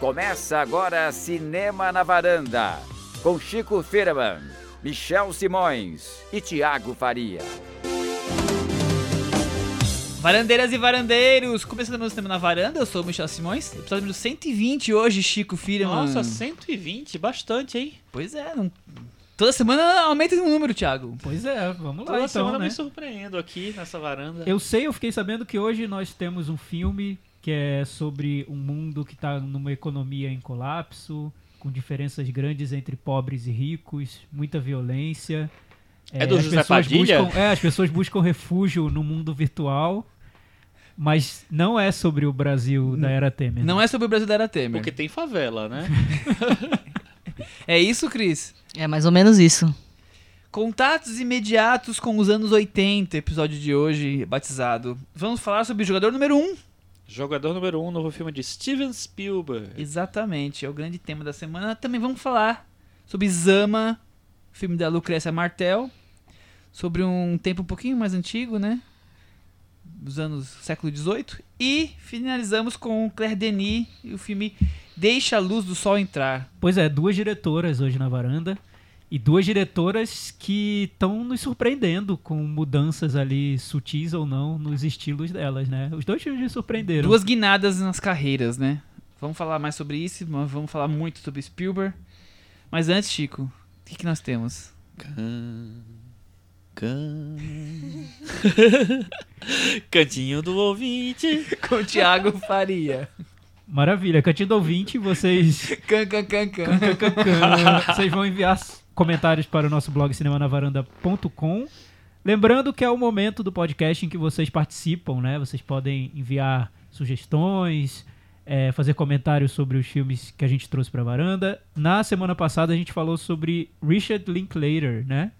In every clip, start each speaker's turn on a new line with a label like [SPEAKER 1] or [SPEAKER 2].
[SPEAKER 1] Começa agora Cinema na Varanda, com Chico Firman, Michel Simões e Tiago Faria.
[SPEAKER 2] Varandeiras e varandeiros, começando meu cinema na varanda, eu sou o Michel Simões, episódio número 120 hoje, Chico Firman.
[SPEAKER 3] Nossa, 120, bastante, hein?
[SPEAKER 2] Pois é, não... toda semana aumenta um número, Thiago.
[SPEAKER 4] Pois é, vamos lá
[SPEAKER 3] Toda
[SPEAKER 4] então,
[SPEAKER 3] semana
[SPEAKER 4] né?
[SPEAKER 3] me surpreendo aqui nessa varanda.
[SPEAKER 4] Eu sei, eu fiquei sabendo que hoje nós temos um filme que é sobre um mundo que está numa economia em colapso, com diferenças grandes entre pobres e ricos, muita violência.
[SPEAKER 3] É do
[SPEAKER 4] as
[SPEAKER 3] José
[SPEAKER 4] pessoas
[SPEAKER 3] Padilha?
[SPEAKER 4] Buscam, é, as pessoas buscam refúgio no mundo virtual, mas não é sobre o Brasil da era Temer.
[SPEAKER 2] Não é sobre o Brasil da Era Temer.
[SPEAKER 3] Porque tem favela, né?
[SPEAKER 2] É isso, Cris?
[SPEAKER 5] É mais ou menos isso.
[SPEAKER 2] Contatos imediatos com os anos 80, episódio de hoje, batizado. Vamos falar sobre o jogador número 1.
[SPEAKER 3] Jogador número 1, um, novo filme de Steven Spielberg.
[SPEAKER 2] Exatamente, é o grande tema da semana. Também vamos falar sobre Zama, filme da Lucrécia Martel, sobre um tempo um pouquinho mais antigo, né? Dos anos século XVIII. E finalizamos com Claire Denis e o filme Deixa a Luz do Sol Entrar.
[SPEAKER 4] Pois é, duas diretoras hoje na varanda. E duas diretoras que estão nos surpreendendo com mudanças ali sutis ou não nos estilos delas, né? Os dois filmes me surpreenderam.
[SPEAKER 2] Duas guinadas nas carreiras, né? Vamos falar mais sobre isso, mas vamos falar muito sobre Spielberg. Mas antes, Chico, o que, que nós temos?
[SPEAKER 3] Cantinho do ouvinte.
[SPEAKER 2] Com o Thiago Faria.
[SPEAKER 4] Maravilha, Cantinho do Ouvinte, vocês
[SPEAKER 2] Can, can, can, can.
[SPEAKER 4] vocês vão enviar comentários para o nosso blog cinemanavaranda.com. Lembrando que é o momento do podcast em que vocês participam, né? Vocês podem enviar sugestões, é, fazer comentários sobre os filmes que a gente trouxe para a varanda. Na semana passada a gente falou sobre Richard Linklater, né?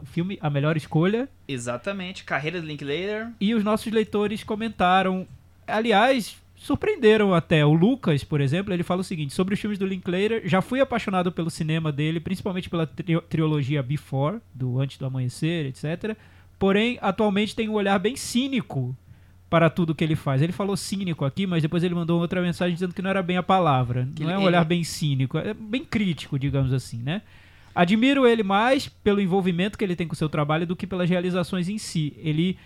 [SPEAKER 4] O filme A Melhor Escolha.
[SPEAKER 2] Exatamente, carreira de Linklater.
[SPEAKER 4] E os nossos leitores comentaram. Aliás, surpreenderam até. O Lucas, por exemplo, ele fala o seguinte: sobre os filmes do Linklater, já fui apaixonado pelo cinema dele, principalmente pela tri- trilogia Before, do Antes do Amanhecer, etc. Porém, atualmente tem um olhar bem cínico para tudo que ele faz. Ele falou cínico aqui, mas depois ele mandou outra mensagem dizendo que não era bem a palavra.
[SPEAKER 2] Que
[SPEAKER 4] não é um
[SPEAKER 2] ele-
[SPEAKER 4] olhar bem cínico, é bem crítico, digamos assim, né? Admiro ele mais pelo envolvimento que ele tem com o seu trabalho do que pelas realizações em si. Ele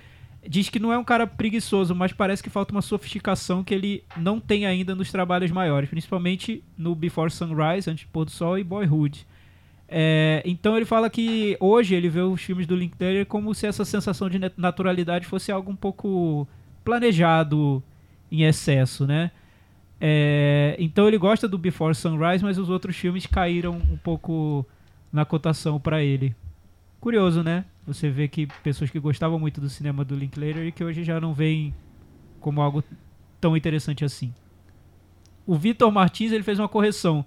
[SPEAKER 4] diz que não é um cara preguiçoso, mas parece que falta uma sofisticação que ele não tem ainda nos trabalhos maiores, principalmente no Before Sunrise, Antes do Pôr do Sol e Boyhood. É, então ele fala que hoje ele vê os filmes do Linklater como se essa sensação de nat- naturalidade fosse algo um pouco planejado em excesso, né? É, então ele gosta do Before Sunrise, mas os outros filmes caíram um pouco na cotação para ele. Curioso, né? Você vê que pessoas que gostavam muito do cinema do Linklater e que hoje já não veem como algo tão interessante assim. O Vitor Martins ele fez uma correção.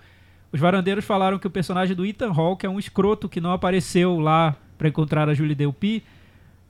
[SPEAKER 4] Os varandeiros falaram que o personagem do Ethan Hawke é um escroto que não apareceu lá para encontrar a Julie Delpy.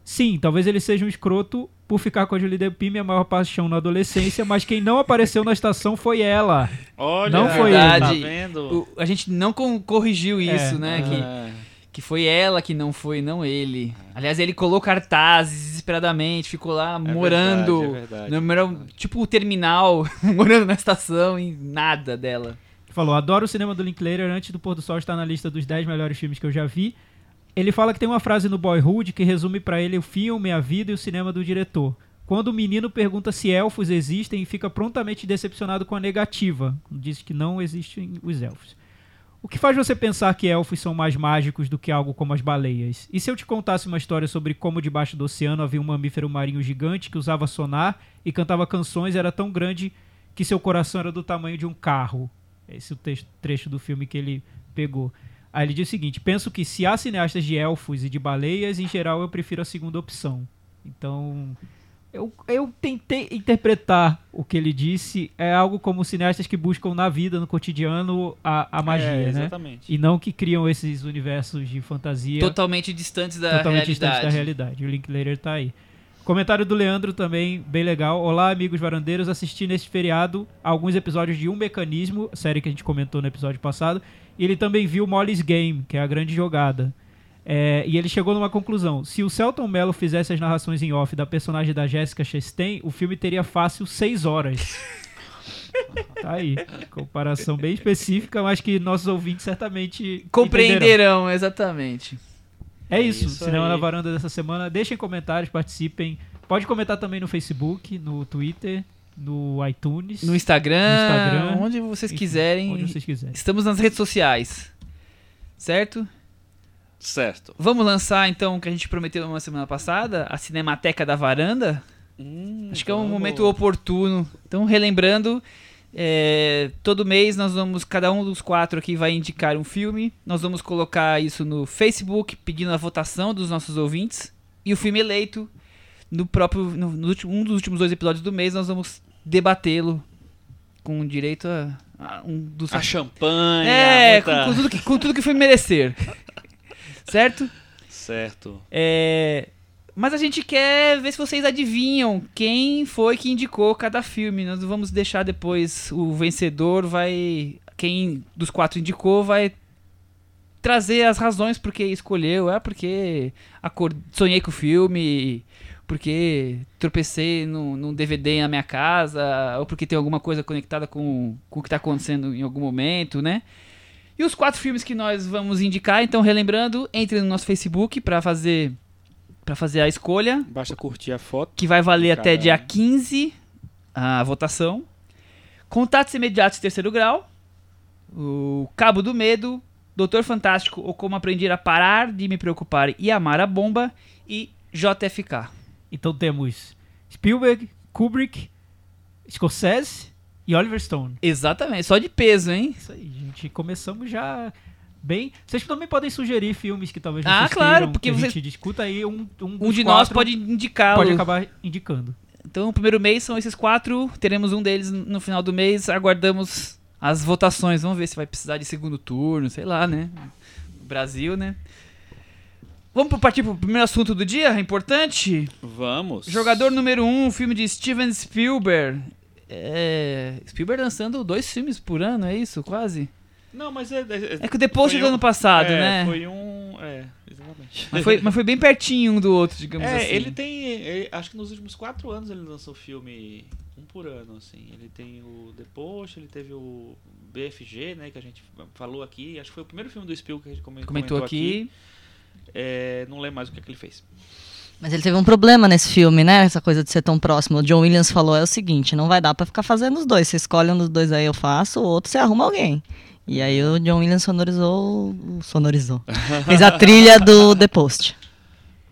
[SPEAKER 4] Sim, talvez ele seja um escroto por ficar com a Julie Delpy, minha maior paixão na adolescência, mas quem não apareceu na estação foi ela.
[SPEAKER 3] Olha,
[SPEAKER 4] Não foi
[SPEAKER 3] tá
[SPEAKER 2] ele.
[SPEAKER 3] vendo?
[SPEAKER 2] O- a gente não corrigiu isso,
[SPEAKER 4] É,
[SPEAKER 2] né? Que,
[SPEAKER 3] É.
[SPEAKER 2] que foi ela que não foi, não ele. Aliás, ele colou cartazes desesperadamente, ficou lá morando.
[SPEAKER 3] verdade, é verdade.
[SPEAKER 2] no número- tipo o terminal, morando na estação e nada dela.
[SPEAKER 4] Falou, adoro o cinema do Linklater, antes do pôr do sol está na lista dos 10 melhores filmes que eu já vi. Ele fala que tem uma frase no Boyhood que resume pra ele o filme, a vida e o cinema do diretor. Quando o menino pergunta se elfos existem e fica prontamente decepcionado com a negativa, diz que não existem os elfos. O que faz você pensar que elfos são mais mágicos do que algo como as baleias? E se eu te contasse uma história sobre como debaixo do oceano havia um mamífero marinho gigante que usava sonar e cantava canções e era tão grande que seu coração era do tamanho de um carro? Esse é o trecho do filme que ele pegou. Aí ele diz o seguinte: penso que se há cineastas de elfos e de baleias, em geral eu prefiro a segunda opção. Então, eu, eu tentei interpretar o que ele disse. É algo como cineastas que buscam na vida, no cotidiano, a, a magia,
[SPEAKER 3] É,
[SPEAKER 4] né?
[SPEAKER 3] exatamente.
[SPEAKER 4] E não que criam esses universos de fantasia
[SPEAKER 2] Totalmente distantes da
[SPEAKER 4] totalmente
[SPEAKER 2] realidade.
[SPEAKER 4] distante da realidade. O Linklater tá aí. Comentário do Leandro também, bem legal. Olá, amigos varandeiros. Assisti neste feriado alguns episódios de Um Mecanismo, série que a gente comentou no episódio passado. E ele também viu Molly's Game, que é a grande jogada. É, e ele chegou numa conclusão. Se o Celton Mello fizesse as narrações em off da personagem da Jessica Chastain, o filme teria fácil seis horas. Tá aí. Comparação bem específica, mas que nossos ouvintes certamente entenderão.
[SPEAKER 2] Compreenderão, exatamente.
[SPEAKER 4] É isso,
[SPEAKER 3] Isso
[SPEAKER 4] Cinema
[SPEAKER 3] aí.
[SPEAKER 4] na Varanda dessa semana. Deixem comentários, participem. Pode comentar também no Facebook, no Twitter, no iTunes.
[SPEAKER 2] No Instagram,
[SPEAKER 4] No Instagram,
[SPEAKER 2] onde vocês
[SPEAKER 4] enfim,
[SPEAKER 2] quiserem.
[SPEAKER 4] Onde vocês quiserem.
[SPEAKER 2] Estamos nas redes sociais. Certo?
[SPEAKER 3] Certo.
[SPEAKER 2] Vamos lançar então o que a gente prometeu uma semana passada, a Cinemateca da Varanda.
[SPEAKER 3] Hum,
[SPEAKER 2] Acho que é um
[SPEAKER 3] vamos.
[SPEAKER 2] momento oportuno. Então, relembrando, é, todo mês nós vamos, cada um dos quatro aqui vai indicar um filme. Nós vamos colocar isso no Facebook, pedindo a votação dos nossos ouvintes. E o filme eleito, no próprio, no, no último, um dos últimos dois episódios do mês, nós vamos debatê-lo com direito a, a um dos
[SPEAKER 3] A champanhe.
[SPEAKER 2] é, com, com tudo que, com tudo que filme merecer. certo?
[SPEAKER 3] Certo.
[SPEAKER 2] É, Mas a gente quer ver se vocês adivinham quem foi que indicou cada filme. Nós vamos deixar depois o vencedor vai. Quem dos quatro indicou vai trazer as razões por que escolheu. É porque acor- sonhei com o filme, porque tropecei num, num DVD na minha casa, ou porque tem alguma coisa conectada com, com o que está acontecendo em algum momento, né? E os quatro filmes que nós vamos indicar, então relembrando, entre no nosso Facebook para fazer para fazer a escolha,
[SPEAKER 3] Basta curtir a foto.
[SPEAKER 2] que vai valer até dia 15 a votação. Contatos imediatos de terceiro grau. O Cabo do Medo, Doutor Fantástico ou Como Aprender a Parar de Me Preocupar e Amar a Bomba e JFK.
[SPEAKER 4] Então temos Spielberg, Kubrick, Scorsese e Oliver Stone.
[SPEAKER 2] Exatamente, só de peso, hein?
[SPEAKER 4] Isso aí, gente. Começamos já bem. Vocês também podem sugerir filmes que talvez
[SPEAKER 2] Ah,
[SPEAKER 4] vocês
[SPEAKER 2] claro,
[SPEAKER 4] queiram
[SPEAKER 2] porque
[SPEAKER 4] que a gente discuta aí. Um, um,
[SPEAKER 2] Um de nós pode indicá-lo.
[SPEAKER 4] pode acabar indicando.
[SPEAKER 2] Então, o primeiro mês são esses quatro. Teremos um deles no final do mês. Aguardamos as votações. Vamos ver se vai precisar de segundo turno, sei lá, né? Brasil, né? Vamos partir pro primeiro assunto do dia, importante.
[SPEAKER 3] Vamos.
[SPEAKER 2] Jogador número um, filme de Steven Spielberg. É, Spielberg lançando dois filmes por ano, é isso? Quase?
[SPEAKER 3] Não, mas é. é,
[SPEAKER 2] É que o The Post é do
[SPEAKER 3] um-
[SPEAKER 2] ano passado,
[SPEAKER 3] é,
[SPEAKER 2] né?
[SPEAKER 3] Foi um. É, exatamente.
[SPEAKER 2] Mas, foi, mas foi bem pertinho um do outro, digamos
[SPEAKER 3] É,
[SPEAKER 2] assim.
[SPEAKER 3] ele tem. ele- acho que nos últimos quatro anos ele lançou filme um por ano, assim. Ele tem o The Post, ele teve o BFG, né, que a gente falou aqui. Acho que foi o primeiro filme do Spielberg que a gente come-
[SPEAKER 2] Comentou aqui.
[SPEAKER 3] É, não lembro mais o que, é que ele fez.
[SPEAKER 5] Mas ele teve um problema nesse filme, né? Essa coisa de ser tão próximo. O John Williams falou é o seguinte, não vai dar pra ficar fazendo os dois. Você escolhe um dos dois aí, eu faço, o outro você arruma alguém. E aí o John Williams sonorizou, sonorizou. Fez a trilha do The Post.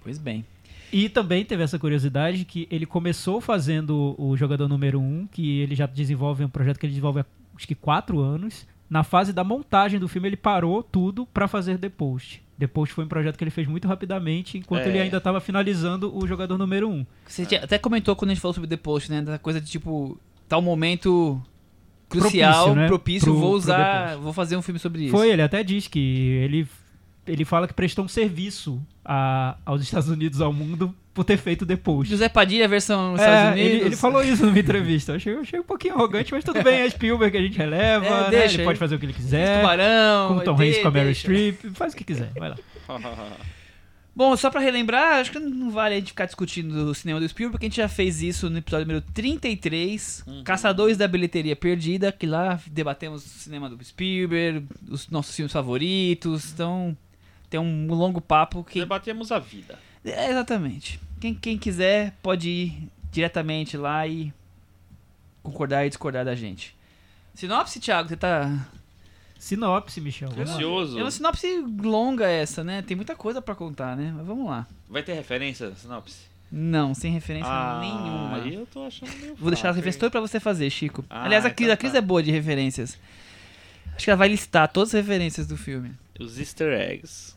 [SPEAKER 2] Pois bem.
[SPEAKER 4] E também teve essa curiosidade que ele começou fazendo o jogador número 1, um, que ele já desenvolve um projeto que ele desenvolve há acho que quatro anos. Na fase da montagem do filme, ele parou tudo pra fazer The Post. The Post foi um projeto que ele fez muito rapidamente, enquanto
[SPEAKER 3] É.
[SPEAKER 4] ele ainda estava finalizando o jogador número 1. Um.
[SPEAKER 2] Você tinha- até comentou quando a gente falou sobre The Post, né? Da coisa de tipo, tal momento crucial,
[SPEAKER 4] Propício, né?
[SPEAKER 2] propício,
[SPEAKER 4] Pro-
[SPEAKER 2] vou usar, vou fazer um filme sobre isso.
[SPEAKER 4] Foi, ele até diz que ele, ele fala que prestou um serviço a- aos Estados Unidos, ao mundo, por ter feito The Post.
[SPEAKER 2] José Padilha, versão nos
[SPEAKER 4] É,
[SPEAKER 2] Estados Unidos.
[SPEAKER 4] ele, ele falou isso numa entrevista. Eu achei, eu achei um pouquinho arrogante, mas tudo bem, é Spielberg que a gente releva,
[SPEAKER 2] É,
[SPEAKER 4] né?
[SPEAKER 2] deixa
[SPEAKER 4] ele pode fazer o que ele quiser.
[SPEAKER 2] Tubarão.
[SPEAKER 4] Com o Tom Hanks, com a
[SPEAKER 2] deixa.
[SPEAKER 4] Streep, faz o que quiser, vai lá.
[SPEAKER 2] Bom, só pra relembrar, acho que não vale a gente ficar discutindo o cinema do Spielberg, porque a gente já fez isso no episódio número 33,
[SPEAKER 3] Uhum.
[SPEAKER 2] Caçadores da Bilheteria Perdida, que lá debatemos o cinema do Spielberg, os nossos filmes favoritos, então tem um longo papo que...
[SPEAKER 3] Debatemos a vida.
[SPEAKER 2] É, exatamente. Quem, quem quiser pode ir diretamente lá e concordar e discordar da gente. Sinopse, Thiago, você tá...
[SPEAKER 4] Sinopse, Michel.
[SPEAKER 3] Ansioso.
[SPEAKER 2] É uma sinopse longa essa, né? Tem muita coisa pra contar, né? Mas vamos lá.
[SPEAKER 3] Vai ter referência, sinopse?
[SPEAKER 2] Não, sem referência
[SPEAKER 3] ah,
[SPEAKER 2] nenhuma.
[SPEAKER 3] Aí eu tô achando meio
[SPEAKER 2] Vou deixar as referências todas pra você fazer, Chico.
[SPEAKER 3] Ah,
[SPEAKER 2] Aliás, a Cris,
[SPEAKER 3] então
[SPEAKER 2] a Cris
[SPEAKER 3] tá.
[SPEAKER 2] é boa de referências. Acho que ela vai listar todas as referências do filme.
[SPEAKER 3] Os easter eggs.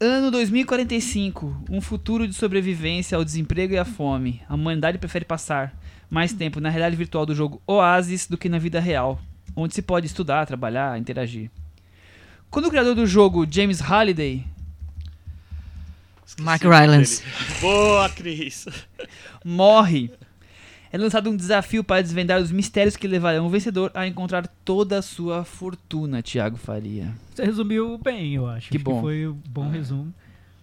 [SPEAKER 2] Ano 2045. Um futuro de sobrevivência ao desemprego e à fome. A humanidade prefere passar mais tempo na realidade virtual do jogo Oasis do que na vida real, onde se pode estudar, trabalhar, interagir. Quando o criador do jogo, James Halliday,
[SPEAKER 3] Esqueci
[SPEAKER 5] Mark Rylance.
[SPEAKER 3] Boa, Cris.
[SPEAKER 2] morre, é lançado um desafio para desvendar os mistérios que levarão o vencedor a encontrar toda a sua fortuna, Thiago Faria.
[SPEAKER 4] Você resumiu bem, eu acho.
[SPEAKER 2] Que
[SPEAKER 4] Acho
[SPEAKER 2] bom.
[SPEAKER 4] foi um bom resumo.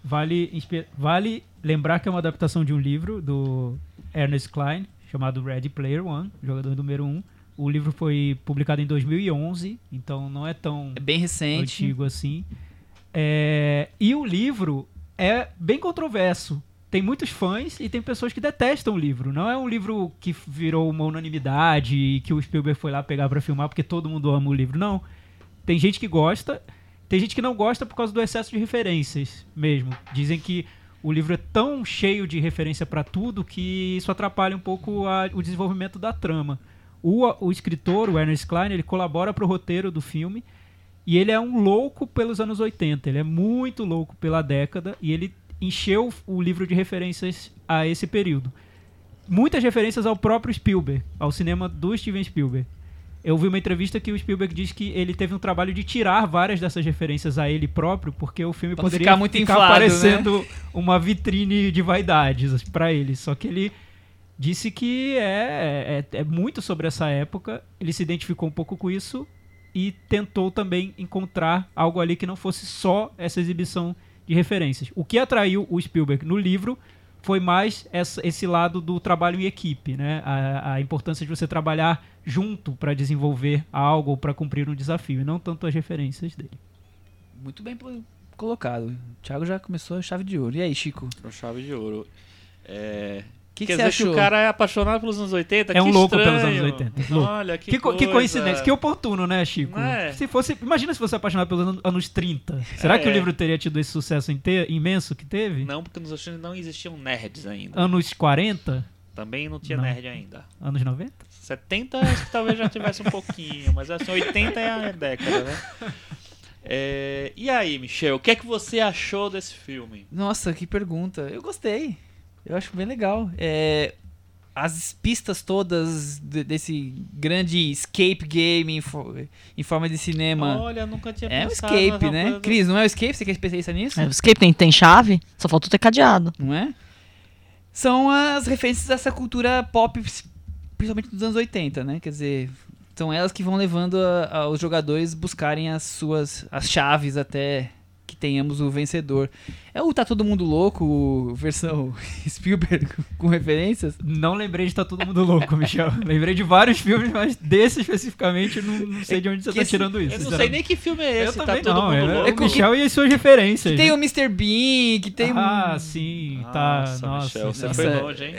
[SPEAKER 4] Vale, vale lembrar que é uma adaptação de um livro do Ernest Klein, chamado Ready Player One, jogador número 1. Um. O livro foi publicado em 2011, então não é tão
[SPEAKER 2] É bem recente.
[SPEAKER 4] antigo assim. É, e o livro é bem controverso. Tem muitos fãs e tem pessoas que detestam o livro. Não é um livro que virou uma unanimidade e que o Spielberg foi lá pegar pra filmar porque todo mundo ama o livro. Não. Tem gente que gosta, tem gente que não gosta por causa do excesso de referências mesmo. Dizem que o livro é tão cheio de referência pra tudo que isso atrapalha um pouco a- o desenvolvimento da trama. O, o escritor, o Ernest Klein, ele colabora pro roteiro do filme e ele é um louco pelos anos 80. Ele é muito louco pela década e ele encheu o livro de referências a esse período. Muitas referências ao próprio Spielberg, ao cinema do Steven Spielberg. Eu vi uma entrevista que o Spielberg diz que ele teve um trabalho de tirar várias dessas referências a ele próprio, porque o filme
[SPEAKER 2] Pra
[SPEAKER 4] poderia
[SPEAKER 2] ficar muito inflado, né?
[SPEAKER 4] parecendo uma vitrine de vaidades pra ele. Só que ele disse que é, é, é muito sobre essa época, ele se identificou um pouco com isso e tentou também encontrar algo ali que não fosse só essa exibição de referências. O que atraiu o Spielberg no livro foi mais essa- esse lado do trabalho em equipe, né? A, a importância de você trabalhar junto para desenvolver algo ou para cumprir um desafio, e não tanto as referências dele.
[SPEAKER 2] Muito bem colocado. O Thiago já começou a chave de ouro. E aí, Chico?
[SPEAKER 3] Com chave de ouro. É...
[SPEAKER 2] que, que
[SPEAKER 3] Quer dizer
[SPEAKER 2] achou?
[SPEAKER 3] que o cara é apaixonado pelos anos 80?
[SPEAKER 4] É um louco pelos
[SPEAKER 3] estranho.
[SPEAKER 4] anos 80, louco.
[SPEAKER 3] Olha, que,
[SPEAKER 4] Que, co- que
[SPEAKER 3] coisa.
[SPEAKER 4] coincidência, que oportuno, né, Chico?
[SPEAKER 3] É?
[SPEAKER 4] Se fosse, imagina se fosse apaixonado pelos anos, anos 30. Será que o
[SPEAKER 3] É.
[SPEAKER 4] livro teria tido esse sucesso inte- imenso que teve?
[SPEAKER 3] Não, porque nos anos 80 não existiam nerds ainda.
[SPEAKER 4] Anos 40?
[SPEAKER 3] Também não tinha
[SPEAKER 4] Não.
[SPEAKER 3] nerd ainda.
[SPEAKER 4] Anos 90?
[SPEAKER 3] 70 acho que talvez já tivesse um pouquinho, mas assim, 80 é a década, né? É, e aí, Michel, o que é que você achou desse filme?
[SPEAKER 2] Nossa, que pergunta. Eu gostei. Eu acho bem legal. É, as pistas todas de- desse grande escape game em, fo- em forma de cinema.
[SPEAKER 3] Olha, nunca tinha
[SPEAKER 2] é um
[SPEAKER 3] pensado
[SPEAKER 2] escape,
[SPEAKER 3] nessa
[SPEAKER 2] né?
[SPEAKER 3] coisa.
[SPEAKER 2] Cris, não é o escape? Você que é especialista nisso?
[SPEAKER 5] É, o escape tem, tem chave, só faltou ter cadeado.
[SPEAKER 2] Não é? São as referências dessa cultura pop, principalmente dos anos 80, né? Quer dizer, são elas que vão levando a- a- os jogadores buscarem as suas as chaves até que tenhamos o vencedor. É o Tá Todo Mundo Louco, versão Spielberg com referências?
[SPEAKER 4] Não lembrei de Tá Todo Mundo Louco, Michel. lembrei de vários filmes, mas desse especificamente eu não, não sei de onde você
[SPEAKER 2] que
[SPEAKER 4] tá
[SPEAKER 2] esse-
[SPEAKER 4] tirando isso.
[SPEAKER 3] Eu não sei nem que filme é
[SPEAKER 4] Eu
[SPEAKER 3] esse, tá
[SPEAKER 4] também
[SPEAKER 3] todo
[SPEAKER 4] não,
[SPEAKER 3] mundo
[SPEAKER 4] é,
[SPEAKER 3] louco.
[SPEAKER 4] é o Michel e as suas referências.
[SPEAKER 2] Que tem
[SPEAKER 4] né?
[SPEAKER 2] o Mr. Bean, que tem
[SPEAKER 4] Ah,
[SPEAKER 2] um...
[SPEAKER 4] sim, tá.
[SPEAKER 3] Nossa,
[SPEAKER 4] Nossa,
[SPEAKER 3] Michel, você
[SPEAKER 2] nossa,
[SPEAKER 3] foi
[SPEAKER 2] é-
[SPEAKER 3] longe, hein?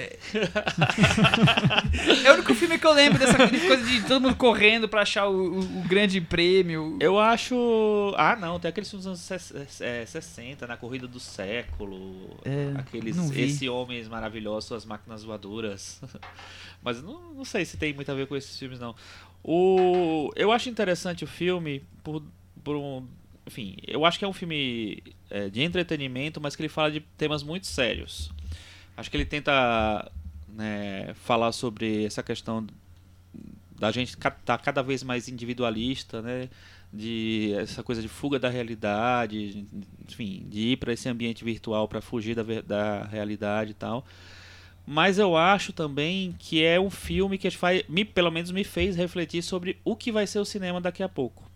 [SPEAKER 2] É o único filme que eu lembro dessa coisa de todo mundo correndo pra achar o, o- o grande prêmio.
[SPEAKER 3] Eu acho. Ah, não, tem aqueles filmes dos anos é, 60, na corrida do século.
[SPEAKER 2] É,
[SPEAKER 3] aqueles. Esse Homens Maravilhosos, Suas Máquinas Voadoras. Mas não, não sei se tem muito a ver com esses filmes, não. O, eu acho interessante o filme por, por um. Enfim, eu acho que é um filme é, de entretenimento, mas que ele fala de temas muito sérios. Acho que ele tenta né, falar sobre essa questão da gente estar cada vez mais individualista, né? De essa coisa de fuga da realidade, enfim, de ir para esse ambiente virtual para fugir da, da realidade e tal. Mas eu acho também que é um filme que faz, me, pelo menos me fez refletir sobre o que vai ser o cinema daqui a pouco.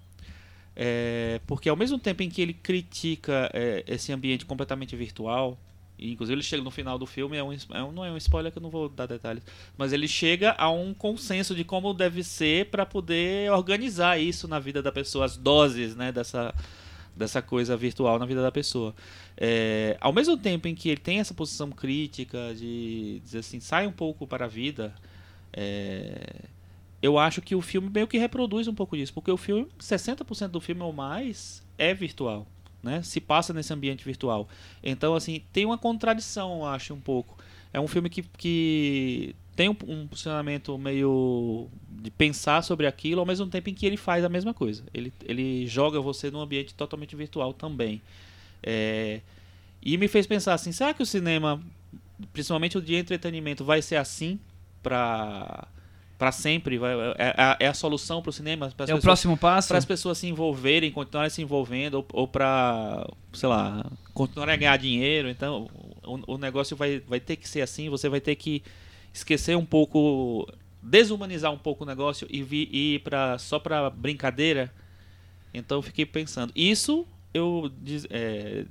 [SPEAKER 3] É, porque ao mesmo tempo em que ele critica é, esse ambiente completamente virtual, e inclusive ele chega no final do filme, é um, é um- não é um spoiler que eu não vou dar detalhes, mas ele chega a um consenso de como deve ser para poder organizar isso na vida da pessoa, as doses né, dessa, dessa coisa virtual na vida da pessoa. É, ao mesmo tempo em que ele tem essa posição crítica de dizer assim, sai um pouco para a vida, é, eu acho que o filme meio que reproduz um pouco disso, porque o filme, 60% do filme ou mais é virtual, né? Se passa nesse ambiente virtual. Então, assim, tem uma contradição, eu acho, um pouco. É um filme que, que tem um, um posicionamento meio de pensar sobre aquilo, ao mesmo tempo em que ele faz a mesma coisa. Ele, ele joga você num ambiente totalmente virtual também. É, e me fez pensar assim, será que o cinema, principalmente o de entretenimento, vai ser assim para para sempre? Vai, é, é- é a solução para o cinema?
[SPEAKER 2] É o
[SPEAKER 3] pessoas-
[SPEAKER 2] próximo passo?
[SPEAKER 3] para as pessoas se envolverem, continuarem se envolvendo, ou, ou para, sei lá, continuarem a ganhar dinheiro. Então, o, o negócio vai, vai ter que ser assim, você vai ter que esquecer um pouco, desumanizar um pouco o negócio e, vi, e ir pra, só para brincadeira. Então, eu fiquei pensando. Isso eu, é,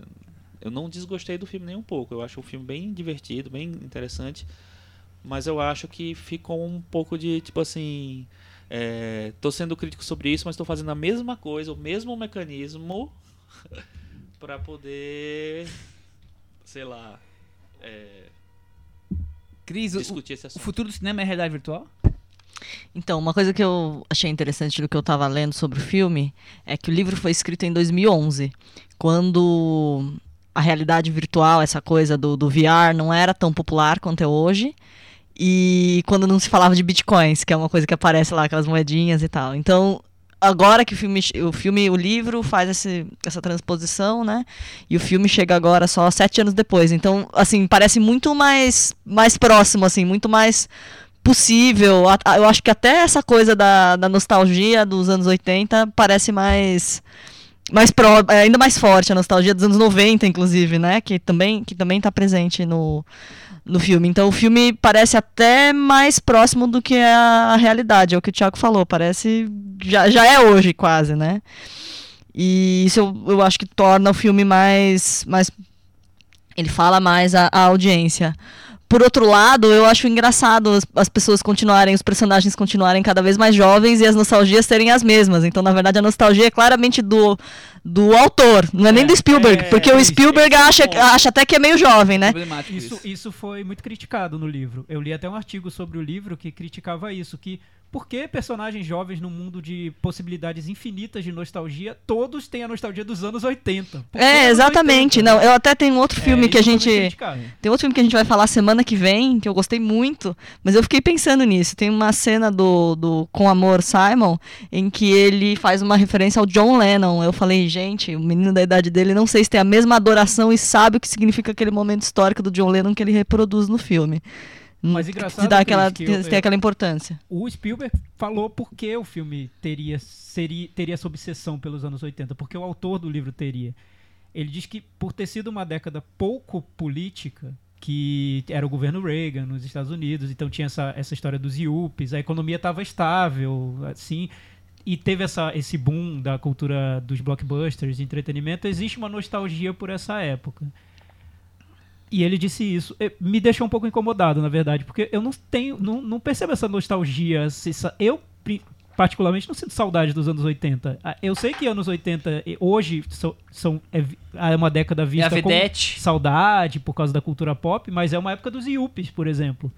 [SPEAKER 3] eu não desgostei do filme nem um pouco. Eu acho o filme bem divertido, bem interessante. Mas eu acho que ficou um pouco de, tipo assim. É, tô sendo crítico sobre isso, mas estou fazendo a mesma coisa, o mesmo mecanismo para poder, sei lá, é,
[SPEAKER 2] Cris, o,
[SPEAKER 3] discutir esse
[SPEAKER 2] o
[SPEAKER 3] assunto.
[SPEAKER 2] futuro do cinema é realidade virtual?
[SPEAKER 5] Então, uma coisa que eu achei interessante do que eu estava lendo sobre o filme é que o livro foi escrito em 2011, quando a realidade virtual, essa coisa do, do VR, não era tão popular quanto é hoje. E quando não se falava de bitcoins, que é uma coisa que aparece lá, aquelas moedinhas e tal. Então, agora que o filme, o filme, o livro faz esse, essa transposição, né? E o filme chega agora só sete anos depois. Então, assim, parece muito mais, mais próximo, assim, muito mais possível. Eu acho que até essa coisa da, da nostalgia dos anos 80 parece mais mais pró, é, ainda mais forte a nostalgia dos anos 90, inclusive, né? Que também que também está presente no, no filme. Então o filme parece até mais próximo do que a realidade, é o que o Thiago falou, parece já, já é hoje quase, né? E isso eu, eu acho que torna o filme mais mais ele fala mais à, à audiência. Por outro lado, eu acho engraçado as, as pessoas continuarem, os personagens continuarem cada vez mais jovens e as nostalgias serem as mesmas. Então, na verdade, a nostalgia é claramente do, do autor, não é, nem do Spielberg,
[SPEAKER 3] é,
[SPEAKER 5] porque o
[SPEAKER 3] isso,
[SPEAKER 5] Spielberg
[SPEAKER 3] é
[SPEAKER 5] acha, acha até que é meio jovem, né?
[SPEAKER 4] Isso, isso foi muito criticado no livro. Eu li até um artigo sobre o livro que criticava isso, que por que personagens jovens num mundo de possibilidades infinitas de nostalgia, todos têm a nostalgia dos anos 80? Por que
[SPEAKER 5] É, exatamente.
[SPEAKER 4] 80?
[SPEAKER 5] Não, eu até tenho outro
[SPEAKER 4] É,
[SPEAKER 5] filme que a gente. Tem outro filme que a gente vai falar semana que vem, que eu gostei muito, mas eu fiquei pensando nisso. Tem uma cena do, do Com Amor Simon, em que ele faz uma referência ao John Lennon. Eu falei, gente, o menino da idade dele não sei se tem a mesma adoração e sabe o que significa aquele momento histórico do John Lennon que ele reproduz no filme.
[SPEAKER 4] Mas engraçado,
[SPEAKER 5] dá aquela,
[SPEAKER 4] que
[SPEAKER 5] tem
[SPEAKER 4] eu-
[SPEAKER 5] tem aquela importância.
[SPEAKER 4] O Spielberg falou por que o filme teria, seria, teria essa obsessão pelos anos 80, porque o autor do livro teria. Ele diz que por ter sido uma década pouco política, que era o governo Reagan nos Estados Unidos, então tinha essa, essa história dos IUPs, a economia estava estável, assim, e teve essa, esse boom da cultura dos blockbusters de entretenimento, existe uma nostalgia por essa época. E ele disse isso. Eh, Me deixou um pouco incomodado, na verdade, porque eu não tenho, não, não percebo essa nostalgia. essa- eu, particularmente, não sinto saudade dos anos 80. Ah, Eu sei que anos 80 eh, hoje são, são- é, vi- é uma década
[SPEAKER 2] É
[SPEAKER 4] vista como
[SPEAKER 2] vedete.
[SPEAKER 4] saudade por causa da cultura pop, mas é uma época dos Yuppies, por exemplo.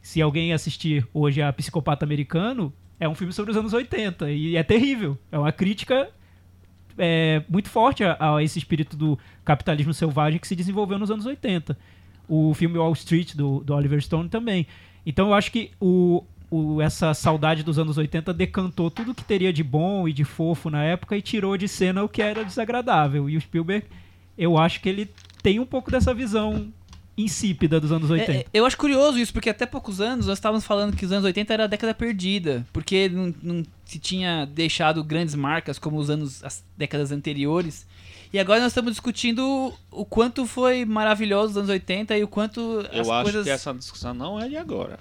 [SPEAKER 4] Se alguém assistir hoje a Psicopata Americano, é um filme sobre os anos 80 e é terrível. É uma crítica é, muito forte a, a esse espírito do capitalismo selvagem que se desenvolveu nos anos 80. O filme Wall Street, do, do Oliver Stone, também. Então eu acho que o, o- essa saudade dos anos 80 decantou tudo que teria de bom e de fofo na época e tirou de cena o que era desagradável. E o Spielberg, eu acho que ele tem um pouco dessa visão insípida dos anos 80.
[SPEAKER 2] É, é, eu acho curioso isso, porque até poucos anos nós estávamos falando que os anos 80 era a década perdida, porque não, não se tinha deixado grandes marcas como os anos, as décadas anteriores. E agora nós estamos discutindo o quanto foi maravilhoso os anos 80 e o quanto as
[SPEAKER 3] Eu acho
[SPEAKER 2] coisas...
[SPEAKER 3] que essa discussão não é de agora.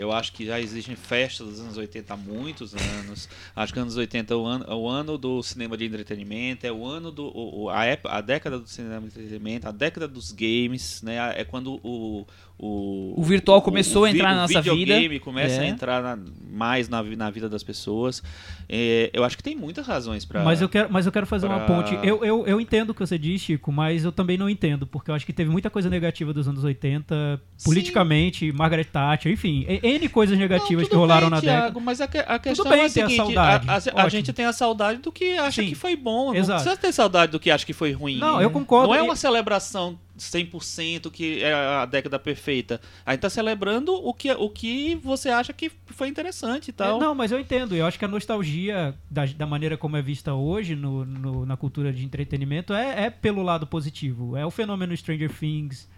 [SPEAKER 3] Eu acho que já existem festas dos anos 80 há muitos anos. Acho que anos 80 é o ano, é o ano do cinema de entretenimento, é o ano do. o- o- a, época, a década do cinema de entretenimento, a década dos games, né? É quando o. O,
[SPEAKER 2] O virtual começou a
[SPEAKER 3] vi-
[SPEAKER 2] entrar na nossa vida.
[SPEAKER 3] O videogame começa a
[SPEAKER 2] É.
[SPEAKER 3] entrar na- mais na, na vida das pessoas. É, eu acho que tem muitas razões para.
[SPEAKER 4] Mas eu quero, mas eu quero fazer uma
[SPEAKER 3] pra-
[SPEAKER 4] ponte. Eu, eu, eu entendo o que você diz, Chico, mas eu também não entendo, porque eu acho que teve muita coisa negativa dos anos 80, politicamente, Margaret Thatcher, enfim, N coisas negativas que rolaram na década.
[SPEAKER 3] década. Mas a, que- a questão
[SPEAKER 4] bem
[SPEAKER 3] é a seguinte,
[SPEAKER 4] saudade,
[SPEAKER 3] a, a- a gente tem a saudade do que acha
[SPEAKER 4] Sim,
[SPEAKER 3] que foi bom.
[SPEAKER 4] exato.
[SPEAKER 3] Não precisa ter saudade do que acha que foi ruim.
[SPEAKER 4] Não, eu concordo.
[SPEAKER 3] Não é uma celebração 100% que é a década perfeita. A gente tá celebrando o que, o que você acha que foi interessante e tal.
[SPEAKER 4] É, não, mas eu entendo. Eu acho que a nostalgia da, da maneira como é vista hoje no, no- na cultura de entretenimento é, é pelo lado positivo. É o fenômeno Stranger Things,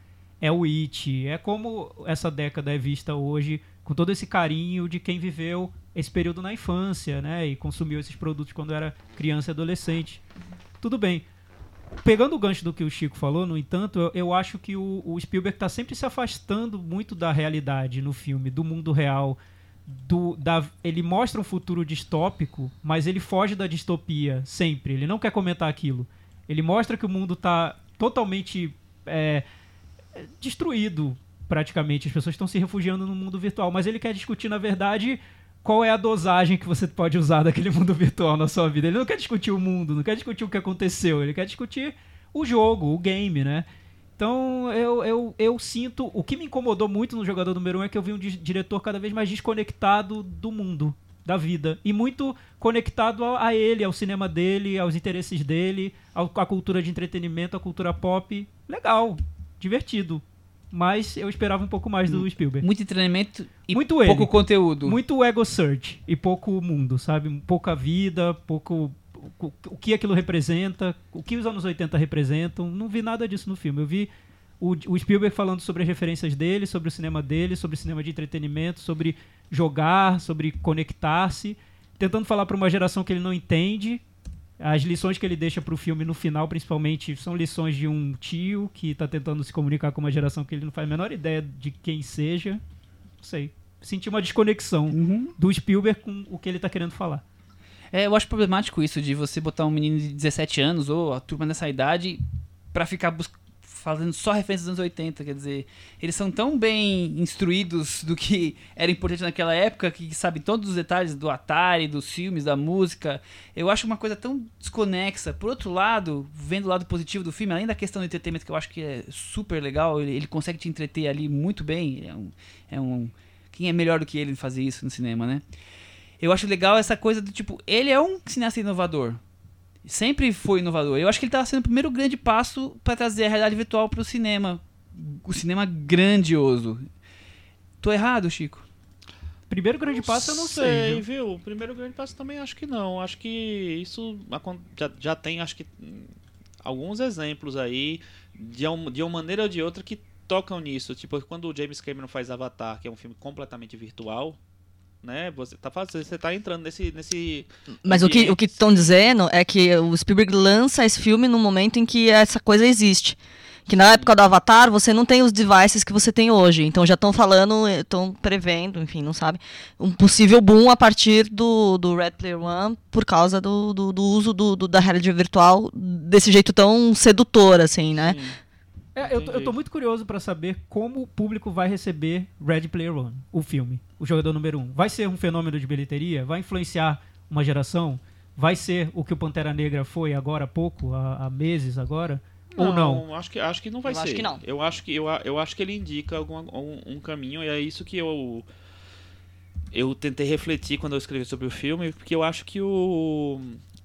[SPEAKER 4] é o It, é como essa década é vista hoje com todo esse carinho de quem viveu esse período na infância, né? E consumiu esses produtos quando era criança e adolescente. Tudo bem. Pegando o gancho do que o Chico falou, no entanto, eu, eu acho que o, o Spielberg está sempre se afastando muito da realidade no filme, do mundo real. Do, da, ele mostra um futuro distópico, mas ele foge da distopia sempre. Ele não quer comentar aquilo. Ele mostra que o mundo está totalmente é, destruído, praticamente. As pessoas estão se refugiando no mundo virtual, mas ele quer discutir, na verdade, qual é a dosagem que você pode usar daquele mundo virtual na sua vida. Ele não quer discutir o mundo, não quer discutir o que aconteceu, ele quer discutir o jogo, o game, né? Então eu, eu, eu sinto. O que me incomodou muito no jogador número 1 um é que eu vi um di- diretor cada vez mais desconectado do mundo, da vida. E muito conectado a, a ele, ao cinema dele, aos interesses dele, ao, à cultura de entretenimento, à cultura pop. Legal, divertido. Mas eu esperava um pouco mais do Spielberg.
[SPEAKER 2] Muito entretenimento e
[SPEAKER 4] Muito ele.
[SPEAKER 2] pouco conteúdo.
[SPEAKER 4] Muito ego search e pouco mundo, sabe? Pouca vida, pouco. O, o que aquilo representa, o que os anos 80 representam. Não vi nada disso no filme. Eu vi o, o Spielberg falando sobre as referências dele, sobre o cinema dele, sobre o cinema de entretenimento, sobre jogar, sobre conectar-se, tentando falar para uma geração que ele não entende. As lições que ele deixa pro filme no final, principalmente, são lições de um tio que tá tentando se comunicar com uma geração que ele não faz a menor ideia de quem seja. Não sei. Senti uma desconexão
[SPEAKER 2] Uhum.
[SPEAKER 4] do Spielberg com o que ele tá querendo falar.
[SPEAKER 2] É, eu acho problemático isso de você botar um menino de 17 anos ou a turma nessa idade pra ficar bus- fazendo só referências dos anos 80, quer dizer, eles são tão bem instruídos do que era importante naquela época que sabem todos os detalhes do Atari, dos filmes, da música. Eu acho uma coisa tão desconexa. Por outro lado, vendo o lado positivo do filme, além da questão do entretenimento que eu acho que é super legal, ele, ele consegue te entreter ali muito bem. É um, é um quem é melhor do que ele fazer isso no cinema, né? Eu acho legal essa coisa do tipo, ele é um cineasta inovador. Sempre foi inovador. Eu acho que ele tá sendo o primeiro grande passo para trazer a realidade virtual pro cinema. O cinema grandioso. Tô errado, Chico?
[SPEAKER 4] Primeiro grande passo eu não sei. viu?
[SPEAKER 3] viu? O primeiro grande passo também acho que não. Acho que isso já, já tem, acho que hum, alguns exemplos aí de, um- de uma maneira ou de outra que tocam nisso. Tipo, quando o James Cameron faz Avatar, que é um filme completamente virtual, né? Você tá fazendo, você tá entrando nesse nesse
[SPEAKER 5] Mas o que o que
[SPEAKER 3] ambiente.
[SPEAKER 5] estão dizendo é que o Spielberg lança esse filme no momento em que essa coisa existe. Que na época do Avatar você não tem os devices que você tem hoje. Então já estão falando, estão prevendo, enfim, não sabe, um possível boom a partir do, do Red Player One por causa do, do, do uso do, do- da realidade virtual desse jeito tão sedutor, assim, né?
[SPEAKER 3] Sim.
[SPEAKER 4] É, eu, tô, eu tô muito curioso pra saber como o público vai receber Red Player One, o filme, o jogador número um. Vai ser um fenômeno de bilheteria? Vai influenciar uma geração? Vai ser o que o Pantera Negra foi agora há pouco, há, há meses agora? Ou não?
[SPEAKER 3] Acho que, acho que não vai
[SPEAKER 5] Eu
[SPEAKER 3] ser.
[SPEAKER 5] acho que não.
[SPEAKER 3] Eu acho que, eu, eu acho que ele indica algum, um, um caminho, e é isso que eu. Eu tentei refletir quando eu escrevi sobre o filme, porque eu acho que o.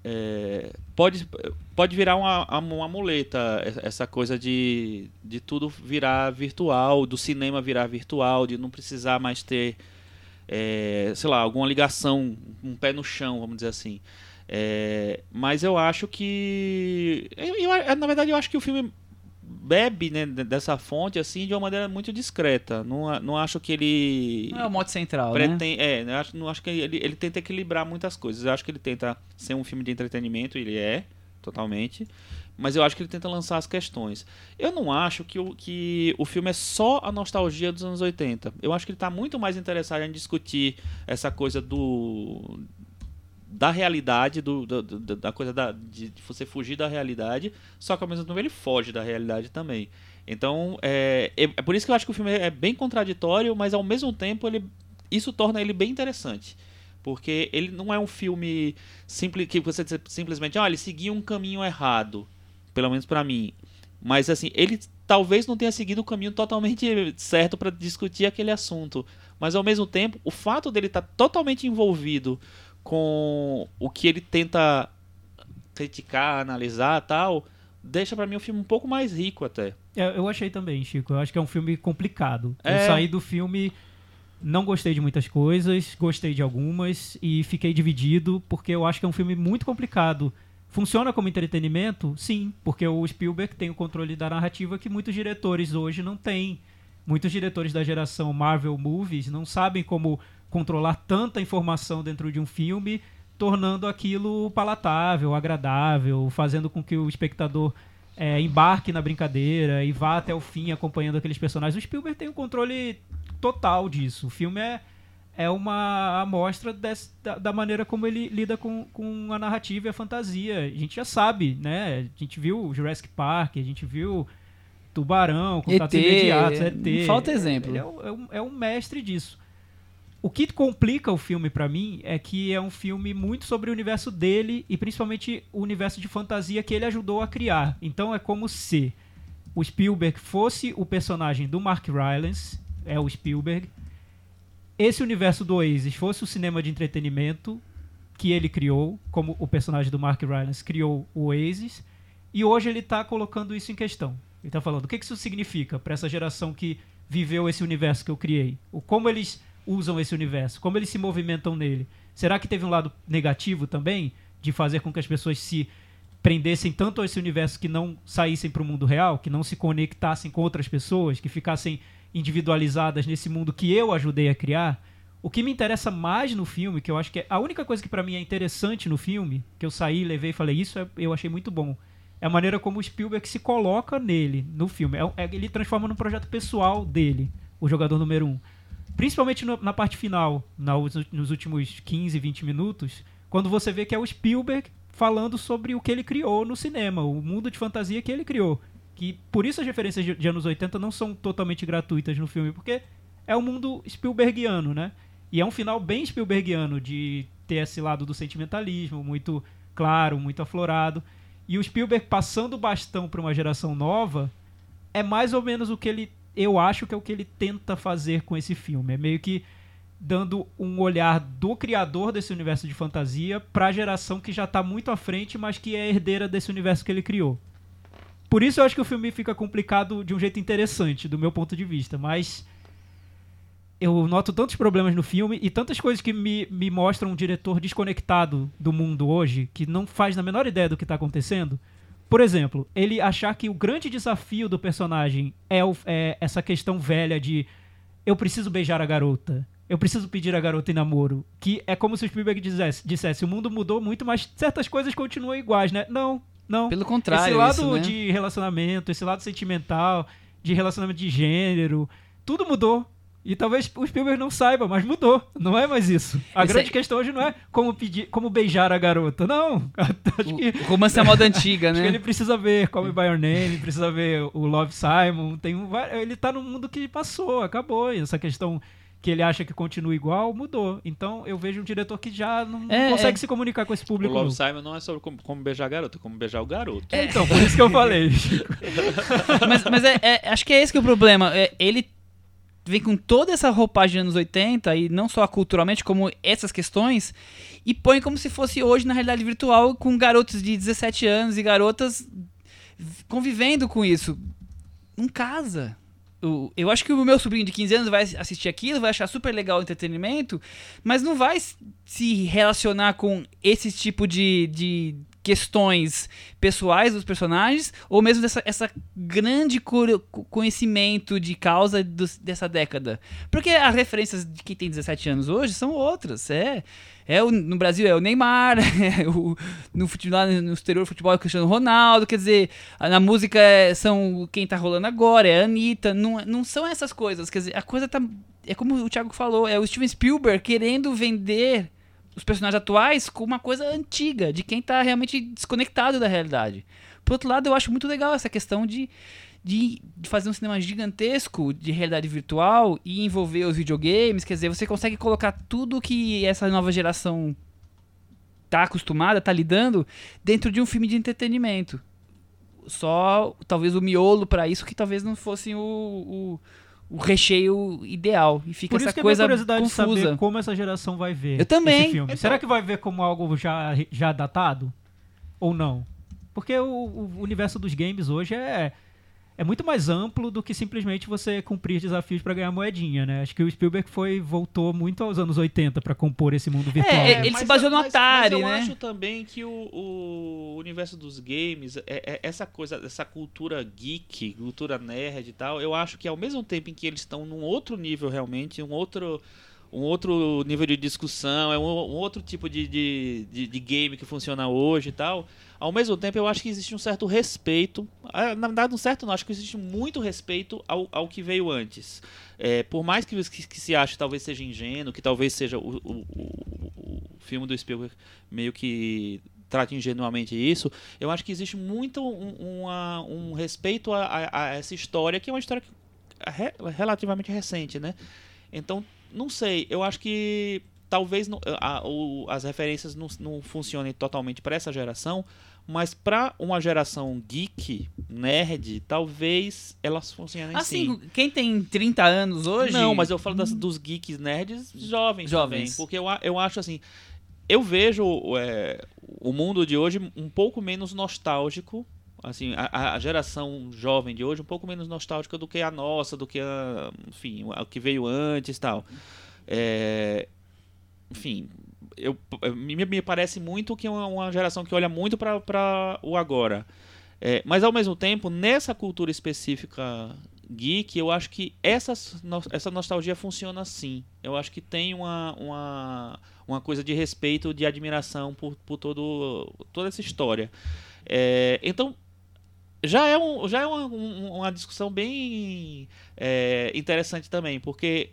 [SPEAKER 3] é, pode, pode virar uma, uma muleta essa coisa de, de tudo virar virtual, do cinema virar virtual, de não precisar mais ter, é, sei lá, alguma ligação, um pé no chão, vamos dizer assim. É, mas eu acho que. Eu, eu- na verdade, eu acho que o filme bebe né, de- dessa fonte assim de uma maneira muito discreta. Não, não acho que ele.
[SPEAKER 2] Não é o mote central, né?
[SPEAKER 3] é, eu acho, não acho que ele, ele tenta equilibrar muitas coisas. Eu acho que ele tenta ser um filme de entretenimento, ele é, totalmente. Mas eu acho que ele tenta lançar as questões. Eu não acho que o, que o filme é só a nostalgia dos anos 80. Eu acho que ele está muito mais interessado em discutir essa coisa do da realidade, do, do- do- da coisa da, de você fugir da realidade, só que ao mesmo tempo ele foge da realidade também. Então, é, é, é por isso que eu acho que o filme é bem contraditório, mas ao mesmo tempo ele, isso torna ele bem interessante. Porque ele não é um filme simples que você simplesmente, ah, ele seguiu um caminho errado, pelo menos pra mim. Mas assim, ele talvez não tenha seguido o caminho totalmente certo pra discutir aquele assunto, mas ao mesmo tempo, o fato dele estar totalmente envolvido com o que ele tenta criticar, analisar, tal, deixa pra mim o filme um pouco mais rico até.
[SPEAKER 4] É, eu achei também, Chico. Eu acho que é um filme complicado. Eu
[SPEAKER 3] É.
[SPEAKER 4] saí do filme, não gostei de muitas coisas, gostei de algumas e fiquei dividido porque eu acho que é um filme muito complicado. Funciona como entretenimento? Sim, porque o Spielberg tem o controle da narrativa que muitos diretores hoje não têm. Muitos diretores da geração Marvel Movies não sabem como controlar tanta informação dentro de um filme, tornando aquilo palatável, agradável, fazendo com que o espectador é, embarque na brincadeira e vá até o fim acompanhando aqueles personagens. O Spielberg tem o controle total disso. O filme é, é uma amostra da, da maneira como ele lida com, com a narrativa e a fantasia. A gente já sabe, né? A gente viu Jurassic Park, a gente viu Tubarão, Contatos
[SPEAKER 2] ET,
[SPEAKER 4] Imediatos, ET.
[SPEAKER 2] falta exemplo.
[SPEAKER 4] Ele é um, é um- é um mestre disso. O que complica o filme pra mim é que é um filme muito sobre o universo dele e principalmente o universo de fantasia que ele ajudou a criar. Então é como se o Spielberg fosse o personagem do Mark Rylance, é o Spielberg. Esse universo do Oasis fosse o cinema de entretenimento que ele criou, como o personagem do Mark Rylance criou o Oasis, e hoje ele está colocando isso em questão. Ele está falando o que que isso significa para essa geração que viveu esse universo que eu criei, o como eles usam esse universo, como eles se movimentam nele. Será que teve um lado negativo também de fazer com que as pessoas se prendessem tanto a esse universo que não saíssem para o mundo real, que não se conectassem com outras pessoas, que ficassem individualizadas nesse mundo que eu ajudei a criar? O que me interessa mais no filme, que eu acho que é a única coisa que para mim é interessante no filme, que eu saí, levei e falei, isso é- eu achei muito bom, é a maneira como o Spielberg se coloca nele, no filme. É- é- ele transforma num projeto pessoal dele, o jogador número um. Principalmente no- na parte final, na- nos últimos 15, 20 minutos, quando você vê que é o Spielberg falando sobre o que ele criou no cinema, o mundo de fantasia que ele criou. Que por isso as referências de, de anos 80 não são totalmente gratuitas no filme, porque é o mundo Spielbergiano, né? E é um final bem Spielbergiano de ter esse lado do sentimentalismo muito claro, muito aflorado. E o Spielberg passando o bastão para uma geração nova é mais ou menos o que ele eu acho que é o que ele tenta fazer com esse filme. É meio que dando um olhar do criador desse universo de fantasia para a geração que já está muito à frente, mas que é herdeira desse universo que ele criou. Por isso eu acho que o filme fica complicado de um jeito interessante, do meu ponto de vista, mas eu noto tantos problemas no filme e tantas coisas que me, me mostram um diretor desconectado do mundo hoje, que não faz na menor ideia do que está acontecendo. Por exemplo, ele achar que o grande desafio do personagem é, o- é essa questão velha de eu preciso beijar a garota, eu preciso pedir a garota em namoro. Que é como se o Spielberg dissesse, dissesse o mundo mudou muito, mas certas coisas continuam iguais, né? Não, não.
[SPEAKER 2] Pelo contrário,
[SPEAKER 4] esse lado
[SPEAKER 2] isso, né?
[SPEAKER 4] de relacionamento, esse lado sentimental, de relacionamento de gênero, tudo mudou. E talvez o Spielberg não saiba, mas mudou. Não é mais isso. A
[SPEAKER 2] Esse
[SPEAKER 4] grande
[SPEAKER 2] aí-
[SPEAKER 4] questão hoje não é como pedir, como beijar a garota. Não. Acho que,
[SPEAKER 2] O romance é a moda antiga,
[SPEAKER 4] acho que
[SPEAKER 2] né?
[SPEAKER 4] ele precisa ver Call Me By Your Name, precisa ver o Love Simon. Tem um, ele tá num mundo que passou, acabou. E essa questão que ele acha que continua igual, mudou. Então eu vejo um diretor que já não,
[SPEAKER 2] É,
[SPEAKER 4] consegue
[SPEAKER 2] é.
[SPEAKER 4] se comunicar com esse
[SPEAKER 3] O
[SPEAKER 4] público.
[SPEAKER 3] Love
[SPEAKER 4] novo.
[SPEAKER 3] Simon não é sobre como, como beijar a garota, é como beijar o garoto.
[SPEAKER 4] Então, por isso que eu falei.
[SPEAKER 2] mas mas é, é- acho que é esse que é o problema. É, ele vem com toda essa roupagem de anos 80, e não só culturalmente, como essas questões, e põe como se fosse hoje na realidade virtual, com garotos de 17 anos e garotas convivendo com isso. Não casa. O- Eu acho que o meu sobrinho de 15 anos vai assistir aquilo, vai achar super legal o entretenimento, mas não vai se relacionar com esse tipo de, de questões pessoais dos personagens, ou mesmo dessa essa grande conhecimento de causa dessa década. Porque as referências de quem tem 17 anos hoje são outras. É, é o, no Brasil é o Neymar, é o, no, fute- lá no exterior futebol é o Cristiano Ronaldo, quer dizer, na música é- são quem tá rolando agora, é a Anitta, não, não são essas coisas. Quer dizer, a coisa tá. É como o Thiago falou, é o Steven Spielberg querendo vender os personagens atuais com uma coisa antiga, de quem tá realmente desconectado da realidade. Por outro lado, eu acho muito legal essa questão de, de, de fazer um cinema gigantesco de realidade virtual e envolver os videogames. Quer dizer, você consegue colocar tudo que essa nova geração tá acostumada, tá lidando, dentro de um filme de entretenimento. Só, talvez, o miolo pra isso que talvez não fosse o, o, o recheio ideal. E fica
[SPEAKER 4] Por isso
[SPEAKER 2] essa
[SPEAKER 4] que é
[SPEAKER 2] coisa
[SPEAKER 4] minha curiosidade de
[SPEAKER 2] confusa.
[SPEAKER 4] saber como essa geração vai ver
[SPEAKER 2] Eu também.
[SPEAKER 4] esse filme.
[SPEAKER 3] Então-
[SPEAKER 4] Será que vai ver como algo já, já datado? Ou não? Porque o, o universo dos games hoje é, é muito mais amplo do que simplesmente você cumprir desafios para ganhar moedinha, né? Acho que o Spielberg foi voltou muito aos anos 80 para compor esse mundo virtual.
[SPEAKER 2] É, ele
[SPEAKER 3] mas
[SPEAKER 2] se baseou no
[SPEAKER 3] mas-
[SPEAKER 2] Atari,
[SPEAKER 3] mas eu
[SPEAKER 2] né?
[SPEAKER 3] acho também que o, o universo dos games, é, é- essa coisa, essa cultura geek, cultura nerd e tal, eu acho que ao mesmo tempo em que eles estão num outro nível realmente, um outro um outro nível de discussão, é um, um outro tipo de, de, de, de game que funciona hoje e tal. Ao mesmo tempo, eu acho que existe um certo respeito. ah, Na verdade, um certo não, acho que existe muito respeito ao, ao que veio antes. É, por mais que, que, que se ache talvez seja ingênuo, que talvez seja o, o, o, o filme do Spielberg meio que trate ingenuamente isso, eu acho que existe muito um, uma- um respeito a, a- a essa história, que é uma história é re- relativamente recente, né? Então não sei, eu acho que talvez não- a- o- as referências não, não funcionem totalmente para essa geração, mas para uma geração geek, nerd, talvez elas funcionem sim.
[SPEAKER 2] Assim, quem tem 30 anos hoje.
[SPEAKER 3] Não, mas eu falo das- dos geeks nerds jovens,
[SPEAKER 2] Jovens.
[SPEAKER 3] também. Porque eu, eu acho assim. Eu vejo é, o mundo de hoje um pouco menos nostálgico. Assim, a, a geração jovem de hoje um pouco menos nostálgica do que a nossa, do que a. Enfim, o que veio antes tal. É, enfim, eu, me, me parece muito que é uma, uma geração que olha muito para o agora. É, mas ao mesmo tempo, nessa cultura específica geek, eu acho que essa, essa nostalgia funciona assim. Eu acho que tem uma, uma, uma coisa de respeito, de admiração por, por todo, toda essa história. É, então, já é, um, já é uma, um- uma discussão bem é, interessante também, porque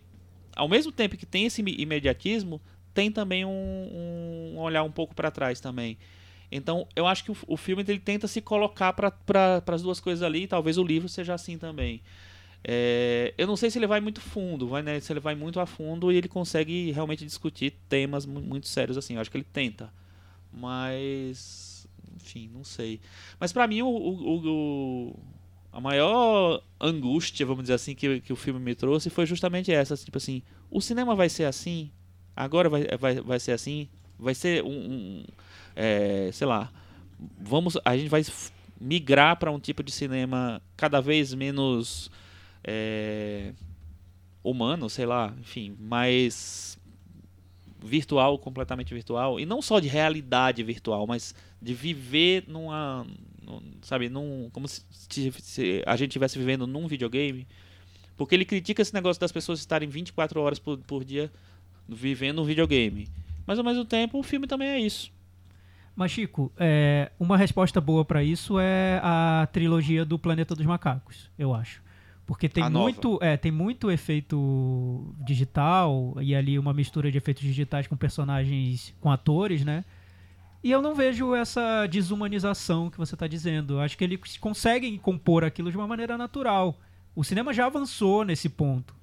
[SPEAKER 3] ao mesmo tempo que tem esse imediatismo, tem também um, um olhar um pouco para trás também. Então, eu acho que o, o filme ele tenta se colocar para as duas coisas ali, e talvez o livro seja assim também. É, eu não sei se ele vai muito fundo, vai, né, se ele vai muito a fundo e ele consegue realmente discutir temas mu- muito sérios assim. Eu acho que ele tenta, mas enfim, não sei. Mas para mim o, o- o- a maior angústia, vamos dizer assim, que, que o filme me trouxe foi justamente essa, tipo assim, o cinema vai ser assim, agora vai, vai, vai ser assim, vai ser um, um- é, sei lá, vamos, a gente vai migrar para um tipo de cinema cada vez menos é, humano, sei lá, enfim, mais virtual, completamente virtual, e não só de realidade virtual, mas de viver numa, num- sabe, num, como se, se- a gente estivesse vivendo num videogame, porque ele critica esse negócio das pessoas estarem 24 horas por, por dia vivendo um videogame. Mas ao mesmo tempo, o filme também é isso.
[SPEAKER 4] Mas, Chico, é, uma resposta boa pra isso é a trilogia do Planeta dos Macacos, eu acho. Porque tem
[SPEAKER 3] A nova.
[SPEAKER 4] muito, é, tem muito efeito digital e ali uma mistura de efeitos digitais com personagens, com atores, né? E eu não vejo essa desumanização que você está dizendo. Eu acho que eles conseguem compor aquilo de uma maneira natural. O cinema já avançou nesse ponto.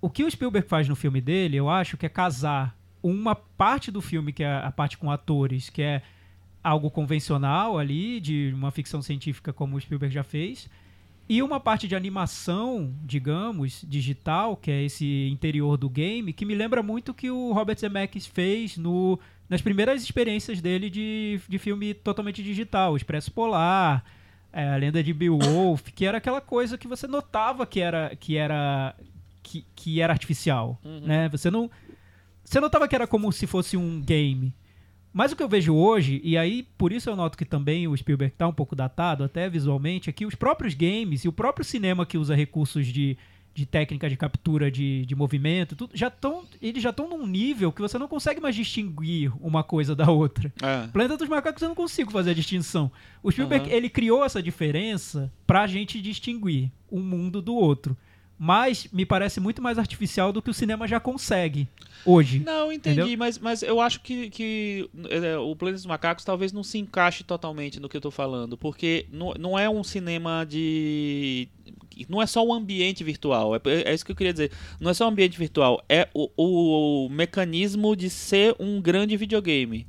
[SPEAKER 4] O que o Spielberg faz no filme dele, eu acho que é casar uma parte do filme, que é a parte com atores, que é algo convencional ali, de uma ficção científica como o Spielberg já fez, e uma parte de animação, digamos, digital, que é esse interior do game, que me lembra muito o que o Robert Zemeckis fez no, nas primeiras experiências dele de, de filme totalmente digital, Expresso Polar, é, a lenda de Beowulf, que era aquela coisa que você notava que era que era que, que era artificial, né? Você não você notava que era como se fosse um game. Mas o que eu vejo hoje, e aí por isso eu noto que também o Spielberg está um pouco datado, até visualmente, é que os próprios games e o próprio cinema que usa recursos de, de técnica de captura de, de movimento, tudo, já estão eles já estão num nível que você não consegue mais distinguir uma coisa da outra. Planeta dos Macacos eu não consigo fazer a distinção. O Spielberg,
[SPEAKER 3] Aham.
[SPEAKER 4] ele criou essa diferença pra gente distinguir um mundo do outro. Mas me parece muito mais artificial do que o cinema já consegue hoje.
[SPEAKER 3] Não, entendi,
[SPEAKER 4] Entendeu?
[SPEAKER 3] mas, mas eu acho que, que é, o Planeta dos Macacos talvez não se encaixe totalmente no que eu tô falando, porque não, não é um cinema de. Não é só um ambiente virtual, é, é isso que eu queria dizer. Não é só um ambiente virtual, é o, o mecanismo de ser um grande videogame.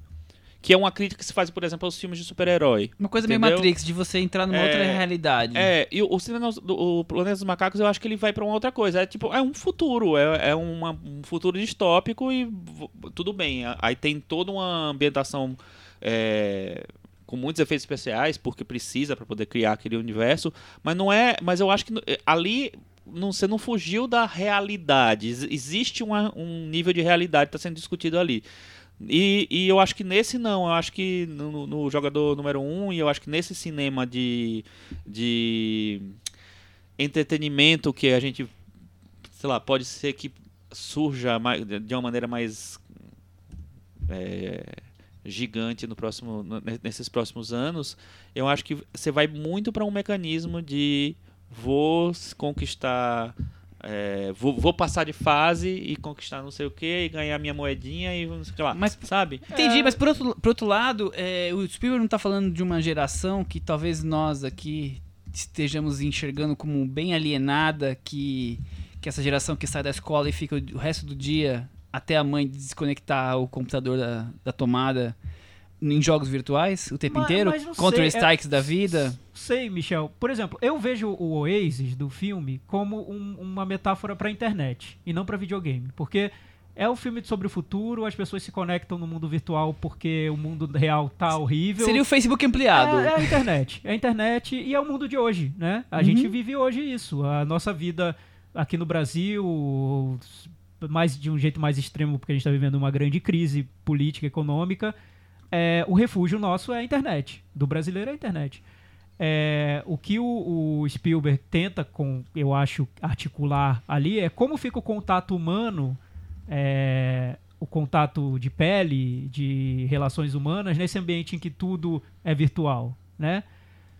[SPEAKER 3] Que é uma crítica que se faz, por exemplo, aos filmes de super-herói.
[SPEAKER 2] Uma coisa meio
[SPEAKER 3] Entendeu?
[SPEAKER 2] Matrix, de você entrar numa
[SPEAKER 3] É,
[SPEAKER 2] outra realidade.
[SPEAKER 3] É, e o, cinema do o Planeta dos Macacos, eu acho que ele vai pra uma outra coisa. É tipo, é um futuro, é, é uma- um futuro distópico e tudo bem. Aí tem toda uma ambientação é, com muitos efeitos especiais, porque precisa pra poder criar aquele universo. Mas não é. Mas eu acho que eh, ali não, você não fugiu da realidade. Ex- Existe uma- um nível de realidade que está sendo discutido ali. E, e eu acho que nesse não, eu acho que no, no jogador número um, e eu acho que nesse cinema de, de entretenimento que a gente, sei lá, pode ser que surja mais- de uma maneira mais é, gigante no próximo, nesses próximos anos, eu acho que você vai muito para um mecanismo de vou conquistar é, vou, vou passar de fase e conquistar não sei o que e ganhar minha moedinha e não sei o que lá.
[SPEAKER 2] Mas-
[SPEAKER 3] sabe?
[SPEAKER 2] Entendi, mas por outro, por outro lado, é, o Spielberg não tá falando de uma geração que talvez nós aqui estejamos enxergando como bem alienada, que, que essa geração que sai da escola e fica o resto do dia até a mãe desconectar o computador da, da tomada em jogos virtuais o tempo
[SPEAKER 4] Mas-
[SPEAKER 2] inteiro?
[SPEAKER 4] mas
[SPEAKER 2] Contra
[SPEAKER 4] sei,
[SPEAKER 2] strikes da vida?
[SPEAKER 4] Sei, Michel. Por exemplo, eu vejo o Oasis do filme como um- uma metáfora pra internet e não pra videogame. Porque é um filme sobre o futuro, as pessoas se conectam no mundo virtual porque o mundo real tá horrível.
[SPEAKER 2] Seria o Facebook ampliado.
[SPEAKER 4] É, é a internet. É a internet e é o mundo de hoje, né? A
[SPEAKER 2] Uhum.
[SPEAKER 4] gente vive hoje isso. A nossa vida aqui no Brasil, mais de um jeito mais extremo, porque a gente está vivendo uma grande crise política, econômica, é, o refúgio nosso é a internet. Do brasileiro é a internet. É, o que o, o Spielberg tenta, com, eu acho, articular ali é como fica o contato humano, é, o contato de pele, de relações humanas, nesse ambiente em que tudo é virtual, né?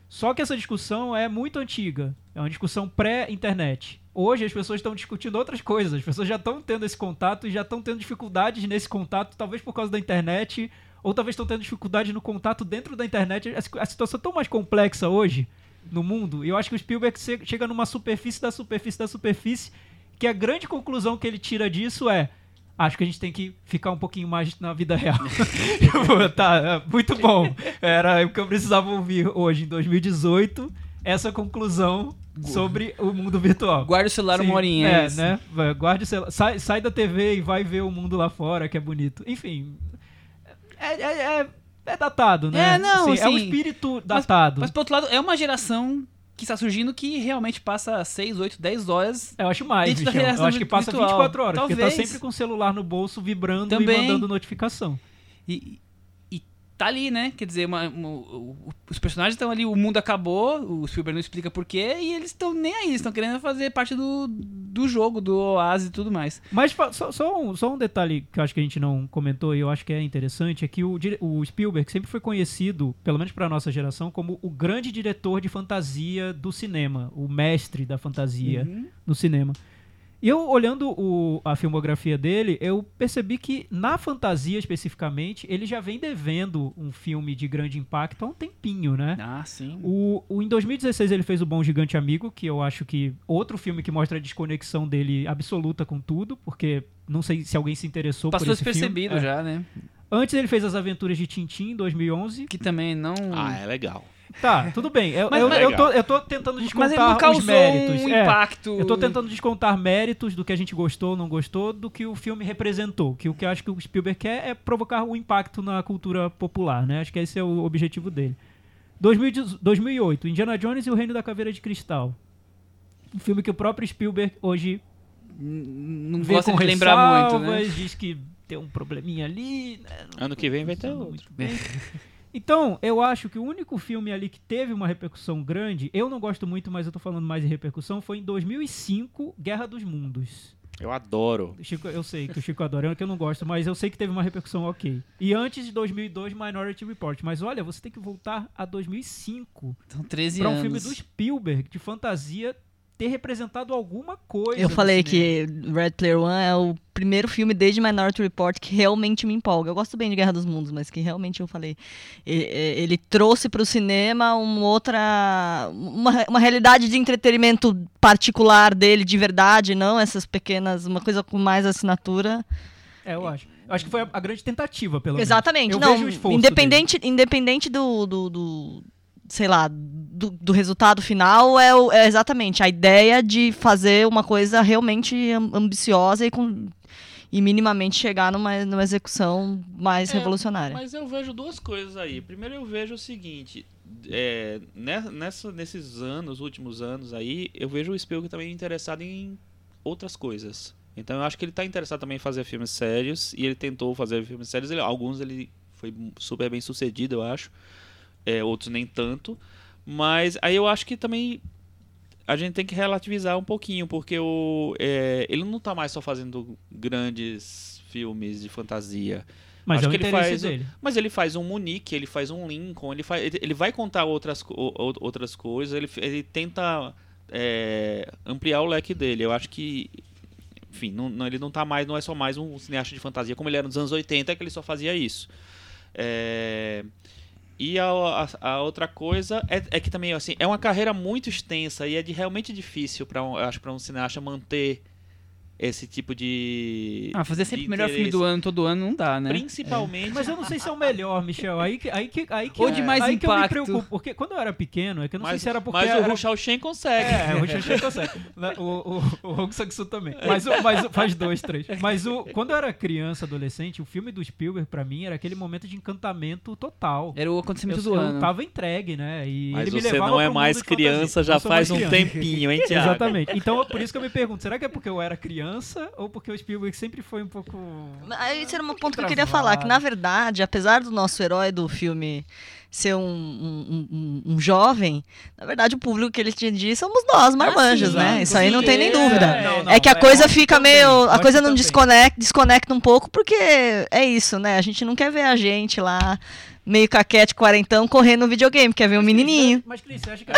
[SPEAKER 4] Só que essa discussão é muito antiga. É uma discussão pré-internet. Hoje as pessoas estão discutindo outras coisas. As pessoas já estão tendo esse contato e já estão tendo dificuldades nesse contato, talvez por causa da internet, ou talvez estão tendo dificuldade no contato dentro da internet. A situação é tão mais complexa hoje no mundo. E eu acho que o Spielberg che- chega numa superfície da superfície da superfície, que a grande conclusão que ele tira disso é. Acho que a gente tem que ficar um pouquinho mais na vida real. Tá, é, muito bom. Era o que eu precisava ouvir hoje, em 2018, essa conclusão sobre o mundo virtual.
[SPEAKER 2] Guarda o celular
[SPEAKER 4] Sim,
[SPEAKER 2] uma horinha.
[SPEAKER 4] É,
[SPEAKER 2] isso.
[SPEAKER 4] né? Guarde o celular. Sai, sai da TV e vai ver o mundo lá fora, que é bonito. Enfim. É, é, é, é datado, né?
[SPEAKER 2] É, não,
[SPEAKER 4] é um
[SPEAKER 2] assim,
[SPEAKER 4] espírito datado.
[SPEAKER 2] Mas, por outro lado, é uma geração que está surgindo que realmente passa 6, 8, 10 horas.
[SPEAKER 4] Eu acho mais, Michel. Eu acho que passa
[SPEAKER 2] virtual.
[SPEAKER 4] 24 horas, porque tá
[SPEAKER 2] Talvez.
[SPEAKER 4] sempre com o celular no bolso, vibrando e
[SPEAKER 2] Também.
[SPEAKER 4] mandando notificação.
[SPEAKER 2] E, e tá ali, né? Quer dizer, uma- uma- os personagens estão ali, o mundo acabou, o Spielberg não explica porquê, e eles estão nem aí, estão querendo fazer parte do, do jogo, do Oasis e tudo mais.
[SPEAKER 4] Mas só, só um, só um detalhe que eu acho que a gente não comentou e eu acho que é interessante é que o, o Spielberg sempre foi conhecido, pelo menos para nossa geração, como o grande diretor de fantasia do cinema, o mestre da fantasia
[SPEAKER 2] Uhum.
[SPEAKER 4] no cinema. E eu, olhando o- a filmografia dele, eu percebi que, na fantasia especificamente, ele já vem devendo um filme de grande impacto há um tempinho, né?
[SPEAKER 2] Ah, sim.
[SPEAKER 4] O, o- em 2016 ele fez o Bom Gigante Amigo, que eu acho que outro filme que mostra a desconexão dele absoluta com tudo, porque não sei se alguém se interessou
[SPEAKER 2] Passou
[SPEAKER 4] por esse
[SPEAKER 2] despercebido
[SPEAKER 4] filme. É.
[SPEAKER 2] já, né?
[SPEAKER 4] Antes ele fez As Aventuras de Tintim em 2011.
[SPEAKER 2] Que também não.
[SPEAKER 3] Ah, é legal.
[SPEAKER 4] Tá, tudo bem. Eu,
[SPEAKER 2] Mas-
[SPEAKER 4] eu,
[SPEAKER 3] mas-
[SPEAKER 4] eu tô, eu tô tentando
[SPEAKER 2] Mas
[SPEAKER 4] descontar os méritos.
[SPEAKER 2] um
[SPEAKER 4] É,
[SPEAKER 2] impacto.
[SPEAKER 4] eu tô tentando descontar méritos do que a gente gostou, não gostou, do que o filme representou. Que o que eu acho que o Spielberg quer é provocar um impacto na cultura popular, né? Acho que esse é o objetivo dele. 2010 2008, Indiana Jones e o Reino da Caveira de Cristal. Um filme que o próprio Spielberg hoje
[SPEAKER 2] Não
[SPEAKER 4] vê
[SPEAKER 2] gosta
[SPEAKER 4] com
[SPEAKER 2] de lembrar muito, né?
[SPEAKER 4] ressalvas, diz que tem um probleminha ali. né?
[SPEAKER 3] Ano que vem vai ter outro.
[SPEAKER 4] Então, eu acho que o único filme ali que teve uma repercussão grande, eu não gosto muito, mas eu tô falando mais em repercussão, foi em 2005, Guerra dos Mundos.
[SPEAKER 3] Eu adoro.
[SPEAKER 4] Chico, eu sei que o Chico adora, é que eu não gosto, mas eu sei que teve uma repercussão ok. E antes de 2002, Minority Report. Mas olha, você tem que voltar a 2005
[SPEAKER 2] São 13
[SPEAKER 4] para um
[SPEAKER 2] anos.
[SPEAKER 4] filme do Spielberg de fantasia ter representado alguma coisa.
[SPEAKER 5] Eu falei que Red Player One é o primeiro filme desde Minority Report que realmente me empolga. Eu gosto bem de Guerra dos Mundos, mas que realmente eu falei. Ele trouxe para o cinema uma outra. Uma, uma realidade de entretenimento particular dele, de verdade, não essas pequenas. Uma coisa com mais assinatura.
[SPEAKER 4] É, eu acho. Eu acho que foi a, a grande tentativa, pelo menos.
[SPEAKER 5] Exatamente.
[SPEAKER 4] Eu
[SPEAKER 5] não, independente, independente do, do, do- sei lá, do, do resultado final, é, o- é exatamente a ideia de fazer uma coisa realmente am- ambiciosa e, com, e minimamente chegar numa, numa execução mais
[SPEAKER 3] É,
[SPEAKER 5] revolucionária.
[SPEAKER 3] Mas eu vejo duas coisas aí. Primeiro eu vejo o seguinte, é, né- nessa, nesses anos, últimos anos aí, eu vejo o Spielberg também interessado em outras coisas. Então eu acho que ele está interessado também em fazer filmes sérios e ele tentou fazer filmes sérios. Ele- alguns ele foi super bem sucedido, eu acho. É, outros nem tanto. Mas aí eu acho que também a gente tem que relativizar um pouquinho, porque o, é, ele não está mais só fazendo grandes filmes de fantasia.
[SPEAKER 4] Mas
[SPEAKER 3] Acho
[SPEAKER 4] é o
[SPEAKER 3] que ele faz
[SPEAKER 4] dele.
[SPEAKER 3] Mas ele faz um Munique, ele faz um Lincoln, ele, faz, ele, vai contar outras, outras coisas, ele, ele tenta é, ampliar o leque dele. Eu acho que, enfim, não, não- ele não tá mais, não é só mais um cineasta de fantasia como ele era nos anos 80, que ele só fazia isso. É, E a, a, a outra coisa é, é que também, assim, é uma carreira muito extensa e é de, realmente difícil, para acho, para um cineasta manter esse tipo de.
[SPEAKER 2] Ah, fazer sempre o melhor filme do ano todo ano não dá, né?
[SPEAKER 3] Principalmente.
[SPEAKER 4] Mas eu não sei se é o melhor, Michel. Aí que, aí que, aí que,
[SPEAKER 2] Ou de mais
[SPEAKER 4] aí que eu me
[SPEAKER 2] impacto.
[SPEAKER 4] preocupo. Porque quando eu era pequeno, é que eu não sei
[SPEAKER 3] mas,
[SPEAKER 4] se era porque
[SPEAKER 3] mas
[SPEAKER 4] era...
[SPEAKER 3] o Rushao Shen consegue.
[SPEAKER 4] É, o Xanxan consegue. Né, O, o, o também. Mas, o, mas o- faz dois, três. Mas o, quando eu era criança, adolescente, o filme do Spielberg, pra mim, era aquele momento de encantamento total.
[SPEAKER 2] Era o acontecimento
[SPEAKER 4] Eu,
[SPEAKER 2] do
[SPEAKER 4] eu
[SPEAKER 2] ano.
[SPEAKER 4] tava entregue, né? E
[SPEAKER 3] Mas
[SPEAKER 4] ele me
[SPEAKER 3] você
[SPEAKER 4] levava
[SPEAKER 3] não é mais criança já
[SPEAKER 4] Eu
[SPEAKER 3] faz um
[SPEAKER 4] criança.
[SPEAKER 3] tempinho, hein, Thiago?
[SPEAKER 4] Exatamente. Então, por isso que eu me pergunto, será que é porque eu era criança ou porque o Spielberg sempre foi um pouco...
[SPEAKER 5] Aí esse era um
[SPEAKER 4] pouco
[SPEAKER 5] ponto que eu queria falar, que na verdade, apesar do nosso herói do filme ser um, um, um- um jovem, na verdade o público que ele atingia somos nós, marmanjos,
[SPEAKER 2] sim,
[SPEAKER 5] né? Isso aí não tem nem
[SPEAKER 2] é.
[SPEAKER 5] dúvida.
[SPEAKER 4] Não, não,
[SPEAKER 5] é que a
[SPEAKER 4] é,
[SPEAKER 5] coisa fica
[SPEAKER 4] também,
[SPEAKER 5] meio. A coisa não desconecta, desconecta um pouco, porque é isso, né? A gente não quer ver a gente lá, meio caquete, quarentão, correndo no videogame, quer ver um menininho.
[SPEAKER 4] Mas, Cris, você acha que...
[SPEAKER 3] É,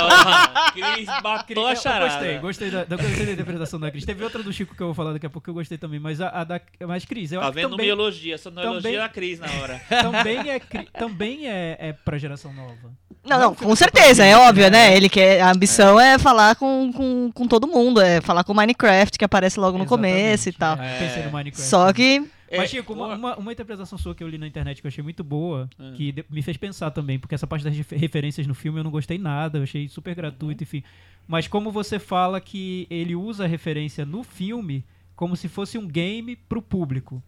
[SPEAKER 3] ó, Cris
[SPEAKER 4] Cris,
[SPEAKER 3] matou
[SPEAKER 4] eu
[SPEAKER 3] charada.
[SPEAKER 4] gostei, gostei da, da, gostei da interpretação da Cris. Teve outra do Chico que eu vou falar daqui a pouco que eu gostei também, mas a, a da. Mas, Cris, eu
[SPEAKER 3] Tá
[SPEAKER 4] acho que
[SPEAKER 3] vendo? Não
[SPEAKER 4] também,
[SPEAKER 3] me elogia, só não
[SPEAKER 4] também-
[SPEAKER 3] elogia a Cris na hora.
[SPEAKER 4] também é, também é, é pra geração nova.
[SPEAKER 5] Não,
[SPEAKER 4] Não
[SPEAKER 5] com certeza, é óbvio, né?
[SPEAKER 4] né?
[SPEAKER 5] Ele quer. A ambição é, falar com, com, com todo mundo, é falar com o Minecraft, que aparece logo no começo e tal.
[SPEAKER 4] É, pensei no Minecraft.
[SPEAKER 5] Só que.
[SPEAKER 4] Mas,
[SPEAKER 3] É,
[SPEAKER 4] Chico, uma,
[SPEAKER 3] uma-
[SPEAKER 4] uma, interpretação sua que eu li na internet que eu achei muito boa,
[SPEAKER 3] Ah.
[SPEAKER 4] que de- me fez pensar também, porque essa parte das refer- referências no filme eu não gostei nada, eu achei super gratuito, enfim. Mas como você fala que ele usa a referência no filme como se fosse um game pro público.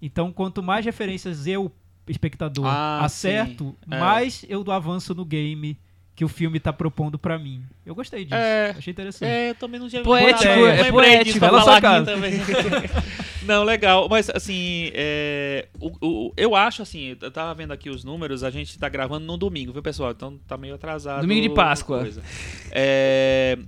[SPEAKER 4] Então, quanto mais referências eu, espectador,
[SPEAKER 3] Ah,
[SPEAKER 4] acerto,
[SPEAKER 3] sim. É.
[SPEAKER 4] mais eu avanço no game que o filme tá propondo pra mim. Eu gostei disso.
[SPEAKER 3] É.
[SPEAKER 4] Achei interessante.
[SPEAKER 3] É, eu também não tinha
[SPEAKER 2] Poético,
[SPEAKER 4] é
[SPEAKER 3] lembrei
[SPEAKER 2] poético,
[SPEAKER 3] disso pra
[SPEAKER 4] ela
[SPEAKER 3] aqui também. não, legal. Mas, assim, é, o- o- eu acho, assim, eu tava vendo aqui os números, a gente tá gravando no domingo, viu, pessoal? Então tá meio atrasado.
[SPEAKER 2] Domingo de Páscoa.
[SPEAKER 3] É,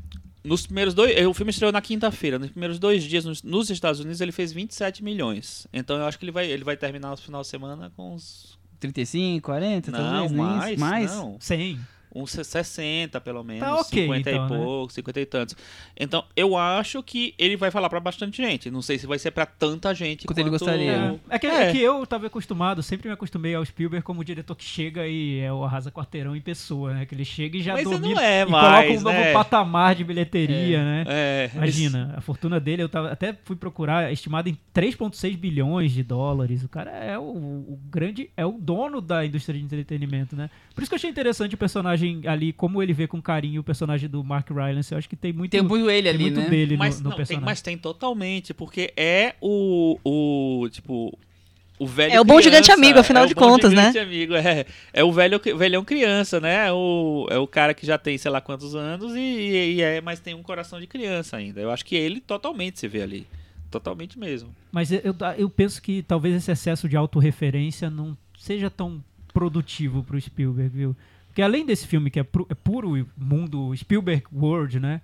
[SPEAKER 3] nos primeiros dois... O filme estreou na quinta-feira. Nos primeiros dois dias, nos, nos Estados Unidos, ele fez 27 milhões. Então eu acho que ele vai, ele vai terminar no final de semana com uns...
[SPEAKER 2] 35, 40,
[SPEAKER 3] Não,
[SPEAKER 2] talvez, nem isso.
[SPEAKER 3] mais,
[SPEAKER 2] mais?
[SPEAKER 3] não.
[SPEAKER 4] 100.
[SPEAKER 3] Uns 60 pelo menos,
[SPEAKER 4] Tá ok,
[SPEAKER 3] 50
[SPEAKER 4] então,
[SPEAKER 3] e
[SPEAKER 4] né?
[SPEAKER 3] pouco, 50 e tantos. Então, eu acho que ele vai falar pra bastante gente. Não sei se vai ser pra tanta gente
[SPEAKER 2] Quanto ele gostaria.
[SPEAKER 4] É, é que,
[SPEAKER 3] É.
[SPEAKER 4] é que eu tava acostumado, sempre me acostumei ao Spielberg como o diretor que chega e é o arrasa quarteirão em pessoa, né? Que ele chega e já
[SPEAKER 3] Mas
[SPEAKER 4] domina
[SPEAKER 3] não é
[SPEAKER 4] e
[SPEAKER 3] mais,
[SPEAKER 4] coloca um novo
[SPEAKER 3] né?
[SPEAKER 4] patamar de bilheteria, né?
[SPEAKER 3] É,
[SPEAKER 4] Imagina, a fortuna dele, eu tava, até fui procurar, é estimada em 3,6 bilhões de dólares. O cara é o, o grande, é o dono da indústria de entretenimento, né? Por isso que eu achei interessante o personagem ali, como ele vê com carinho o personagem do Mark Rylance. Eu acho que tem muito,
[SPEAKER 2] Tem muito ele
[SPEAKER 4] tem
[SPEAKER 2] ali,
[SPEAKER 4] muito
[SPEAKER 2] né?
[SPEAKER 4] dele
[SPEAKER 3] mas,
[SPEAKER 4] no, no
[SPEAKER 3] não, tem,
[SPEAKER 4] personagem.
[SPEAKER 3] mas tem totalmente, porque é o, o tipo, o velho
[SPEAKER 5] É o bom gigante
[SPEAKER 3] criança,
[SPEAKER 5] amigo, afinal
[SPEAKER 3] é
[SPEAKER 5] de contas, né?
[SPEAKER 3] gigante amigo, é, é o velho, velhão criança, né? É o, é o cara que já tem sei lá quantos anos e, e é, mas tem um coração de criança ainda. Eu acho que ele totalmente se vê ali. Totalmente mesmo.
[SPEAKER 4] Mas eu, eu- eu penso que talvez esse excesso de autorreferência não seja tão produtivo pro Spielberg, viu? Porque além desse filme que é, pu- é puro mundo Spielberg World, né?